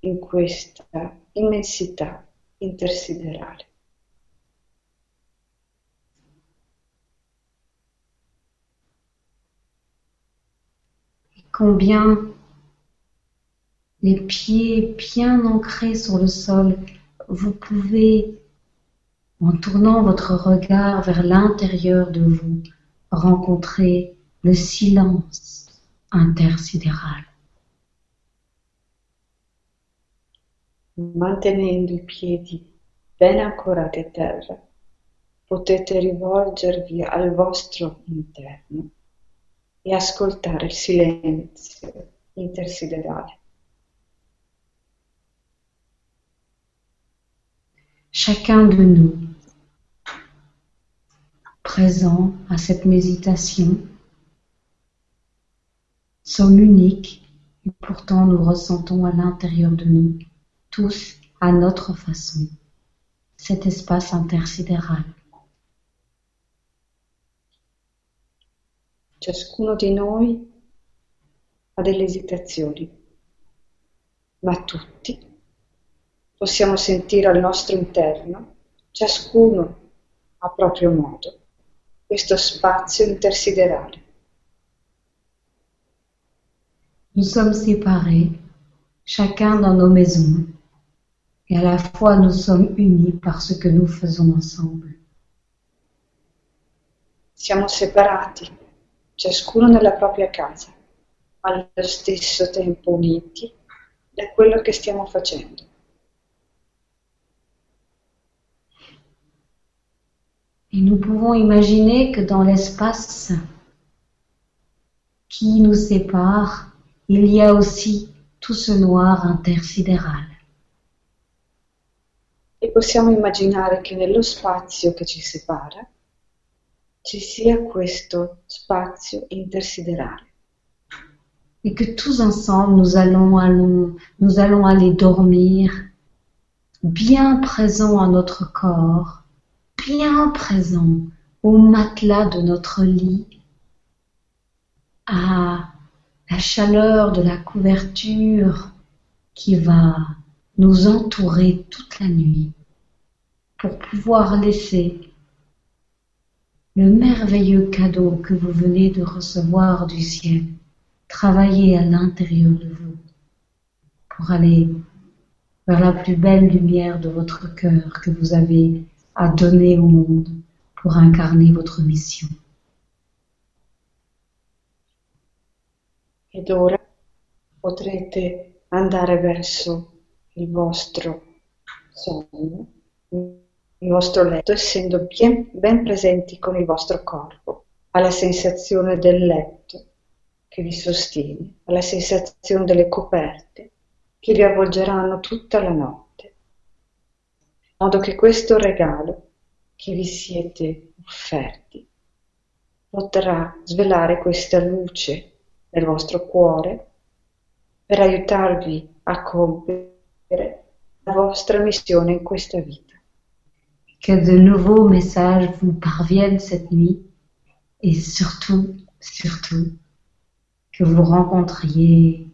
in questa immensità intersiderale. Combien les pieds bien ancrés sur le sol, vous pouvez, en tournant votre regard vers l'intérieur de vous, rencontrer le silence intersidéral. Mantenendo i piedi ben ancorati a terra, potete rivolgervi al vostro interno e ascoltare il silenzio intersiderale. Chacun de nous, présent à cette méditation, sommes uniques et pourtant nous ressentons à l'intérieur de nous, tous à notre façon, cet espace intersidéral. Ciascuno di noi ha delle esitazioni, ma tutti possiamo sentire al nostro interno, ciascuno a proprio modo, questo spazio intersiderale. Nous sommes séparés, chacun dans nos maisons, et à la fois nous sommes unis par ce que nous faisons ensemble. Siamo separati, ciascuno nella propria casa, allo stesso tempo uniti da quello che stiamo facendo. Et nous pouvons imaginer que dans l'espace qui nous sépare, il y a aussi tout ce noir intersidéral. E possiamo immaginare che nello spazio che ci separa ci sia questo spazio intersiderale. Et que tous ensemble, nous allons, allons- nous allons aller dormir bien présents à notre corps, bien présents au matelas de notre lit, à la chaleur de la couverture qui va nous entourer toute la nuit pour pouvoir laisser le merveilleux cadeau que vous venez de recevoir du ciel travailler à l'intérieur de vous pour aller vers la plus belle lumière de votre cœur que vous avez à donner au monde pour incarner votre mission. ed ora potrete andare verso il vostro sonno il vostro letto essendo ben, ben presenti con il vostro corpo, alla sensazione del letto che vi sostiene, alla sensazione delle coperte che vi avvolgeranno tutta la notte, in modo che questo regalo che vi siete offerti potrà svelare questa luce nel vostro cuore per aiutarvi a compiere la vostra missione in questa vita. Que de nouveaux messages vous parviennent cette nuit et surtout, surtout, que vous rencontriez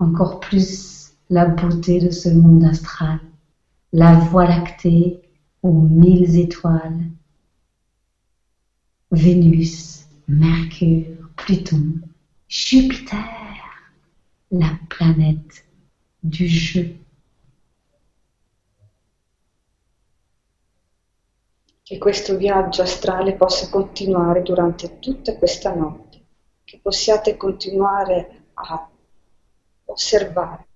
encore plus la beauté de ce monde astral, la voie lactée aux mille étoiles, Vénus, Mercure, Pluton, Jupiter, la planète du jeu. Che questo viaggio astrale possa continuare durante tutta questa notte, che possiate continuare a osservare,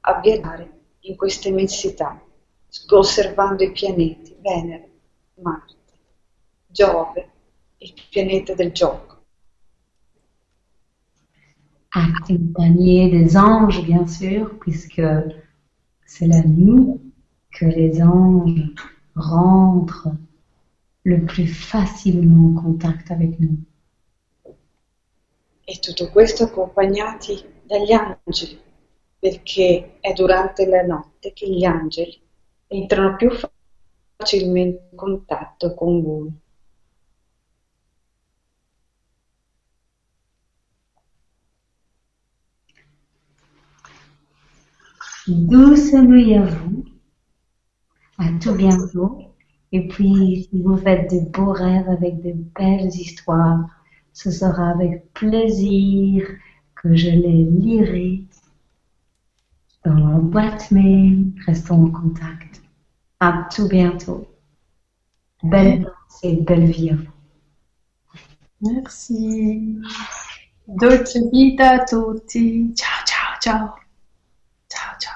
a viaggiare in questa immensità, osservando i pianeti, Venere, Marte, Giove, il pianeta del gioco. accompagné des anges, bien sûr, puisque c'est la nuit que les anges rentrent le plus facilement en contact avec nous. E tutto questo accompagnati dagli angeli, perché è durante la notte che gli angeli entrano più facilmente in contatto con voi. Douce nuit à vous. À tout bientôt. Et puis, si vous faites de beaux rêves avec de belles histoires, ce sera avec plaisir que je les lirai dans la boîte mail. Restons en contact. À tout bientôt. Belle danse et belle vie à vous. Merci. Dolce vita a tutti. Ciao, ciao, ciao.